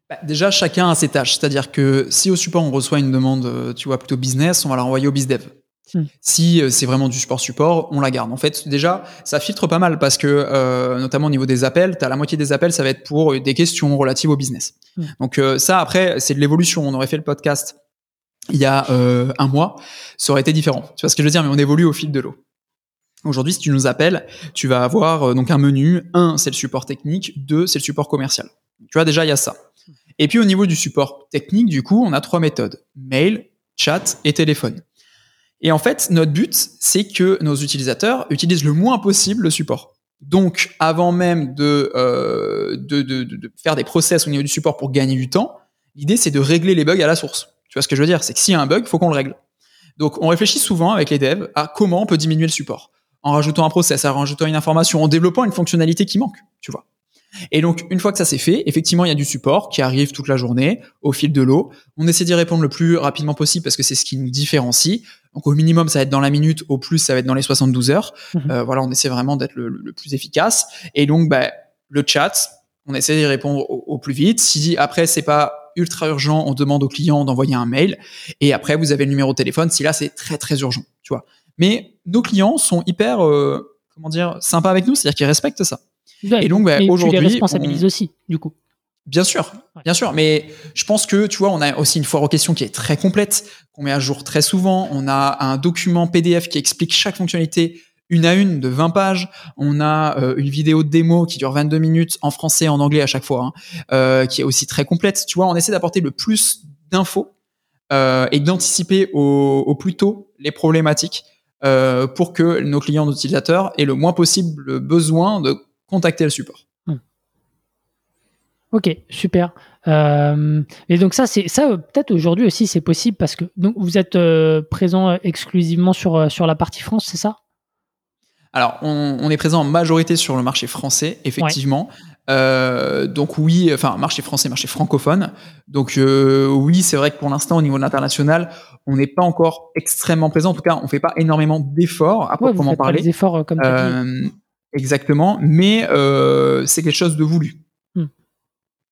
Bah, Déjà, chacun a ses tâches. C'est-à-dire que si au support on reçoit une demande, tu vois, plutôt business, on va la renvoyer au bizdev. Hmm. Si c'est vraiment du support support, on la garde. En fait, déjà, ça filtre pas mal parce que, notamment au niveau des appels, tu as la moitié des appels, ça va être pour des questions relatives au business. Hmm. Donc ça, après, c'est de l'évolution. On aurait fait le podcast il y a euh, un mois, ça aurait été différent. Tu vois ce que je veux dire? Mais on évolue au fil de l'eau. Aujourd'hui, si tu nous appelles, tu vas avoir euh, donc un menu. Un, c'est le support technique. Deux, c'est le support commercial. Tu vois déjà, il y a ça. Et puis au niveau du support technique, du coup, on a trois méthodes mail, chat et téléphone. Et en fait, notre but, c'est que nos utilisateurs utilisent le moins possible le support. Donc, avant même de, euh, de faire des process au niveau du support pour gagner du temps, l'idée c'est de régler les bugs à la source. Tu vois ce que je veux dire? C'est que s'il y a un bug, il faut qu'on le règle. Donc on réfléchit souvent avec les devs à comment on peut diminuer le support en rajoutant un process, en rajoutant une information, en développant une fonctionnalité qui manque, tu vois. Et donc, une fois que ça c'est fait, effectivement, il y a du support qui arrive toute la journée, au fil de l'eau. On essaie d'y répondre le plus rapidement possible parce que c'est ce qui nous différencie. Donc, au minimum, ça va être dans la minute, au plus, ça va être dans les 72 heures. Mhm. Euh, voilà, on essaie vraiment d'être le, plus efficace. Et donc, bah, le chat, on essaie d'y répondre au, au, plus vite. Si après, c'est pas ultra urgent, on demande au client d'envoyer un mail. Et après, vous avez le numéro de téléphone si là, c'est très, très urgent, tu vois. Mais nos clients sont hyper, euh, comment dire, sympas avec nous, c'est-à-dire qu'ils respectent ça. Et donc, bah, aujourd'hui. les responsabilises aussi, du coup. Bien sûr, bien sûr, mais je pense que tu vois, on a aussi une foire aux questions qui est très complète, qu'on met à jour très souvent. On a un document PDF qui explique chaque fonctionnalité une à une de 20 pages. On a euh, une vidéo de démo qui dure 22 minutes en français et en anglais à chaque fois, hein, euh, qui est aussi très complète. Tu vois, on essaie d'apporter le plus d'infos euh, et d'anticiper au, au, plus tôt les problématiques pour que nos clients, nos utilisateurs aient le moins possible besoin de contacter le support. Hmm. Ok, super. Euh, et donc ça, c'est ça peut-être aujourd'hui aussi c'est possible parce que donc vous êtes présent exclusivement sur sur la partie France, c'est ça? Alors, on, est présent en majorité sur le marché français, effectivement. Euh, donc oui, enfin marché français, marché francophone. Donc euh, oui, c'est vrai que pour l'instant, au niveau de l'international, on n'est pas encore extrêmement présent. En tout cas, on fait pas énormément d'efforts à proprement parler. des efforts comme euh, Exactement, mais c'est quelque chose de voulu. Hmm.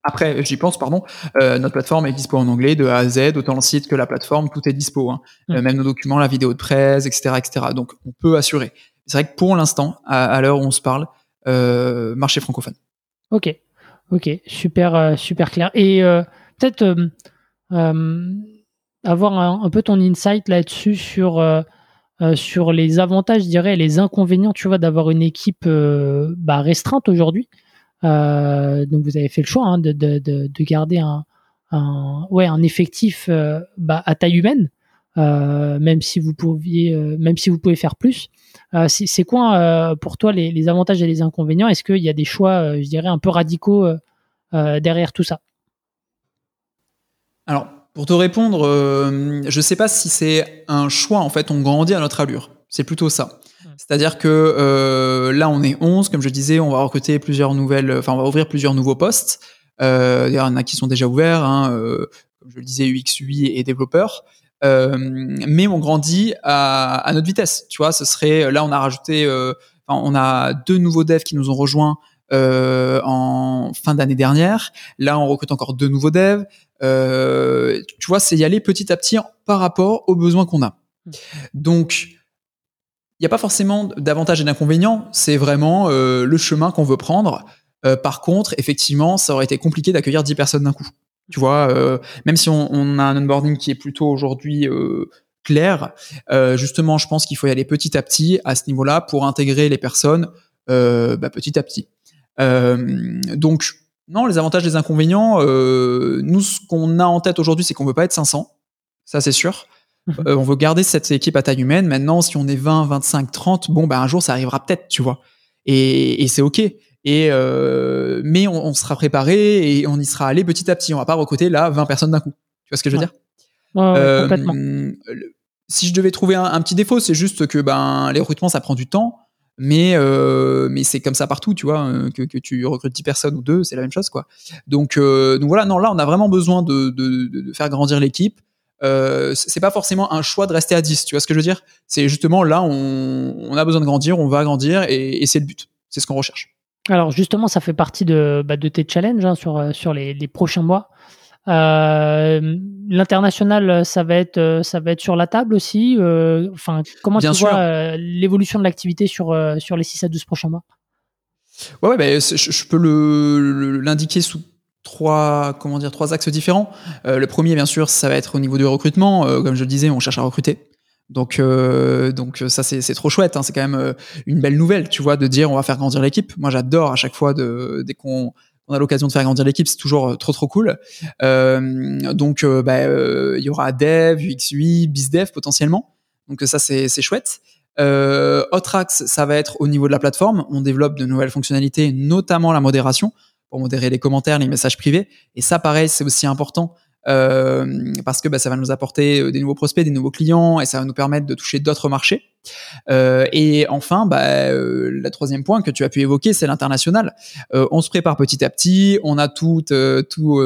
Après, j'y pense, pardon, notre plateforme est dispo en anglais de A à Z, autant le site que la plateforme, tout est dispo. Hein. Hmm. même nos documents, la vidéo de presse, etc., etc. Donc, on peut assurer. C'est vrai que pour l'instant, à, l'heure où on se parle, euh, marché francophone. Ok, ok, super, euh, super clair. Et euh, peut-être avoir un, peu ton insight là-dessus sur sur les avantages, je dirais, les inconvénients, tu vois, d'avoir une équipe bah, restreinte aujourd'hui. donc vous avez fait le choix hein, de, de, de, garder un, un, effectif bah, à taille humaine, même si vous pouvez faire plus. Euh, c'est quoi euh, pour toi les, avantages et les inconvénients? Est-ce qu'il y a des choix, euh, je dirais, un peu radicaux derrière tout ça? Alors, pour te répondre, je ne sais pas si c'est un choix. En fait, on grandit à notre allure. C'est plutôt ça. C'est-à-dire que là, on est 11, comme je disais, on va recruter plusieurs nouvelles, enfin, on va ouvrir plusieurs nouveaux postes. il y en a qui sont déjà ouverts, hein, comme je le disais, UX, UI et développeurs. Euh, mais on grandit à, à, notre vitesse. Tu vois, ce serait là on a rajouté, euh, on a deux nouveaux devs qui nous ont rejoints euh, en fin d'année dernière. Là, on recrute encore deux nouveaux devs. Euh, tu vois, c'est y aller petit à petit par rapport aux besoins qu'on a. Mmh. Donc, il n'y a pas forcément d'avantages et d'inconvénients. C'est vraiment euh, le chemin qu'on veut prendre. par contre, effectivement, ça aurait été compliqué d'accueillir 10 personnes d'un coup. Tu vois, même si on, on, a un onboarding qui est plutôt aujourd'hui clair, justement, je pense qu'il faut y aller petit à petit à ce niveau-là pour intégrer les personnes bah, petit à petit. Donc, non, les avantages, les inconvénients, nous, ce qu'on a en tête aujourd'hui, c'est qu'on veut pas être 500, ça c'est sûr. Mhm. on veut garder cette équipe à taille humaine. Maintenant, si on est 20, 25, 30, bon, ben un jour, ça arrivera peut-être, tu vois. Et, et c'est ok. Et euh, mais on, on, sera préparé et on y sera allé petit à petit. On va pas recruter là 20 personnes d'un coup. Tu vois ce que je veux dire? Euh, Si je devais trouver un, un petit défaut, c'est juste que ben les recrutements ça prend du temps. Mais euh, mais c'est comme ça partout, tu vois, euh, que, que tu recrutes 10 personnes ou deux, c'est la même chose quoi. Donc euh, donc voilà, non là on a vraiment besoin de, de, faire grandir l'équipe. Euh, c'est pas forcément un choix de rester à 10, tu vois ce que je veux dire? C'est justement là on, a besoin de grandir, on va grandir et, c'est le but, c'est ce qu'on recherche. Alors justement, ça fait partie de, bah, de tes challenges hein, sur, sur les, les, prochains mois. Euh, L'international, ça va être ça va être sur la table aussi. Euh, enfin, comment Bien tu sûr. vois euh, l'évolution de l'activité sur sur les 6 à 12 prochains mois? Ouais, ouais bah, je, je, peux l'indiquer sous trois comment dire trois axes différents. Euh, le premier, bien sûr, ça va être au niveau du recrutement. comme je le disais, on cherche à recruter. Donc, euh, donc ça c'est trop chouette. Hein. C'est quand même euh, une belle nouvelle, tu vois, de dire on va faire grandir l'équipe. Moi, j'adore à chaque fois de dès qu'on on a l'occasion de faire grandir l'équipe, c'est toujours euh, trop trop cool. Euh, donc, euh, bah, il y aura Dev, UX, UI, BizDev potentiellement. Donc ça c'est chouette. Euh, autre axe, ça va être au niveau de la plateforme. On développe de nouvelles fonctionnalités, notamment la modération pour modérer les commentaires, les messages privés. Et ça, pareil, c'est aussi important euh, parce que bah, ça va nous apporter euh, des nouveaux prospects, des nouveaux clients et ça va nous permettre de toucher d'autres marchés. Euh, et enfin, bah, euh, le troisième point que tu as pu évoquer, c'est l'international. Euh, on se prépare petit à petit, on a tout, euh, tout,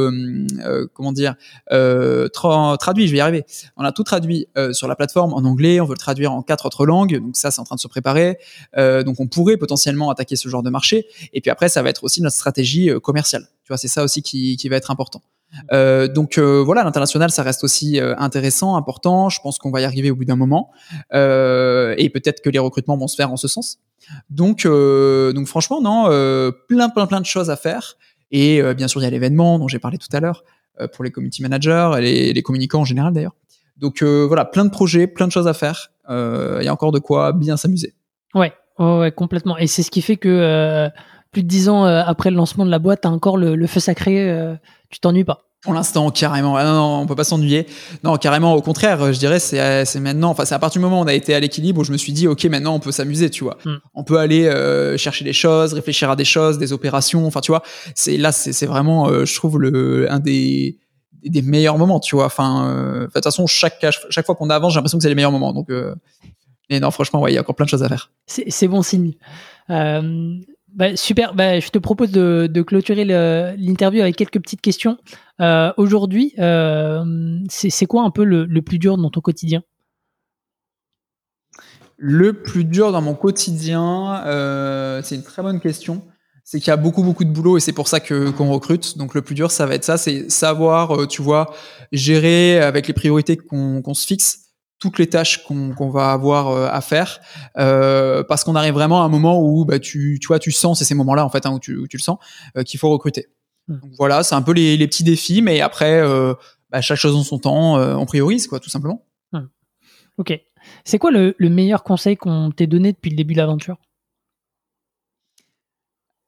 comment dire, tra traduit. Je vais y arriver. On a tout traduit sur la plateforme en anglais. On veut le traduire en quatre autres langues. Donc ça, c'est en train de se préparer. donc on pourrait potentiellement attaquer ce genre de marché. Et puis après, ça va être aussi notre stratégie commerciale. Tu vois, c'est ça aussi qui, qui va être important. Euh, donc euh, voilà, l'international, ça reste aussi euh, intéressant, important. Je pense qu'on va y arriver au bout d'un moment, et peut-être que les recrutements vont se faire en ce sens. Donc, donc franchement, non, plein, plein, plein de choses à faire. Et bien sûr, il y a l'événement dont j'ai parlé tout à l'heure pour les community managers, et les communicants en général d'ailleurs. Donc voilà, plein de projets, plein de choses à faire. Il y a encore de quoi bien s'amuser. Ouais, ouais, complètement. Et c'est ce qui fait que plus de dix ans après le lancement de la boîte, t'as encore le, le, feu sacré tu t'ennuies pas pour l'instant, carrément. Ah non, non, on peut pas s'ennuyer. Non, carrément. Au contraire, je dirais, c'est, c'est maintenant. Enfin, c'est à partir du moment où on a été à l'équilibre où je me suis dit, ok, maintenant on peut s'amuser, tu vois. Mm. On peut aller euh, chercher des choses, réfléchir à des choses, des opérations. Enfin, tu vois. C'est là, c'est, c'est vraiment, euh, je trouve le un des des meilleurs moments, tu vois. Enfin, euh, de toute façon, chaque chaque fois qu'on avance, j'ai l'impression que c'est les meilleurs moments. Donc, mais non, franchement, ouais, il y a encore plein de choses à faire. C'est, c'est bon signe. Bah, super. Bah, je te propose de, clôturer l'interview avec quelques petites questions. Euh, Aujourd'hui, euh, c'est quoi un peu le, plus dur dans ton quotidien? Le plus dur dans mon quotidien, euh, c'est une très bonne question. C'est qu'il y a beaucoup beaucoup de boulot et c'est pour ça qu'on recrute. Donc le plus dur, ça va être ça, c'est savoir, tu vois, gérer avec les priorités qu'on se fixe toutes les tâches qu'on va avoir euh, à faire euh, parce qu'on arrive vraiment à un moment où bah, tu, tu vois tu sens c'est ces moments-là en fait hein, où, tu, où, tu, le sens euh, qu'il faut recruter. Donc, voilà c'est un peu les, les, petits défis mais après euh, bah, chaque chose en son temps euh, on priorise quoi tout simplement. Mmh. ok. C'est quoi le, le, meilleur conseil qu'on t'ait donné depuis le début de l'aventure?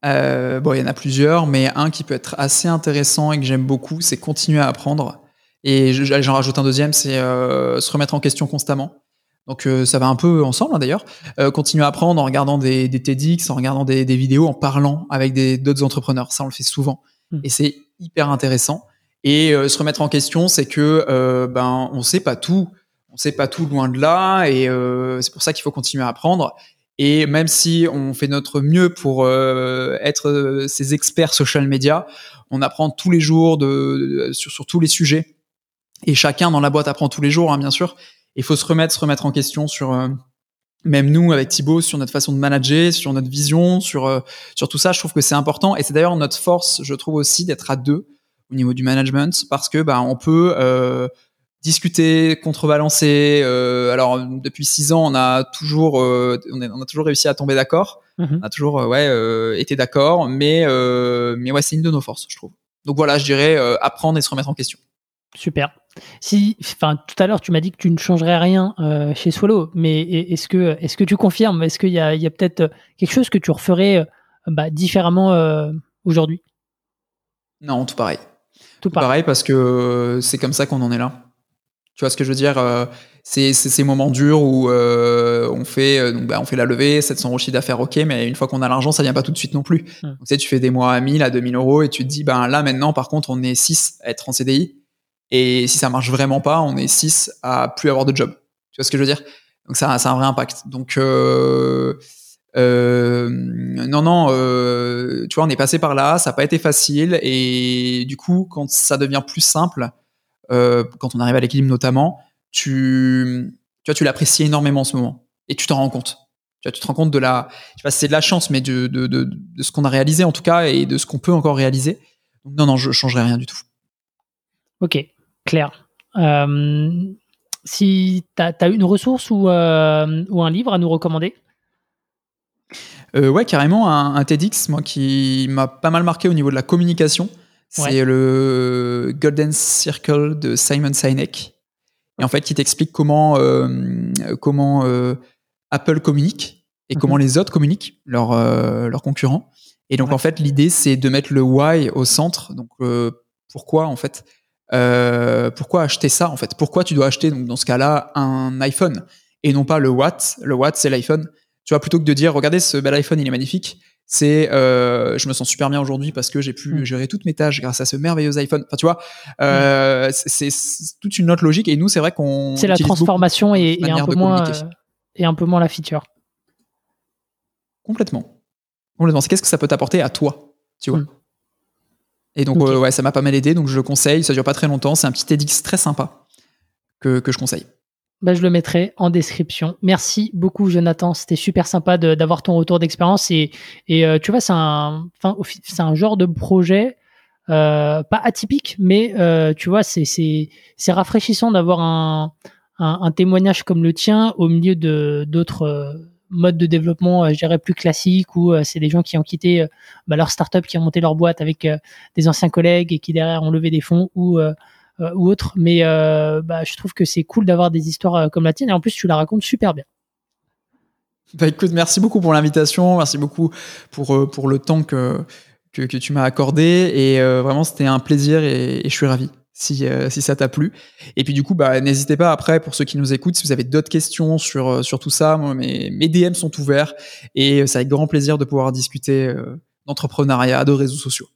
Bon il y en a plusieurs mais un qui peut être assez intéressant et que j'aime beaucoup c'est continuer à apprendre et j'en rajoute un deuxième, c'est euh, se remettre en question constamment. Donc euh, ça va un peu ensemble hein, d'ailleurs. Euh, continuer à apprendre en regardant des, des TEDx, en regardant des, des, vidéos, en parlant avec d'autres entrepreneurs. Ça, on le fait souvent. Mmh. Et c'est hyper intéressant. Et euh, se remettre en question, c'est que euh, ben on sait pas tout. On sait pas tout loin de là. Et euh, c'est pour ça qu'il faut continuer à apprendre. Et même si on fait notre mieux pour être ces experts social media, on apprend tous les jours de, de sur, sur tous les sujets et chacun dans la boîte apprend tous les jours, hein, bien sûr. Il faut se remettre, se remettre en question sur euh, même nous avec Thibaut sur notre façon de manager, sur notre vision, sur euh, sur tout ça. Je trouve que c'est important et c'est d'ailleurs notre force, je trouve aussi d'être à deux au niveau du management parce que bah on peut euh, discuter, contrebalancer. Euh, alors depuis six ans, on a toujours on, a, on a toujours réussi à tomber d'accord. Mhm. On a toujours ouais, été d'accord, mais, mais ouais, c'est une de nos forces, je trouve. Donc voilà, je dirais apprendre et se remettre en question. Super. Si, enfin, tout à l'heure, tu m'as dit que tu ne changerais rien chez Swallow, mais est-ce que, est-ce que tu confirmes? Est-ce qu'il y a, a peut-être quelque chose que tu referais bah, différemment aujourd'hui? Non, tout pareil. Tout, pareil parce que c'est comme ça qu'on en est là. Tu vois ce que je veux dire euh, C'est ces moments durs où euh, on fait euh, donc, bah, on fait la levée, 700 euros d'affaires, ok, mais une fois qu'on a l'argent, ça vient pas tout de suite non plus. Hmm. Donc, tu sais, tu fais des mois à 1000, à 2000 euros et tu te dis, ben là maintenant, par contre, on est 6 à être en CDI. Et si ça marche vraiment pas, on est 6 à plus avoir de job. Tu vois ce que je veux dire? Donc ça, ça a un vrai impact. Donc euh, euh, non, non, euh, tu vois, on est passé par là, ça n'a pas été facile, et du coup, quand ça devient plus simple, quand on arrive à l'équilibre notamment, tu, tu l'apprécies énormément en ce moment, et tu t'en rends compte. Tu, vois, tu te rends compte de la, je sais c'est de la chance, mais de, de, de, ce qu'on a réalisé en tout cas, et de ce qu'on peut encore réaliser. Non, non, je changerai rien du tout. Ok, clair. Euh, si tu as, une ressource ou, euh, ou un livre à nous recommander? Euh, ouais, carrément, un, TEDx, moi, qui m'a pas mal marqué au niveau de la communication. C'est le Golden Circle de Simon Sinek. Et en fait, qui t'explique comment, euh, comment euh, Apple communique et comment mhm. les autres communiquent, leurs leurs concurrents. Et donc, en fait, l'idée, c'est de mettre le why au centre. Donc, pourquoi, en fait, pourquoi acheter ça, en fait? Pourquoi tu dois acheter, donc, dans ce cas-là, un iPhone et non pas le what Le what, c'est l'iPhone. Tu vois, plutôt que de dire, regardez, ce bel iPhone, il est magnifique, c'est euh, je me sens super bien aujourd'hui parce que j'ai pu mm. gérer toutes mes tâches grâce à ce merveilleux iPhone. Enfin, tu vois, euh, mm. c'est toute une autre logique. Et nous, c'est vrai qu'on. C'est la transformation et, un peu moins, euh, et un peu moins la feature. Complètement. Complètement. C'est qu'est-ce que ça peut t'apporter à toi, tu vois? Mm. Et donc, ouais, ça m'a pas mal aidé. Donc, je le conseille. Ça dure pas très longtemps. C'est un petit TEDx très sympa que, que je conseille. Bah, je le mettrai en description. Merci beaucoup, Jonathan. C'était super sympa d'avoir ton retour d'expérience. Et, et euh, tu vois, c'est un, c'est un genre de projet euh, pas atypique, mais euh, tu vois, c'est rafraîchissant d'avoir un, un, un, témoignage comme le tien au milieu de d'autres modes de développement, je dirais, plus classiques, où c'est des gens qui ont quitté bah, leur startup, qui ont monté leur boîte avec des anciens collègues et qui derrière ont levé des fonds, ou euh, ou autre. Mais euh, bah, je trouve que c'est cool d'avoir des histoires euh, comme la tienne. Et en plus, tu la racontes super bien. Bah écoute, merci beaucoup pour l'invitation, merci beaucoup pour, pour le temps que, que, tu m'as accordé. Et vraiment, c'était un plaisir et, je suis ravi. Si, si ça t'a plu. Et puis du coup, bah, n'hésitez pas après, pour ceux qui nous écoutent, si vous avez d'autres questions sur, sur tout ça, moi, mes, mes DM sont ouverts et c'est avec grand plaisir de pouvoir discuter d'entrepreneuriat, de réseaux sociaux.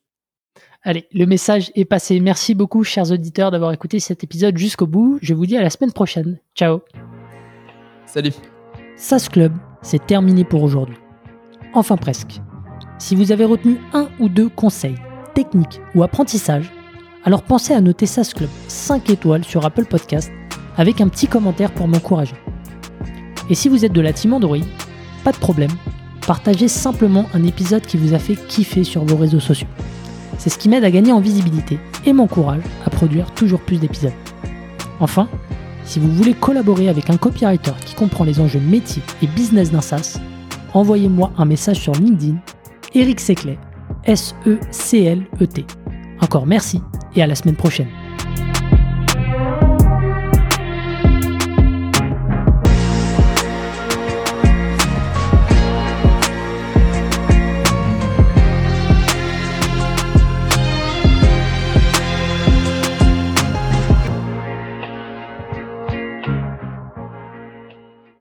Allez, le message est passé. Merci beaucoup, chers auditeurs, d'avoir écouté cet épisode jusqu'au bout. Je vous dis à la semaine prochaine. Ciao. Salut. SAS Club, c'est terminé pour aujourd'hui. Enfin presque. Si vous avez retenu un ou deux conseils, techniques ou apprentissages, alors pensez à noter SAS Club 5 étoiles sur Apple Podcast avec un petit commentaire pour m'encourager. Et si vous êtes de la team Android, pas de problème, partagez simplement un épisode qui vous a fait kiffer sur vos réseaux sociaux. C'est ce qui m'aide à gagner en visibilité et m'encourage à produire toujours plus d'épisodes. Enfin, si vous voulez collaborer avec un copywriter qui comprend les enjeux métiers et business d'un SaaS, envoyez-moi un message sur LinkedIn, Eric Seclet, S-E-C-L-E-T. Encore merci et à la semaine prochaine.